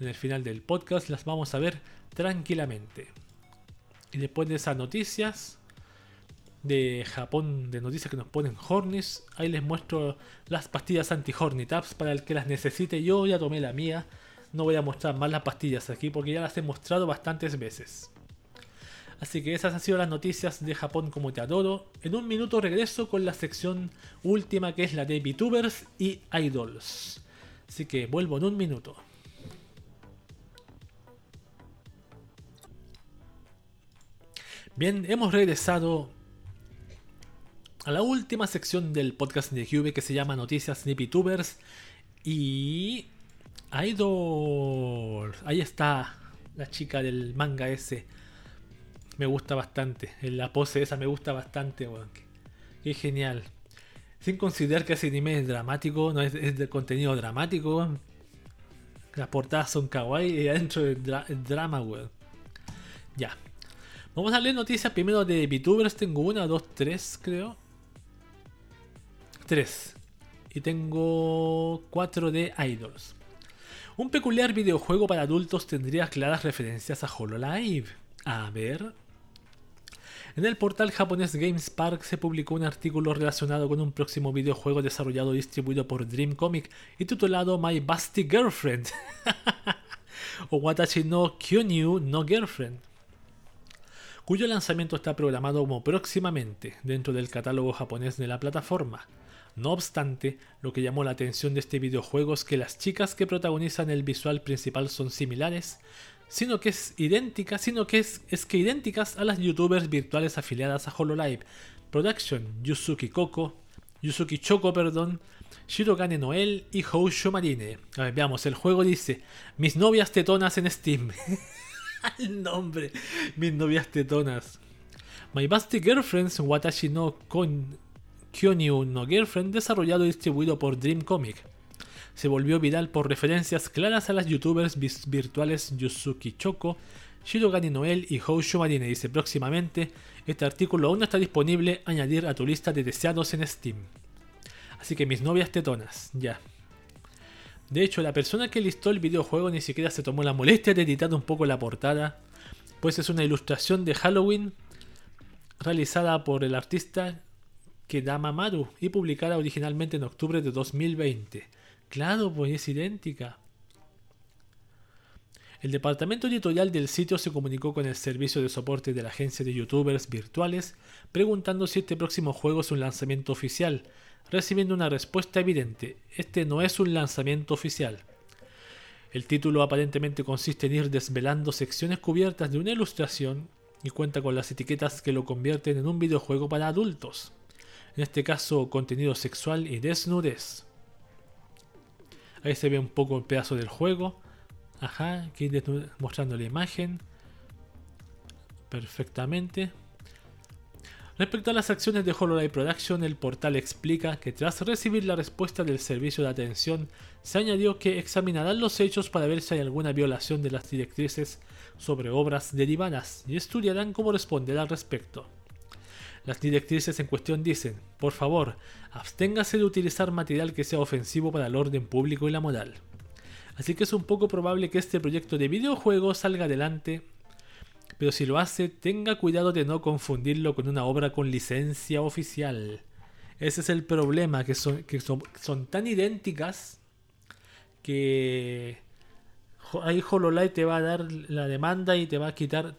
en el final del podcast las vamos a ver tranquilamente. Y después de esas noticias, de Japón de noticias que nos ponen Hornis. Ahí les muestro las pastillas anti-Hornitaps para el que las necesite. Yo ya tomé la mía. No voy a mostrar más las pastillas aquí porque ya las he mostrado bastantes veces. Así que esas han sido las noticias de Japón como te adoro. En un minuto regreso con la sección última que es la de VTubers y Idols. Así que vuelvo en un minuto. Bien, hemos regresado a la última sección del podcast de Cube que se llama Noticias de VTubers y Idol. Ahí está la chica del manga ese. Me gusta bastante. La pose esa me gusta bastante, weón. Qué, genial. Sin considerar que ese anime es dramático, no es, de contenido dramático. Las portadas son kawaii y adentro es, drama, weón. Ya. Vamos a leer noticias primero de VTubers. Tengo una, dos, tres, creo. 3. Y tengo 4 de Idols. Un peculiar videojuego para adultos tendría claras referencias a HoloLive. A ver. En el portal japonés GameSpark se publicó un artículo relacionado con un próximo videojuego desarrollado y distribuido por Dream Comic y titulado My Busty Girlfriend o Watashi no Kyonyu no Girlfriend cuyo lanzamiento está programado como próximamente dentro del catálogo japonés de la plataforma. No obstante, lo que llamó la atención de este videojuego es que las chicas que protagonizan el visual principal son similares, sino que es idéntica, sino que es, es que idénticas a las youtubers virtuales afiliadas a Hololive Production, Yusuki Koko, Yusuki Choco, perdón, Shirogane Noel y Housho Marine. A ver, veamos, el juego dice, mis novias tetonas en Steam. el nombre, mis novias tetonas. My Busty Girlfriends Watashi no Kyonyu no Girlfriend, desarrollado y distribuido por Dream Comic. Se volvió viral por referencias claras a las youtubers virtuales Yusuki Choco, Shirogane Noel y Houshu Marine. Dice próximamente, este artículo aún no está disponible, añadir a tu lista de deseados en Steam. Así que mis novias tetonas, ya. De hecho, la persona que listó el videojuego ni siquiera se tomó la molestia de editar un poco la portada, pues es una ilustración de Halloween realizada por el artista Kedama Maru y publicada originalmente en octubre de 2020. Claro, pues es idéntica. El departamento editorial del sitio se comunicó con el servicio de soporte de la agencia de youtubers virtuales preguntando si este próximo juego es un lanzamiento oficial, recibiendo una respuesta evidente, este no es un lanzamiento oficial. El título aparentemente consiste en ir desvelando secciones cubiertas de una ilustración y cuenta con las etiquetas que lo convierten en un videojuego para adultos. En este caso, contenido sexual y desnudez. Ahí se ve un poco el pedazo del juego. Ajá, aquí mostrando la imagen. Perfectamente. Respecto a las acciones de HoloLive Production, el portal explica que tras recibir la respuesta del servicio de atención, se añadió que examinarán los hechos para ver si hay alguna violación de las directrices sobre obras derivadas y estudiarán cómo responder al respecto. Las directrices en cuestión dicen, por favor, absténgase de utilizar material que sea ofensivo para el orden público y la moral. Así que es un poco probable que este proyecto de videojuego salga adelante pero si lo hace, tenga cuidado de no confundirlo con una obra con licencia oficial. Ese es el problema, que son, tan idénticas que ahí HoloLive te va a dar la demanda y te va a quitar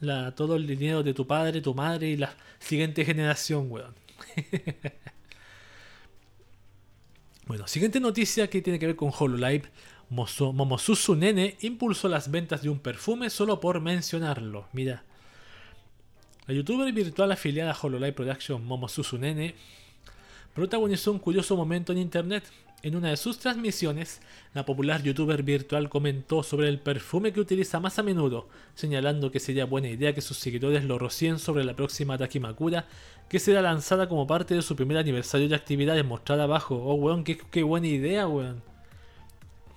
la, todo el dinero de tu padre, tu madre y la siguiente generación, weón. bueno, siguiente noticia que tiene que ver con HoloLive. Momosusu Nene impulsó las ventas de un perfume solo por mencionarlo. Mira. La youtuber virtual afiliada a Hololive Production Momosusu Nene protagonizó un curioso momento en internet. En una de sus transmisiones, la popular youtuber virtual comentó sobre el perfume que utiliza más a menudo, señalando que sería buena idea que sus seguidores lo rocien sobre la próxima Takimakura, que será lanzada como parte de su primer aniversario de actividades mostrada abajo. Oh, weón, qué, buena idea, weón.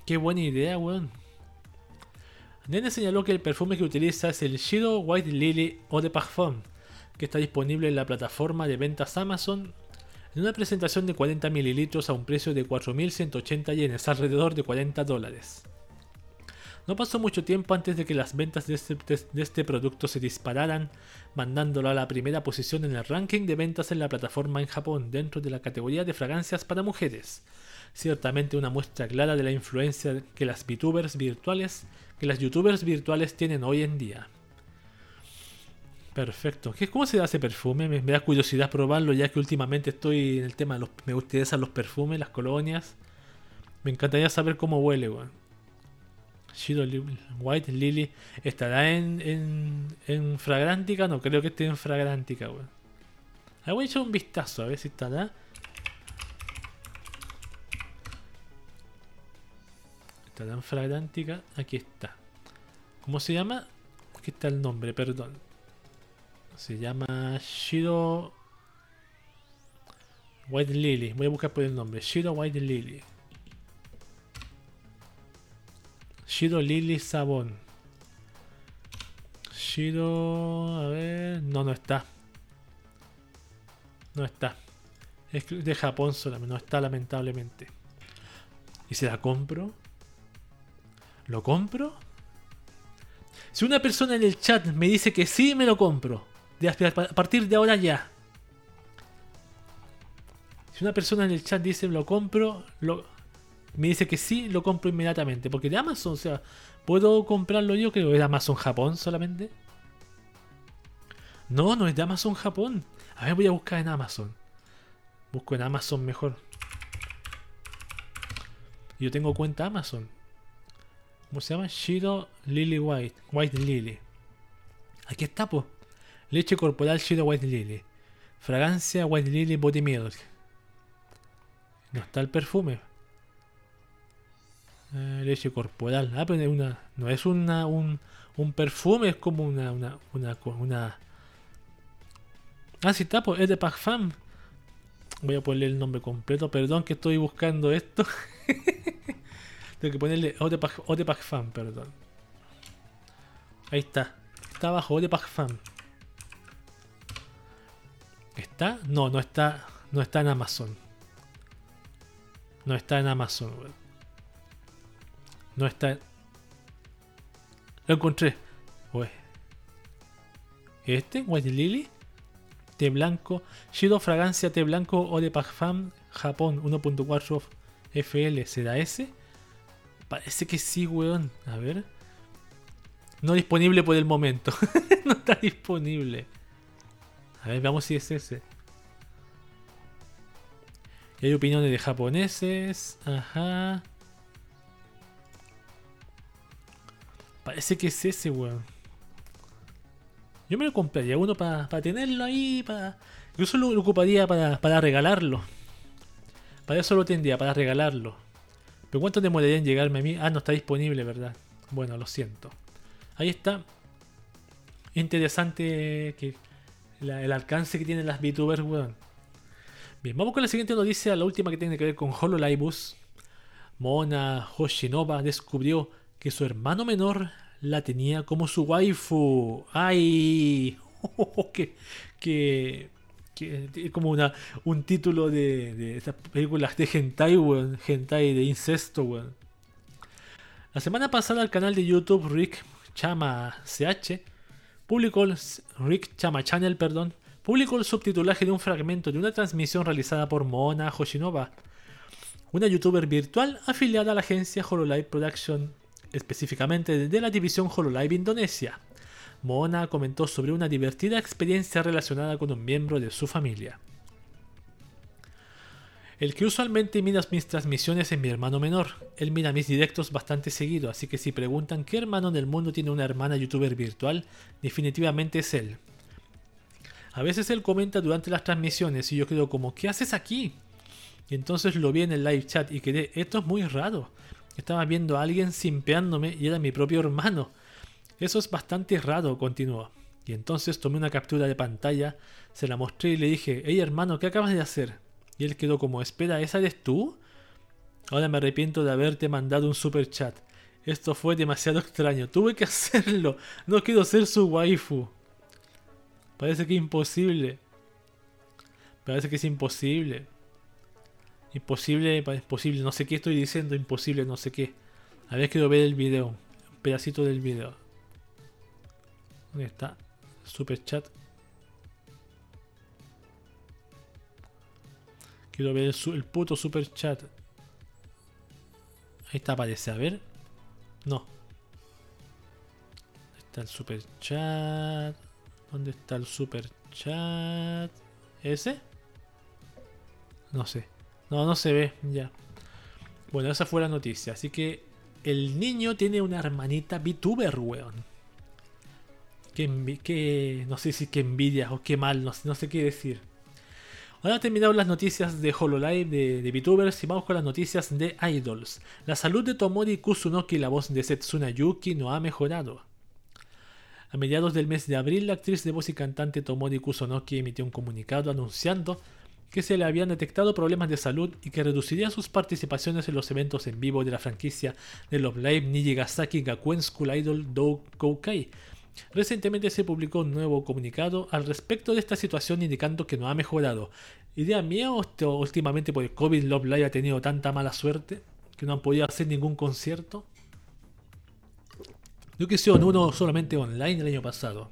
Qué buena idea, weón. Nene señaló que el perfume que utiliza es el Shido White Lily Eau de Parfum, que está disponible en la plataforma de ventas Amazon en una presentación de 40 mililitros a un precio de 4.180 yenes, alrededor de 40 dólares. No pasó mucho tiempo antes de que las ventas de este, de este, producto se dispararan, mandándolo a la primera posición en el ranking de ventas en la plataforma en Japón dentro de la categoría de fragancias para mujeres, ciertamente una muestra clara de la influencia que las virtuales, que las youtubers virtuales tienen hoy en día. Perfecto. ¿Qué, ¿Cómo se da ese perfume? Me, da curiosidad probarlo ya que últimamente estoy en el tema de los... Me interesan los perfumes, las colonias. Me encantaría saber cómo huele, weón. White Lily. ¿Estará en, en, en Fragrantica? No creo que esté en Fragrantica, weón. voy a echar un vistazo a ver si estará. tan fragrantica. Aquí está. ¿Cómo se llama? Aquí está el nombre, perdón. Se llama Shiro White Lily. Voy a buscar por el nombre. Shiro White Lily. Shiro Lily Sabón. Shiro. A ver. No, no está. No está. Es de Japón solamente. No está, lamentablemente. ¿Y se la compro? ¿Lo compro? Si una persona en el chat me dice que sí, me lo compro. A partir de ahora ya. Si una persona en el chat dice lo compro, me dice que sí, lo compro inmediatamente. Porque de Amazon, o sea, ¿puedo comprarlo yo? Creo que es de Amazon Japón solamente. No, no es de Amazon Japón. A ver, voy a buscar en Amazon. Busco en Amazon mejor. Yo tengo cuenta Amazon. ¿Cómo se llama? Shiro Lily White. White Lily. Aquí está, pues. Leche corporal Shiro White Lily. Fragancia White Lily Body Milk. No está el perfume. Eh, leche corporal. Ah, pero una, no es una, un, un perfume, es como una, una, una, Ah, sí está, pues es de Parfum. Voy a ponerle el nombre completo. Perdón que estoy buscando esto. Tengo que ponerle Parfum, perdón. Ahí está. Está abajo, Parfum. ¿Está? No, no está. No está en Amazon. No está en Amazon, No está. Lo encontré. ¿Este? White Lily? té blanco, Shiro Fragancia té blanco o de Parfum Japón 1.4 FL, ¿será ese? Parece que sí, weón. A ver. No disponible por el momento. no está disponible. A ver, veamos si es ese. Y hay opiniones de japoneses. Ajá. Parece que es ese, weón. Yo me lo compraría uno para tenerlo ahí, para... Incluso lo, ocuparía para, regalarlo. Para eso lo tendría, para regalarlo. Pero ¿cuánto demoraría en llegarme a mí? Ah, no está disponible, ¿verdad? Bueno, lo siento. Ahí está. Interesante que el alcance que tienen las VTubers, weón. Bien, vamos con la siguiente noticia, la última que tiene que ver con HoloLibus. Mona Hoshinova descubrió que su hermano menor la tenía como su waifu. ¡Ay! que, que, es como una, un título de, de esas películas de hentai, weón. Hentai de incesto, weón. La semana pasada el canal de YouTube Rick Chama CH publicó Rick Chama Channel, perdón, publicó el subtitulaje de un fragmento de una transmisión realizada por Mona Hoshinova, una youtuber virtual afiliada a la agencia Hololive Production específicamente de la división Hololive Indonesia. Mona comentó sobre una divertida experiencia relacionada con un miembro de su familia. El que usualmente mira mis transmisiones es mi hermano menor. Él mira mis directos bastante seguido, así que si preguntan qué hermano en el mundo tiene una hermana youtuber virtual, definitivamente es él. A veces él comenta durante las transmisiones y yo quedo como, ¿qué haces aquí? Y entonces lo vi en el live chat y quedé, esto es muy raro. Estaba viendo a alguien simpeándome y era mi propio hermano. Eso es bastante raro, continuó. Y entonces tomé una captura de pantalla, se la mostré y le dije, hey hermano, ¿qué acabas de hacer? Y él quedó como, espera, ¿esa eres tú? Ahora me arrepiento de haberte mandado un super chat. Esto fue demasiado extraño. Tuve que hacerlo. No quiero ser su waifu. Parece que imposible. Parece que es imposible. Imposible, imposible, no sé qué estoy diciendo, imposible, no sé qué. A ver, quiero ver el video, un pedacito del video. ¿Dónde está? Super chat. El, puto super chat. Ahí está, aparece, a ver. No. ¿Dónde está el super chat? ¿Dónde está el super chat? ¿Ese? No sé. No, no se ve, ya. Bueno, esa fue la noticia. Así que el niño tiene una hermanita VTuber, weón. Que, no sé si que envidia o qué mal, no, no sé qué decir. Ahora terminado las noticias de HoloLive de, de VTubers y vamos con las noticias de Idols. La salud de Tomori Kusunoki, la voz de Setsuna Yuki, no ha mejorado. A mediados del mes de abril, la actriz de voz y cantante Tomori Kusunoki emitió un comunicado anunciando que se le habían detectado problemas de salud y que reduciría sus participaciones en los eventos en vivo de la franquicia de Love Live Nijigasaki Gakuen School Idol Do Koukai. Recientemente se publicó un nuevo comunicado al respecto de esta situación indicando que no ha mejorado. ¿Idea mía últimamente por el COVID Love Live ha tenido tanta mala suerte que no han podido hacer ningún concierto? Yo que hicieron uno solamente online el año pasado.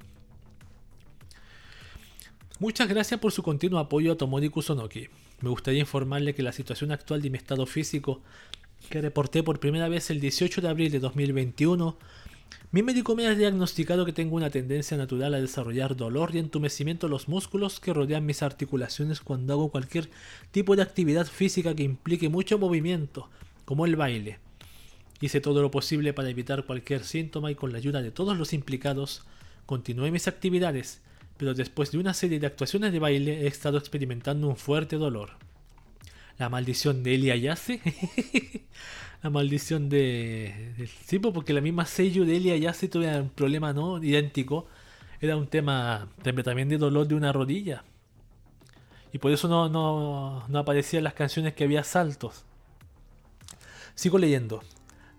Muchas gracias por su continuo apoyo a Tomori Kusonoki. Me gustaría informarle que la situación actual de mi estado físico, que reporté por primera vez el 18 de abril de 2021, mi médico me ha diagnosticado que tengo una tendencia natural a desarrollar dolor y entumecimiento en los músculos que rodean mis articulaciones cuando hago cualquier tipo de actividad física que implique mucho movimiento, como el baile. Hice todo lo posible para evitar cualquier síntoma y con la ayuda de todos los implicados, continué mis actividades, pero después de una serie de actuaciones de baile he estado experimentando un fuerte dolor. La maldición de Elia. la maldición de, Sí, porque la misma sello de Elia Yase tuvo un problema no idéntico. Era un tema también de dolor de una rodilla. Y por eso no, no, no aparecían las canciones que había saltos. Sigo leyendo.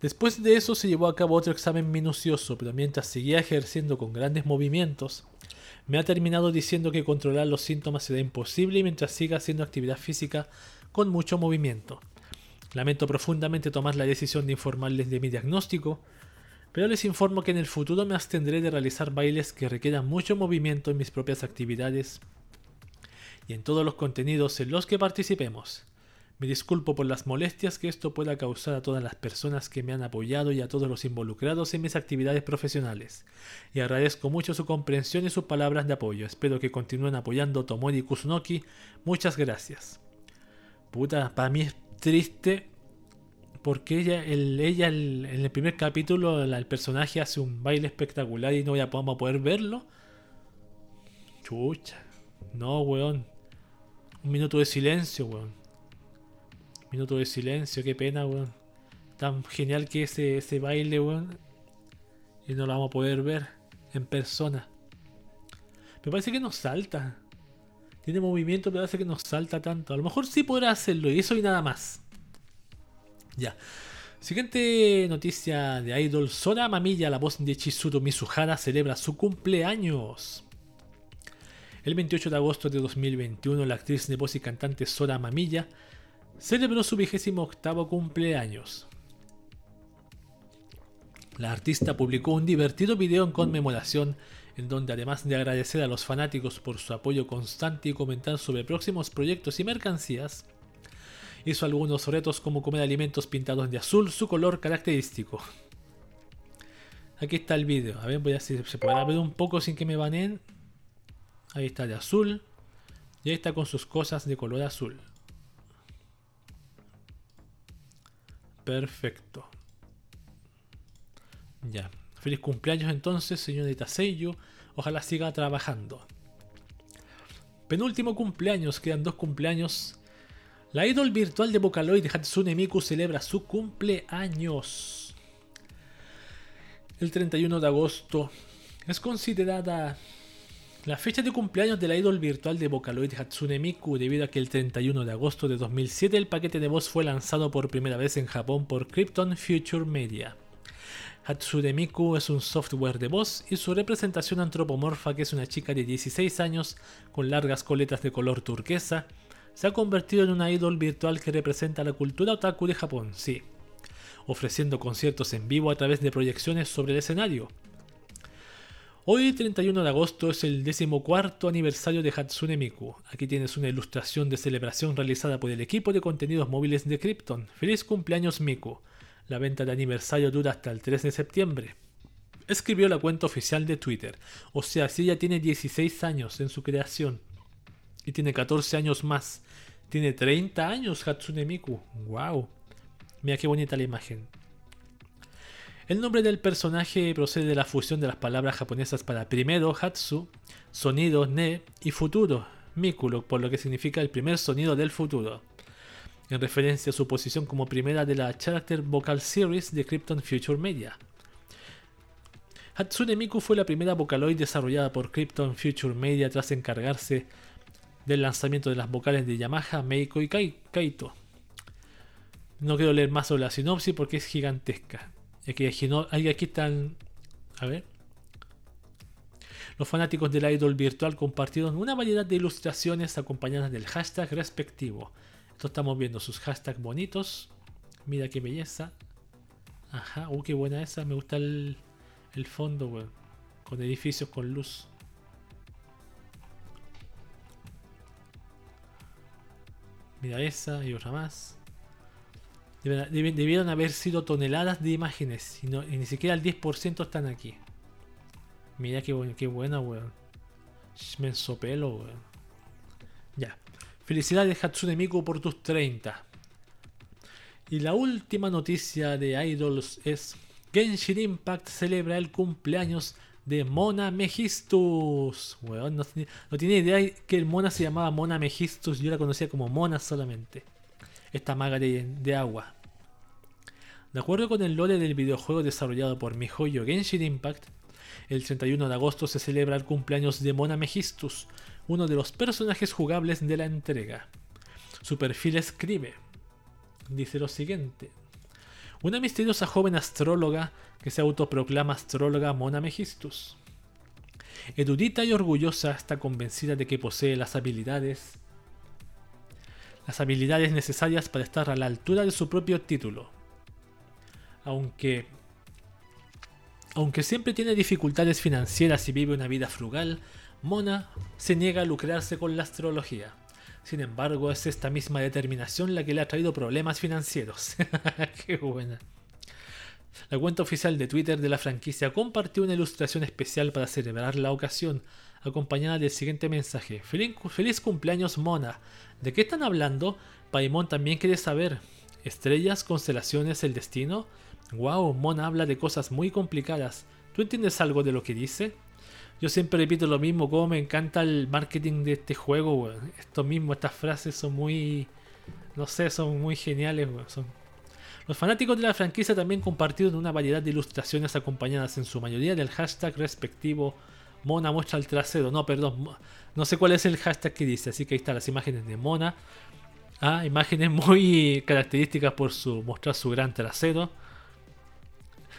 Después de eso se llevó a cabo otro examen minucioso, pero mientras seguía ejerciendo con grandes movimientos, me ha terminado diciendo que controlar los síntomas será imposible mientras siga haciendo actividad física con mucho movimiento. Lamento profundamente tomar la decisión de informarles de mi diagnóstico, pero les informo que en el futuro me abstendré de realizar bailes que requieran mucho movimiento en mis propias actividades y en todos los contenidos en los que participemos. Me disculpo por las molestias que esto pueda causar a todas las personas que me han apoyado y a todos los involucrados en mis actividades profesionales. Y agradezco mucho su comprensión y sus palabras de apoyo. Espero que continúen apoyando Tomori Kusunoki. Muchas gracias. Puta, para mí triste porque ella, el, ella en el primer capítulo, el personaje hace un baile espectacular y no ya podemos poder verlo. Chucha. No, weón. Un minuto de silencio, weón. Minuto de silencio, qué pena, weón. Tan genial que ese, ese baile, weón. Y no lo vamos a poder ver en persona. Me parece que no salta. Tiene movimiento, pero parece que no salta tanto. A lo mejor sí podrá hacerlo, y eso y nada más. Ya. Siguiente noticia de Idol. Sora Mamilla, la voz de Chizuru Mizuhara, celebra su cumpleaños. El 28 de agosto de 2021, la actriz de voz y cantante Sora Mamilla celebró su vigésimo octavo cumpleaños. La artista publicó un divertido video en conmemoración en donde además de agradecer a los fanáticos por su apoyo constante y comentar sobre próximos proyectos y mercancías, hizo algunos retos como comer alimentos pintados de azul, su color característico. Aquí está el video, a ver, voy a ver si se podrá ver un poco sin que me baneen. Ahí está de azul, y ahí está con sus cosas de color azul. Perfecto. Ya. Feliz cumpleaños entonces, señorita Seiyu. Ojalá siga trabajando. Penúltimo cumpleaños, quedan dos cumpleaños. La idol virtual de Vocaloid Hatsune Miku celebra su cumpleaños. El 31 de agosto es considerada la fecha de cumpleaños de la idol virtual de Vocaloid Hatsune Miku debido a que el 31 de agosto de 2007 el paquete de voz fue lanzado por primera vez en Japón por Krypton Future Media. Hatsune Miku es un software de voz y su representación antropomorfa, que es una chica de 16 años con largas coletas de color turquesa, se ha convertido en una idol virtual que representa la cultura otaku de Japón, sí, ofreciendo conciertos en vivo a través de proyecciones sobre el escenario, Hoy, 31 de agosto, es el decimocuarto aniversario de Hatsune Miku. Aquí tienes una ilustración de celebración realizada por el equipo de contenidos móviles de Krypton. ¡Feliz cumpleaños Miku! La venta de aniversario dura hasta el 3 de septiembre. Escribió la cuenta oficial de Twitter. O sea, si ella tiene 16 años en su creación y tiene 14 años más, tiene 30 años Hatsune Miku. ¡Wow! Mira qué bonita la imagen. El nombre del personaje procede de la fusión de las palabras japonesas para primero, Hatsu, sonido, Ne, y futuro, Miku, por lo que significa el primer sonido del futuro, en referencia a su posición como primera de la Character Vocal Series de Krypton Future Media. Hatsune Miku fue la primera Vocaloid desarrollada por Krypton Future Media tras encargarse del lanzamiento de las vocales de Yamaha, Meiko y Kaito. No quiero leer más sobre la sinopsis porque es gigantesca. Aquí, aquí están. A ver. Los fanáticos del idol virtual compartieron una variedad de ilustraciones acompañadas del hashtag respectivo. Esto estamos viendo sus hashtags bonitos. Mira qué belleza. Ajá, uh, qué buena esa. Me gusta el, el fondo, Con edificios con luz. Mira esa y otra más. Debieron haber sido toneladas de imágenes y, ni siquiera el 10% están aquí. Mira qué, qué buena, weón. Me ensopelo, weón. Ya. Felicidades Hatsune Miku por tus 30. Y la última noticia de Idols es Genshin Impact celebra el cumpleaños de Mona Megistus. Weón, no, no tenía idea que el Mona se llamaba Mona Megistus. Yo la conocía como Mona solamente esta maga de, agua. De acuerdo con el lore del videojuego desarrollado por MiHoYo Genshin Impact, el 31 de agosto se celebra el cumpleaños de Mona Megistus, uno de los personajes jugables de la entrega. Su perfil escribe, dice lo siguiente. Una misteriosa joven astróloga que se autoproclama astróloga Mona Megistus. Erudita y orgullosa está convencida de que posee las habilidades las habilidades necesarias para estar a la altura de su propio título. Aunque aunque siempre tiene dificultades financieras y vive una vida frugal, Mona se niega a lucrarse con la astrología. Sin embargo, es esta misma determinación la que le ha traído problemas financieros. Qué buena. La cuenta oficial de Twitter de la franquicia compartió una ilustración especial para celebrar la ocasión, acompañada del siguiente mensaje. Feliz, cumpleaños Mona. ¿De qué están hablando? Paimon también quiere saber. ¿Estrellas, constelaciones, el destino? Wow, Mona habla de cosas muy complicadas. ¿Tú entiendes algo de lo que dice? Yo siempre repito lo mismo, como me encanta el marketing de este juego, Esto mismo, estas frases son muy... No sé, son muy geniales, Son... Los fanáticos de la franquicia también compartieron una variedad de ilustraciones acompañadas en su mayoría del hashtag respectivo Mona muestra el trasero. No, perdón. No sé cuál es el hashtag que dice. Así que ahí están las imágenes de Mona. Ah, imágenes muy características por su mostrar su gran trasero.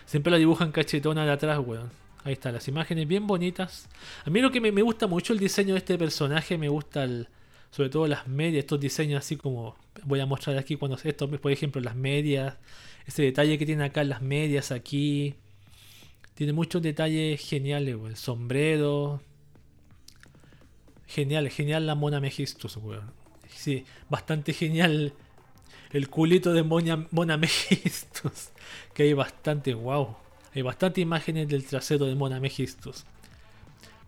Siempre la dibujan cachetona de atrás, weón. Ahí están las imágenes bien bonitas. A mí lo que me, gusta mucho el diseño de este personaje, me gusta el, sobre todo las medias, estos diseños así como voy a mostrar aquí cuando esto, por ejemplo, las medias, ese detalle que tiene acá las medias aquí. Tiene muchos detalles geniales, El sombrero. Genial, genial la Mona Megistus, weón. Sí, bastante genial el culito de Mona, Mona Megistus. Que hay bastante, wow. Hay bastante imágenes del trasero de Mona Megistus.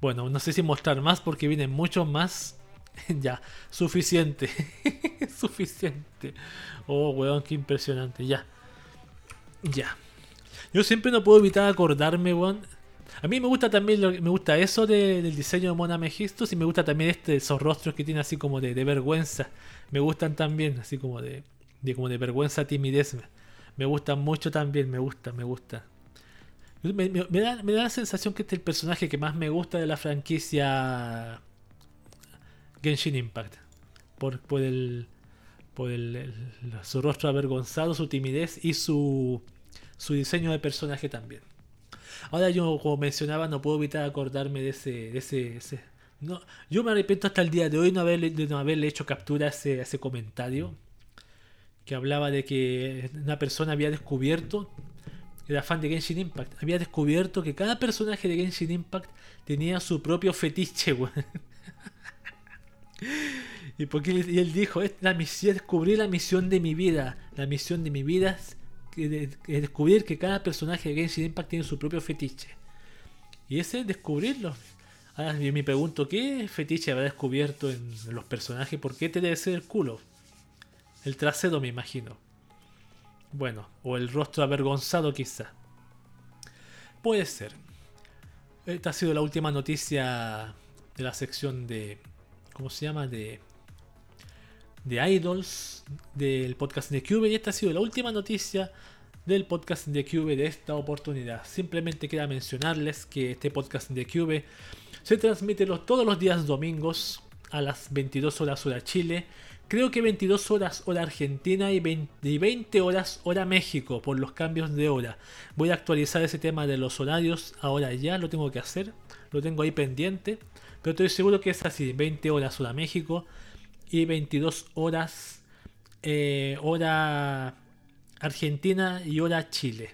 Bueno, no sé si mostrar más porque vienen muchos más. ya, suficiente. suficiente. Oh, weón, qué impresionante. Ya. Ya. Yo siempre no puedo evitar acordarme, weón. A mí me gusta también me gusta eso del diseño de Mona Megistus y me gusta también este, esos rostros que tiene así como de, vergüenza. Me gustan también, así como de, de, como de vergüenza, timidez. Me gustan mucho también, me gusta, me gusta. Me, da, la sensación que este es el personaje que más me gusta de la franquicia Genshin Impact. Por, por el. Por el, su rostro avergonzado, su timidez y su su diseño de personaje también. Ahora yo, como mencionaba, no puedo evitar acordarme de ese... De ese, no, yo me arrepiento hasta el día de hoy de no haberle hecho captura a ese, ese comentario que hablaba de que una persona había descubierto, era fan de Genshin Impact, había descubierto que cada personaje de Genshin Impact tenía su propio fetiche, y, porque, y él dijo, la misión, descubrí la misión de mi vida. La misión de mi vida es descubrir que cada personaje de Genshin Impact tiene su propio fetiche. Y ese es descubrirlo. Ahora me pregunto, ¿qué fetiche habrá descubierto en los personajes? ¿Por qué te debe ser el culo? El trasero, me imagino. Bueno, o el rostro avergonzado quizá. Puede ser. Esta ha sido la última noticia de la sección de... ¿Cómo se llama? De de Idols del podcast de Cube y esta ha sido la última noticia del podcast de Cube de esta oportunidad. Simplemente queda mencionarles que este podcast de Cube se transmite todos los días domingos a las 22 horas hora Chile. Creo que 22 horas hora Argentina y 20, horas hora México por los cambios de hora. Voy a actualizar ese tema de los horarios ahora ya, lo tengo que hacer. Lo tengo ahí pendiente. Pero estoy seguro que es así, 20 horas hora México, y 22 horas eh, hora Argentina y hora Chile.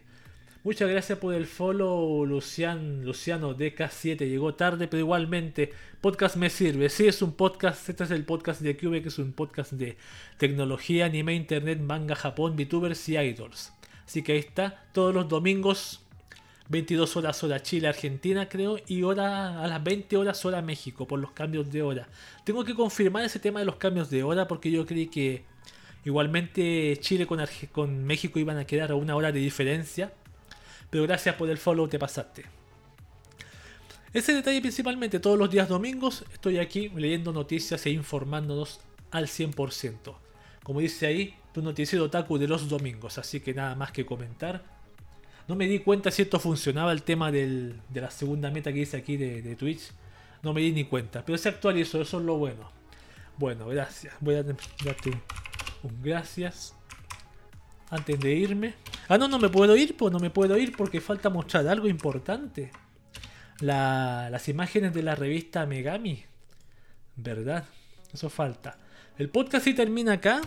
Muchas gracias por el follow, Lucian, Luciano DK7. Llegó tarde, pero igualmente, podcast me sirve. Sí, es un podcast. Este es el podcast de Cube, que es un podcast de tecnología, anime, internet, manga, Japón, VTubers y idols. Así que ahí está, todos los domingos, 22 horas hora Chile, Argentina, creo, y hora a las 20 horas hora México, por los cambios de hora. Tengo que confirmar ese tema de los cambios de hora porque yo creí que igualmente Chile con, con México iban a quedar a una hora de diferencia pero gracias por el follow, te pasaste. Ese detalle principalmente, todos los días domingos estoy aquí leyendo noticias e informándonos al 100%. Como dice ahí, tu noticiero otaku de los domingos, así que nada más que comentar. No me di cuenta si esto funcionaba el tema de la segunda meta que hice aquí de, Twitch. No me di ni cuenta, pero se actualizó, eso es lo bueno. Bueno, gracias. Voy a darte un gracias antes de irme. Ah, no, no me puedo ir, pues no me puedo ir porque falta mostrar algo importante. las imágenes de la revista Megami. ¿Verdad? Eso falta. El podcast sí termina acá,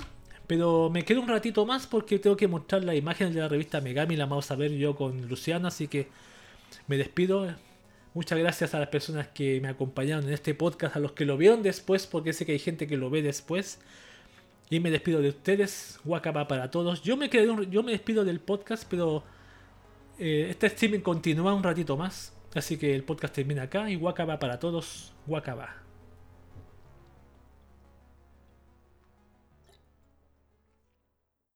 pero me quedo un ratito más porque tengo que mostrar las imágenes de la revista Megami. La vamos a ver yo con Luciano, así que me despido. Muchas gracias a las personas que me acompañaron en este podcast, a los que lo vieron después, porque sé que hay gente que lo ve después. Y me despido de ustedes. Wakaba para todos. Yo me, quedé yo me despido del podcast, pero eh, este streaming continúa un ratito más. Así que el podcast termina acá y Wakaba para todos. Wakaba.